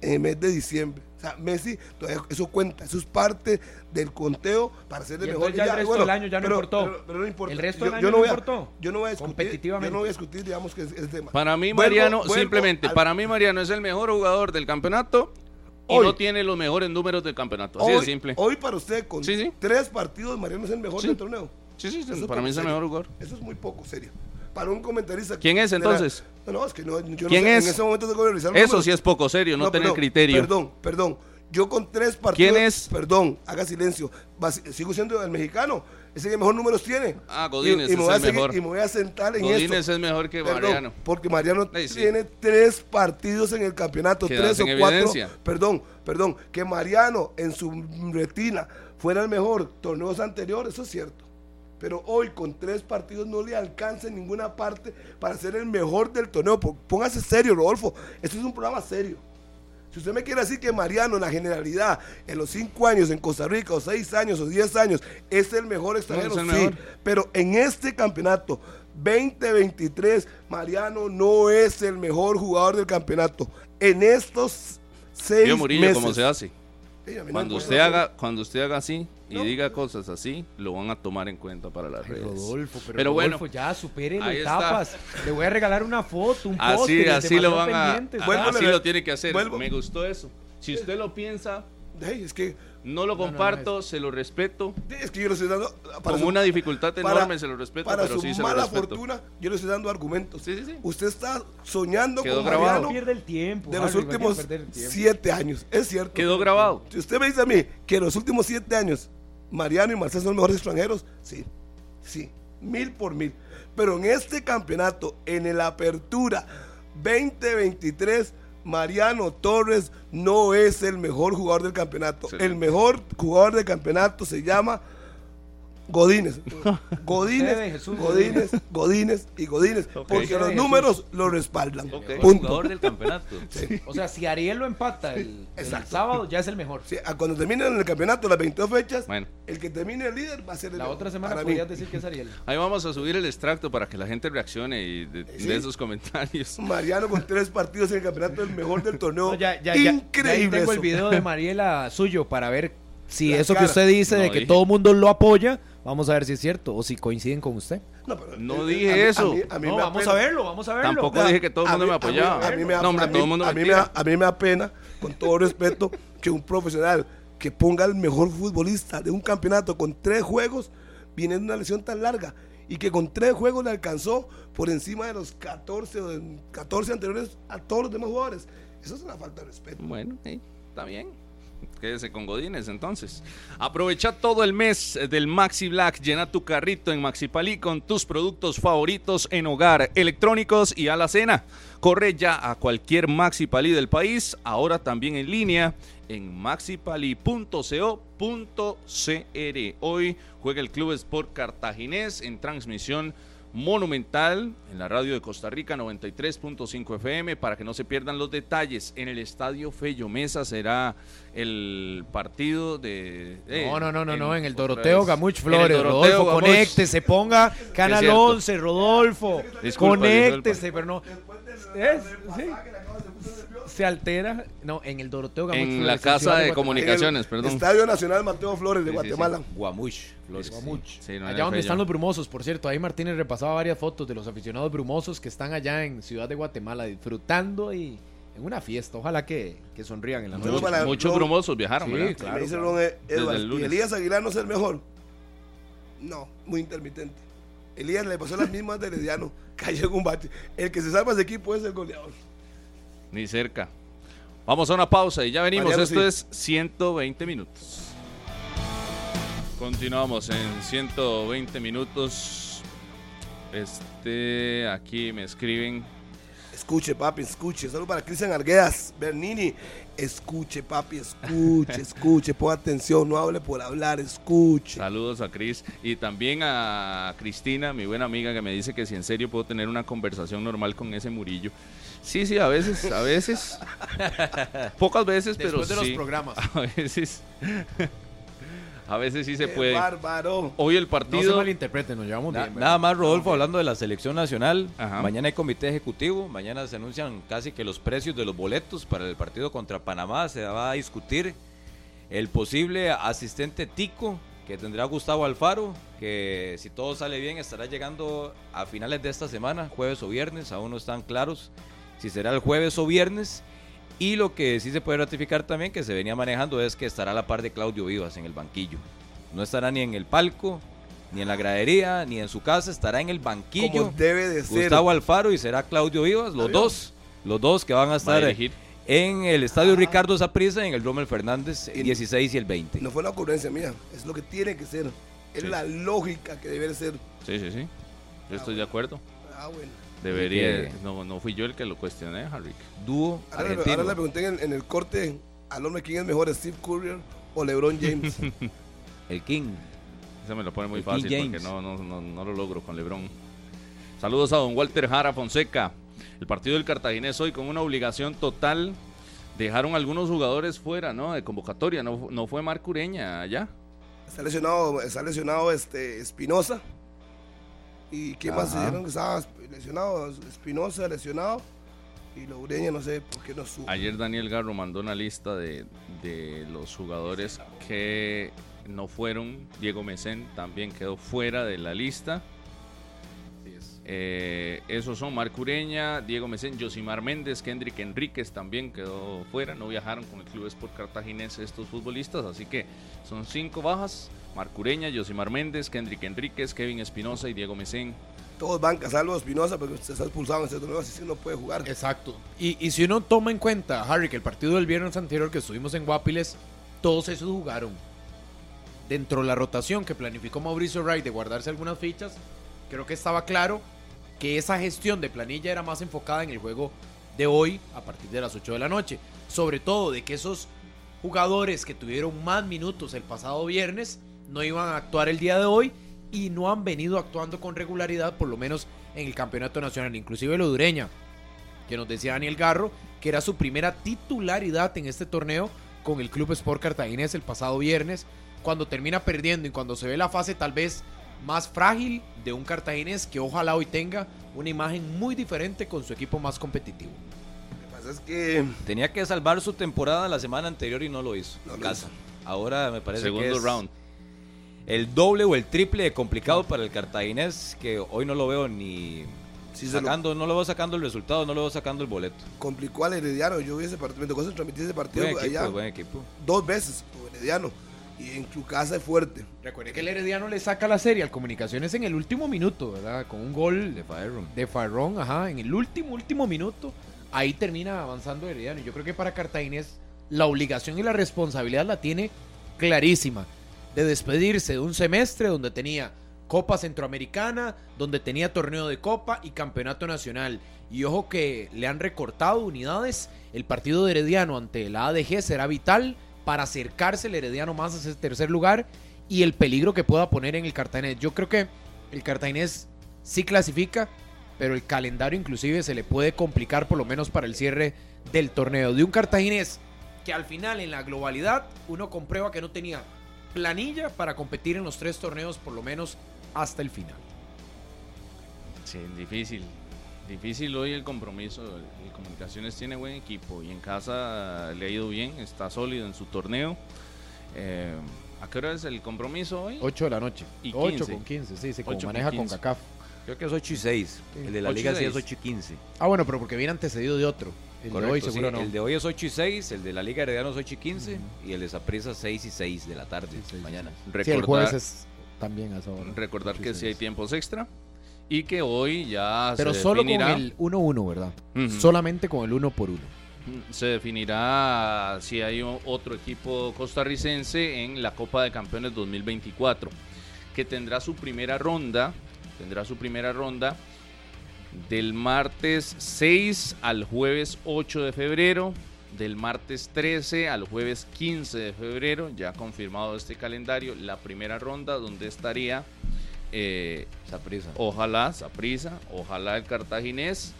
en el mes de diciembre. O sea, Messi, todavía eso cuenta, eso es parte del conteo para ser el mejor. ya el resto del año ya no importó. Pero, pero no importa. El resto del yo año no no voy a- importó. Yo no voy a discutir, Competitivamente. yo no voy a discutir, digamos, que es el tema. Para mí, Mariano, vuelvo simplemente, al- para mí, Mariano es el mejor jugador del campeonato y Hoy. no tiene los mejores números del campeonato. Así hoy, de simple. Hoy para usted, con Sí, sí. tres partidos, Mariano es el mejor Sí. del torneo. Sí, sí, es para mí es el mejor jugador. Eso es muy poco serio. Para un comentarista. ¿Quién es, la- entonces? No, no, es que no, yo no ¿Quién sé, es? En ese momento tengo que revisar los Eso números. sí es poco serio, no, tener perdón, criterio. Perdón, perdón. Yo con tres partidos. ¿Quién es? Perdón, haga silencio. Sigo siendo el mexicano. Ese que mejor números tiene. Ah, Godínez y, y me es el seguir- mejor. Y me voy a sentar en Godínez esto. es mejor que Perdón, Mariano. Porque Mariano Sí, sí. tiene tres partidos en el campeonato, Quedas tres o cuatro. evidencia. Perdón, perdón. Que Mariano en su retina fuera el mejor torneos anteriores, eso es cierto. Pero hoy con tres partidos no le alcanza en ninguna parte para ser el mejor del torneo. Póngase serio, Rodolfo. Esto es un programa serio. Si usted me quiere decir que Mariano en la generalidad, en los cinco años en Costa Rica, o seis años, o diez años, es el mejor extranjero, es el sí. mejor. Pero en este campeonato 2023, Mariano no es el mejor jugador del campeonato. En estos seis Yo, Murillo, meses. ¿cómo se hace? No Cuando usted haga, cuando usted haga así y diga cosas así, lo van a tomar en cuenta para las Ay, redes. Rodolfo, pero, Pero bueno, Rodolfo, ya supere ahí está. etapas. Le voy a regalar una foto, un Así, póster, así lo van a, a- así lo tiene que hacer. vuelvo. Me gustó eso. Si usted lo piensa, Es que, no lo no, comparto, se lo respeto. es que yo le estoy dando. para su- una dificultad para- enorme se lo respeto, Para pero su sí se lo mala respeto. fortuna, yo le estoy dando argumentos. Sí, sí, sí. Usted está soñando Quedó con grabado. Pierde el tiempo. de los Harry, ¿para qué últimos siete años. Es cierto. Quedó grabado. Si usted me dice a mí que en los últimos siete años Mariano y Marcelo son los mejores extranjeros, sí, sí, mil por mil. Pero en este campeonato, en el Apertura 2023, Mariano Torres no es el mejor jugador del campeonato. Sí. El mejor jugador del campeonato se llama Godínez. Godínez, Godínez, Godínez y Godínez. Porque los números lo respaldan. Punto. Jugador del campeonato. O sea, si Ariel lo empata el, el sábado, ya es el mejor. Sí, cuando terminen el campeonato, las 22 fechas, Bueno. el que termine el líder va a ser el La mejor, otra semana para mí. podrías decir que es Ariel. Ahí vamos a subir el extracto para que la gente reaccione y de, Sí. de esos comentarios. Mariano con tres partidos en el campeonato, el mejor del torneo. No, ya, ya, ya, Increíble. ya tengo el video de Mariela suyo para ver si La eso que usted dice de que dije. todo el mundo lo apoya, vamos a ver si es cierto o si coinciden con usted. No, pero, No eh, dije a mí- eso. A mí, a mí no, vamos apena. a verlo, vamos a verlo. Tampoco dije que todo el mundo mí- me apoyaba. A mí, me, da- pena, con todo respeto, que un profesional que ponga al mejor futbolista de un campeonato con tres juegos viene de una lesión tan larga y que con tres juegos le alcanzó por encima de los 14, o de 14 anteriores a todos los demás jugadores. Eso es una falta de respeto. Bueno, eh, está bien. Quédese con Godines entonces. Aprovecha todo el mes del Maxi Black. Llena tu carrito en Maxi Palí con tus productos favoritos en hogar, electrónicos y a la cena. Corre ya a cualquier Maxi Palí del país, ahora también en línea en maxipali.co.cr. Hoy juega el Club Sport Cartaginés en transmisión monumental en la radio de Costa Rica 93.5 FM para que no se pierdan los detalles en el estadio Fello Mesa será el partido de eh, No, no, no, no, no, en el Doroteo. Gamuch En Flores. Doroteo Rodolfo, Gamuch. conéctese, ponga Canal cierto. 11, Rodolfo. Disculpa, conéctese, pero no. ¿Es? Sí. Se altera. No, en el Doroteo Gamuch En la casa de comunicaciones, perdón. Estadio Nacional Mateo Flores de Sí, sí, sí. Guatemala. Guamuch, Flores. Guamuch. Sí, no, en allá donde están los brumosos, por cierto. Ahí Martínez repasaba varias fotos de los aficionados brumosos que están allá en Ciudad de Guatemala disfrutando y en una fiesta. Ojalá que, que sonrían en la noche. para- Muchos brumosos viajaron, Sí, ¿verdad? claro. Me dice Ron Ed- Edwards, el ¿y. Elías Aguilar no es el mejor? No, muy intermitente. Elías le pasó las mismas de Herediano. Cayó en un bate. El que se salva de ese equipo es el goleador. Ni cerca. Vamos a una pausa y ya venimos. Mariano, Esto sí. es 120 minutos. Continuamos en 120 minutos. Este, aquí me escriben. Escuche, papi, escuche. Solo para Cristian Arguedas, Bernini. Escuche, papi, escuche, escuche. Ponga atención, no hable por hablar, escuche. Saludos a Cris y también a Cristina, mi buena amiga, que me dice que si en serio puedo tener una conversación normal con ese Murillo. Sí, sí, a veces, a veces. Pocas veces, pero Después de los sí. programas. A veces. A veces sí se Qué puede. bárbaro. Hoy el No se partido. malinterpreten, nos llevamos Na- bien. nada más, Rodolfo, hablando de la selección nacional. Ajá. Mañana hay comité ejecutivo. Mañana se anuncian casi que los precios de los boletos para el partido contra Panamá. Se va a discutir el posible asistente Tico que tendrá Gustavo Alfaro. Que si todo sale bien estará llegando a finales de esta semana, jueves o viernes. Aún no están claros si será el jueves o viernes. Y lo que sí se puede ratificar también que se venía manejando es que estará a la par de Claudio Vivas en el banquillo. No estará ni en el palco, ni en la gradería, ni en su casa, estará en el banquillo. Como debe de ser. Gustavo Alfaro y será Claudio Vivas, los dos, los dos que van a va a estar en el estadio Ricardo Saprissa, en el Rommel Fernández, el 16 y el 20. No fue una ocurrencia mía, es lo que tiene que ser. Es Sí. la lógica que debe ser. Sí, sí, sí. Yo estoy de acuerdo. Ah, bueno. Debería. que- No, no fui yo el que lo cuestioné, Harry. Dúo Ahora, le- argentino. ahora le pregunté en, en el corte al hombre quién es mejor, Steve Currier o LeBron James. El King. Ese me lo pone muy El fácil porque no, no, no, no lo logro con Lebron. Saludos a don Walter Jara Fonseca. El partido del Cartaginés hoy con una obligación total. Dejaron algunos jugadores fuera, ¿no? De convocatoria. No, no fue Marco Ureña allá. está lesionado, está lesionado este Espinosa. ¿Y quién más dijeron que estaba lesionado? Espinosa lesionado. Y Loureña no sé por qué no subo. Ayer Daniel Garro mandó una lista de, de los jugadores que no fueron. Diego Mesén también quedó fuera de la lista. Eh, esos son Marco Ureña, Diego Mesén, Josimar Méndez, Kendrick Enríquez también quedó fuera. No viajaron con el Club Sport Cartaginés estos futbolistas. Así que son cinco bajas. Marco Ureña, Josimar Méndez, Kendrick Enríquez, Kevin Espinosa y Diego Mesén. Todos bancas, salvo Espinosa, pero se está expulsado en este torneo, así que no puede jugar. Exacto. Y, y si uno toma en cuenta, Harry, que el partido del viernes anterior que estuvimos en Guapiles, todos esos jugaron. Dentro de la rotación que planificó Mauricio Wright de guardarse algunas fichas, creo que estaba claro que esa gestión de planilla era más enfocada en el juego de hoy a partir de las 8 de la noche. Sobre todo de que esos jugadores que tuvieron más minutos el pasado viernes no iban a actuar el día de hoy y no han venido actuando con regularidad, por lo menos en el campeonato nacional, inclusive lo dureña que nos decía Daniel Garro, que era su primera titularidad en este torneo con el Club Sport Cartaginés el pasado viernes, cuando termina perdiendo y cuando se ve la fase tal vez más frágil de un cartaginés que ojalá hoy tenga una imagen muy diferente con su equipo más competitivo. Lo que pasa es que Tenía que salvar su temporada la semana anterior y no lo hizo. No en lo casa. Ahora me parece Segundo que es round. el doble o el triple de complicado para el cartaginés, que hoy no lo veo ni lo sacando, no lo veo sacando el resultado, no lo veo sacando el boleto. complicó al Herediano, yo vi ese partido, me tocó transmitir ese partido Buen equipo, allá buen equipo. dos veces Herediano. Y en su casa es fuerte. Recuerde que el Herediano le saca la serie al Comunicaciones en el último minuto, ¿verdad? Con un gol De Farron. de Farrón, ajá, en el último, último minuto. Ahí termina avanzando Herediano. Y Yo creo que para Cartaginés la obligación y la responsabilidad la tiene clarísima de despedirse de un semestre donde tenía Copa Centroamericana, donde tenía torneo de Copa y Campeonato Nacional. Y ojo que le han recortado unidades. El partido de Herediano ante la ADG será vital para acercarse el Herediano más a ese tercer lugar y el peligro que pueda poner en el Cartaginés. Yo creo que el Cartaginés sí clasifica, pero el calendario inclusive se le puede complicar por lo menos para el cierre del torneo. De un Cartaginés que al final en la globalidad uno comprueba que no tenía planilla para competir en los tres torneos por lo menos hasta el final. Sí, difícil. Difícil hoy el compromiso. El, el Comunicaciones tiene buen equipo y en casa le ha ido bien, está sólido en su torneo. Eh, ¿A qué hora es el compromiso hoy? 8 de la noche. Y 8 15. con 15, sí, se con maneja con 15. CACAF. Creo que es 8 y 6. El de la 8 y liga sí es 6. 8 y 15. Ah, bueno, pero porque viene antecedido de otro. El de hoy Correcto, seguro sí. no. El de hoy es 8 y 6, el de la Liga Herediano es 8 y 15 y el de Saprissa 6 y 6 de la tarde, mañana. Sí, el Recordar, jueves es también a esa hora. recordar que sí hay tiempos extra y que hoy ya Pero se solo con definirá, el 1-1, ¿verdad? Solamente con el 1 por 1. se definirá si hay otro equipo costarricense en la Copa de Campeones 2024 que tendrá su primera ronda, tendrá su primera ronda del martes 6 al jueves 8 de febrero, del martes 13 al jueves 15 de febrero, ya confirmado este calendario, la primera ronda donde estaría eh, ojalá Saprissa, ojalá el Cartaginés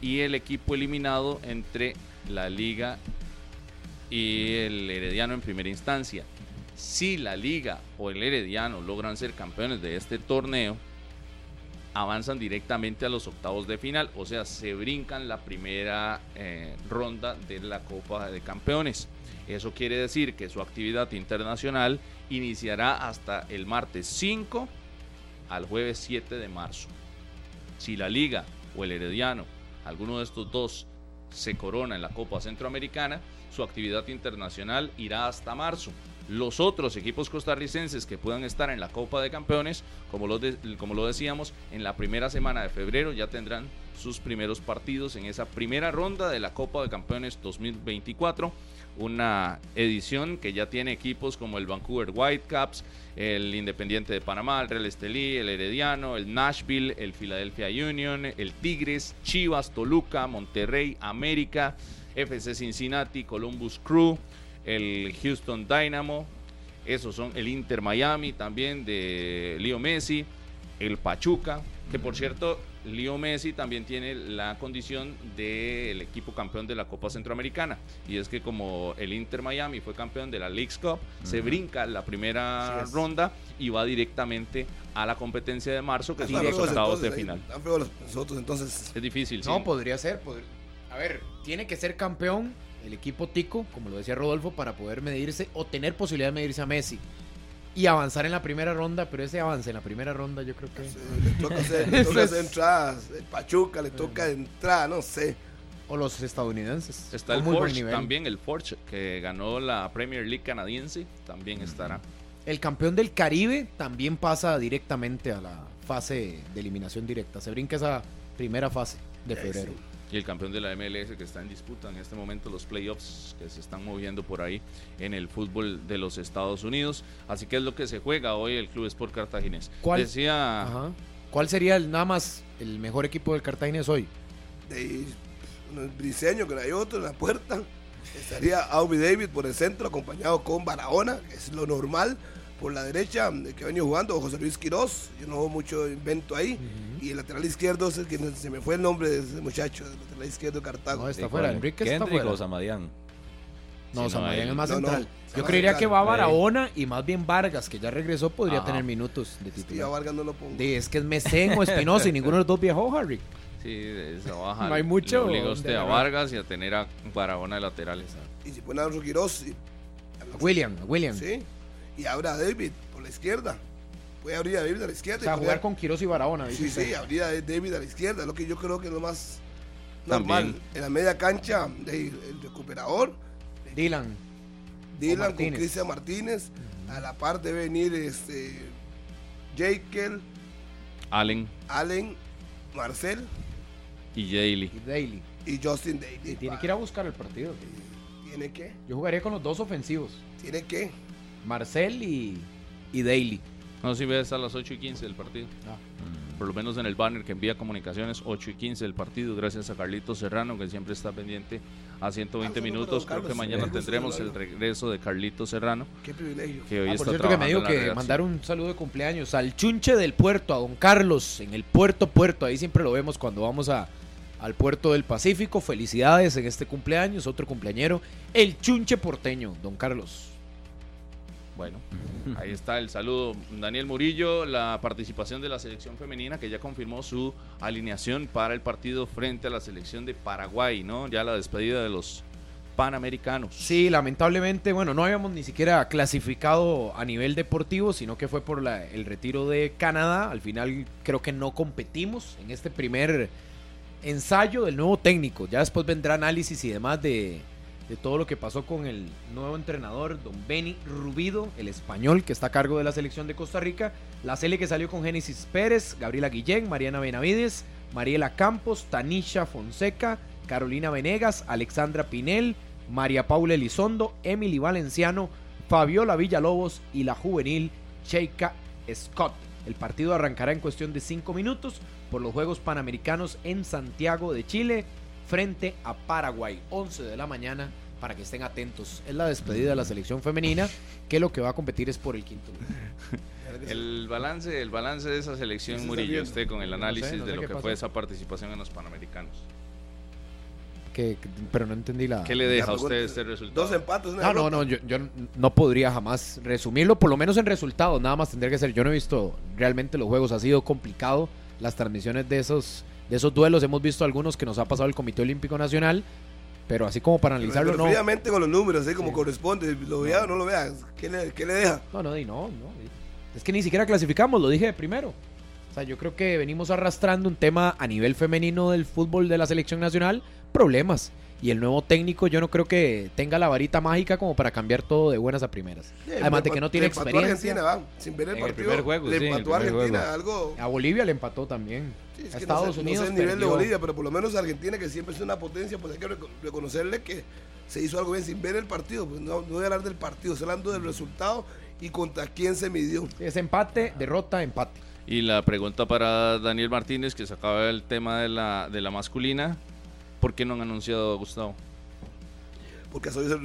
y el equipo eliminado entre la Liga y el Herediano en primera instancia. Si la Liga o el Herediano logran ser campeones de este torneo, avanzan directamente a los octavos de final, o sea, se brincan la primera eh, ronda de la Copa de Campeones. Eso quiere decir que su actividad internacional iniciará hasta el martes 5 al jueves 7 de marzo. Si la Liga o el Herediano, alguno de estos dos, se corona en la Copa Centroamericana, su actividad internacional irá hasta marzo. Los otros equipos costarricenses que puedan estar en la Copa de Campeones, como lo, como lo decíamos, en la primera semana de febrero ya tendrán sus primeros partidos en esa primera ronda de la Copa de Campeones 2024. Una edición que ya tiene equipos como el Vancouver Whitecaps, el Independiente de Panamá, el Real Estelí, el Herediano, el Nashville, el Philadelphia Union, el Tigres, Chivas, Toluca, Monterrey, América, FC Cincinnati, Columbus Crew, el Houston Dynamo, esos son el Inter Miami también de Leo Messi, el Pachuca, que por cierto, Leo Messi también tiene la condición del equipo campeón de la Copa Centroamericana. Y es que como el Inter Miami fue campeón de la Leagues Cup, se brinca la primera ronda y va directamente a la competencia de marzo, que son los octavos de final. nosotros entonces. Es difícil, sí. No, podría ser. pod- A ver, tiene que ser campeón el equipo Tico, como lo decía Rodolfo, para poder medirse o tener posibilidad de medirse a Messi. Y avanzar en la primera ronda, pero ese avance en la primera ronda yo creo que... Sí, Le toca hacer, le toca hacer entradas. El Pachuca le toca entrada, no sé. O los estadounidenses. Está el muy buen Forge nivel. también, el Forge que ganó la Premier League canadiense, también estará. El campeón del Caribe también pasa directamente a la fase de eliminación directa. Se brinca esa primera fase de Ahí febrero. sí. Y el campeón de la MLS que está en disputa en este momento, los playoffs que se están moviendo por ahí en el fútbol de los Estados Unidos. Así que es lo que se juega hoy el Club Sport Cartaginés. ¿Cuál? Decía, Ajá. ¿Cuál sería el, nada más el mejor equipo del Cartaginés hoy? De briseño que no hay otro en la puerta. Estaría Aubrey David por el centro, acompañado con Barahona, que es lo normal. Por la derecha, el que ha venido jugando, José Luis Quirós. Yo no veo mucho invento ahí. Y el lateral izquierdo es el que se me fue el nombre de ese muchacho, el lateral izquierdo de Cartago. No, está ¿De fuera. Enrique está Kendrick fuera. o Samadián. No, Sí, no, es más no, no, central. Yo creería que va Sí. Barahona y más bien Vargas, que ya regresó, podría Ajá. tener minutos de Sí, a titular. Vargas no lo pongo. De- es que es Mesén o Espinosa y ninguno de los dos viajó, Harry. sí, esa baja. No hay mucho Le a usted a. Vargas y a tener a Barahona de laterales. Y si pone a y- A William, a William. sí. Y ahora a David por la izquierda. Puede abrir a David a la izquierda. O sea, y jugar con Quiroz y Barahona. dice Sí, sí, habría de David a la izquierda, lo que yo creo que es lo más También. normal. En la media cancha, el recuperador, Dylan. Dylan con. Cristian Martínez, A la par debe venir este, Jekyll, Allen Allen, Marcel y Daly. Y Daly. y Justin Daly. Tiene que ir a buscar el partido. ¿Tiene que? Yo jugaría con los dos ofensivos. ¿Tiene que? Marcel y, y Daly. No, si ves a las 8 y 15 del partido. Ah. Por lo menos en el banner que envía comunicaciones, 8 y 15 del partido. Gracias a Carlitos Serrano, que siempre está pendiente a 120 Ah, minutos. Creo que mañana tendremos el regreso de Carlitos Serrano, Qué privilegio. que hoy Ah, está por cierto que me dijo que redacción. mandar un saludo de cumpleaños al chunche del puerto, a don Carlos, en el puerto puerto. Ahí siempre lo vemos cuando vamos a, al puerto del Pacífico. Felicidades en este cumpleaños, otro cumpleañero. El chunche porteño, don Carlos. Bueno, ahí está el saludo. Daniel Murillo, la participación de la selección femenina que ya confirmó su alineación para el partido frente a la selección de Paraguay, ¿no? Ya la despedida de los panamericanos. Sí, lamentablemente, bueno, no habíamos ni siquiera clasificado a nivel deportivo, sino que fue por el retiro de Canadá. Al final creo que no competimos en este primer ensayo del nuevo técnico. Ya después vendrá análisis y demás de, de todo lo que pasó con el nuevo entrenador, don Benny Rubido, el español que está a cargo de la selección de Costa Rica. La serie que salió con Génesis Pérez, Gabriela Guillén, Mariana Benavides, Mariela Campos, Tanisha Fonseca, Carolina Venegas, Alexandra Pinel, María Paula Elizondo, Emily Valenciano, Fabiola Villalobos y la juvenil Sheika Scott. El partido arrancará en cuestión de 5 minutos por los Juegos Panamericanos en Santiago de Chile frente a Paraguay, 11 de la mañana, para que estén atentos. Es la despedida de la selección femenina, que lo que va a competir es por el quinto lugar. El balance, el balance de esa selección, Murillo, viendo. usted con el No sé, análisis no sé de lo que pasó. fue esa participación en los Panamericanos. Que, que- pero no entendí la... ¿Qué le deja a usted este resultado? Dos empates, No, no, derrota. no, yo, yo no podría jamás resumirlo, por lo menos en resultados, nada más tendría que ser. Yo no he visto realmente los juegos, ha sido complicado las transmisiones de esos, de esos duelos. Hemos visto algunos que nos ha pasado el Comité Olímpico Nacional, pero así como para analizarlo, Pero no. fríamente con los números, así como Sí. corresponde. Lo vea o no lo vea. ¿Qué le, qué le deja? No, no, di no, no. Es que ni siquiera clasificamos, lo dije de primero. O sea, yo creo que venimos arrastrando un tema a nivel femenino del fútbol de la selección nacional, problemas. Y el nuevo técnico yo no creo que tenga la varita mágica como para cambiar todo de buenas a primeras. Además de que no tiene Le empató a experiencia. Argentina, va, sin ver el En el partido. primer juego, le sí, empató a Argentina, juego. algo. A Bolivia le empató también. Sí, es a que Estados no sé, Unidos no sé el nivel perdió. de Bolivia, pero por lo menos Argentina, que siempre es una potencia, pues hay que reco- reconocerle que se hizo algo bien sin ver el partido. Pues no, no voy a hablar del partido, estoy hablando del resultado y contra quién se midió. Es empate, derrota, empate. Y la pregunta para Daniel Martínez, que sacaba el tema de la, de la masculina, ¿por qué no han anunciado a Gustavo? Porque eso es la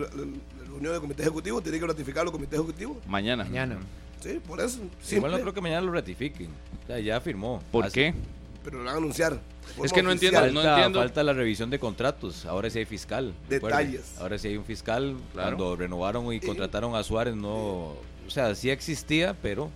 reunión del comité ejecutivo, tiene que ratificarlo el comité ejecutivo. Mañana. Mañana. Sí, por eso. Igual Simple, no creo que mañana lo ratifiquen. Ya, ya firmó. ¿Por Así- qué? Pero lo van a anunciar. Es que no entiendo, no Falta, entiendo. falta la revisión de contratos. Ahora sí hay fiscal. recuerde. Detalles. Ahora sí hay un fiscal. Claro. Cuando renovaron y Sí. contrataron a Suárez, no. O sea, sí existía, pero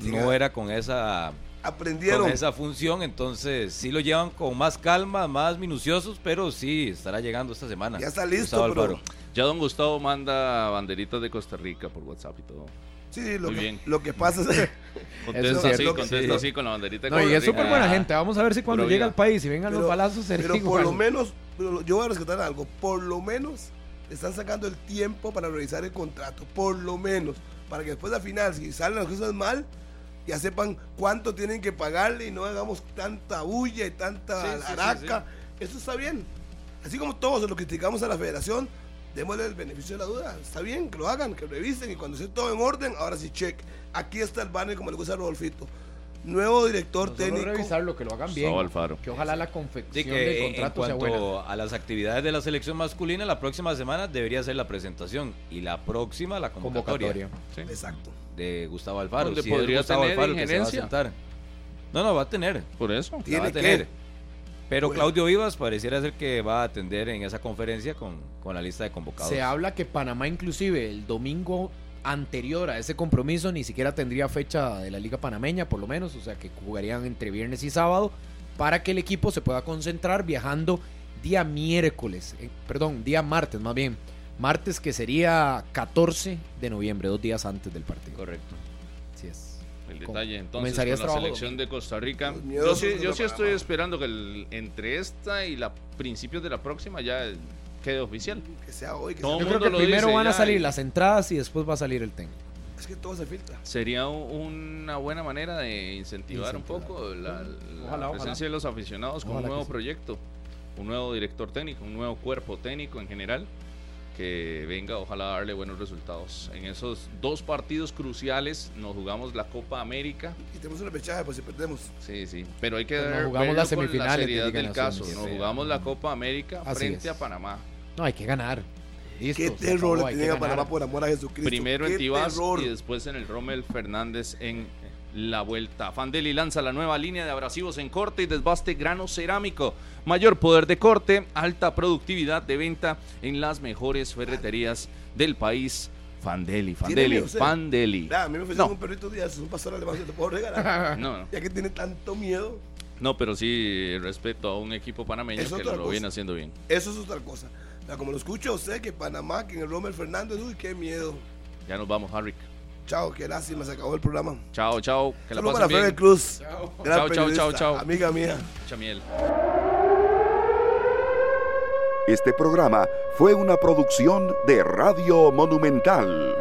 no era con esa, Aprendieron. con esa función. Entonces, sí lo llevan con más calma, más minuciosos, pero sí estará llegando esta semana. Ya está listo, Gustavo pero-. Ya don Gustavo manda banderitas de Costa Rica por WhatsApp y todo. Sí, lo Muy que, bien. lo que pasa es es así, sí. así con la banderita de No, y es súper buena gente. Vamos a ver si cuando llega al país y vengan los Pero- balazos será Pero por lo menos, pero yo voy a rescatar algo, por lo menos están sacando el tiempo para revisar el contrato, por lo menos, para que después al final, si salen las cosas mal, ya sepan cuánto tienen que pagarle y no hagamos tanta bulla y tanta Sí, sí, sí, araca. Eso está bien. Así como todos se lo criticamos a la federación, démosle el beneficio de la duda. Está bien, que lo hagan, que revisen y cuando esté todo en orden, ahora sí check. Aquí está el banner como le gusta a Rodolfito. Nuevo director No técnico. revisarlo, que lo hagan bien. Gustavo Alfaro. Que ojalá la confección Sí, del que en- en contrato sea cuanto buena. a las actividades de la selección masculina, la próxima semana debería ser la presentación y la próxima la convocatoria, Convocatoria. Sí. Exacto. de Gustavo Alfaro. Donde Si podría Gustavo tener Alfaro que se va a sentar. No, no, va a tener. Por eso. Tiene va a que. Pero Bueno. Claudio Vivas pareciera ser que va a atender en esa conferencia con, con la lista de convocados. Se habla que Panamá inclusive el domingo anterior a ese compromiso ni siquiera tendría fecha de la Liga Panameña, por lo menos, o sea que jugarían entre viernes y sábado para que el equipo se pueda concentrar viajando día miércoles, eh, perdón, día martes más bien, martes que sería 14 de noviembre, dos días antes del partido. Correcto. Detalle entonces con la trabajo selección de Costa Rica. Yo sí, yo sí estoy esperando que el- entre esta y la principios de la próxima ya quede oficial. Que sea hoy, que Todo sea Yo creo que primero dice van a salir y- las entradas y después va a salir el técnico. Es que todo se filtra. Sería un- una buena manera de incentivar, un poco la, la Ojalá, presencia ojalá. de los aficionados con Ojalá un nuevo proyecto, un nuevo director técnico, un nuevo cuerpo técnico en general que venga, ojalá darle buenos resultados. En esos dos partidos cruciales nos jugamos la Copa América, Y tenemos un repechaje, pues si perdemos. sí, sí, pero hay que Pero nos ver, jugamos las la semifinales de seriedad del caso. Nos jugamos la Copa América Así frente es. a Panamá. No, hay que ganar. Listo, Qué terror acabó, le tienen a. Panamá por amor a Jesucristo. Primero Qué en Tibás terror. y después en el Rommel Fernández en la vuelta. Fandeli lanza la nueva línea de abrasivos en corte y desbaste grano cerámico. Mayor poder de corte, alta productividad de venta en las mejores ferreterías del país. Fandeli, Fandeli? Fandeli. Mira, a mí me ofrecieron No. un perrito de esos, un pastor alemán, ¿se te puedo regalar? No, no. ya que tiene tanto miedo, No, pero sí respeto a un equipo panameño Es que lo cosa. viene haciendo bien. eso es otra cosa. Mira, como lo escucho usted, que Panamá, que en el Rommel Fernández, uy, qué miedo. Ya nos vamos, Harry. Chao, qué lástima, se acabó el programa. Chao, chao. Que la pasen para bien. Cruz. gran Chao, chao, chao, chao. Amiga mía. Chamiel. Este programa fue una producción de Radio Monumental.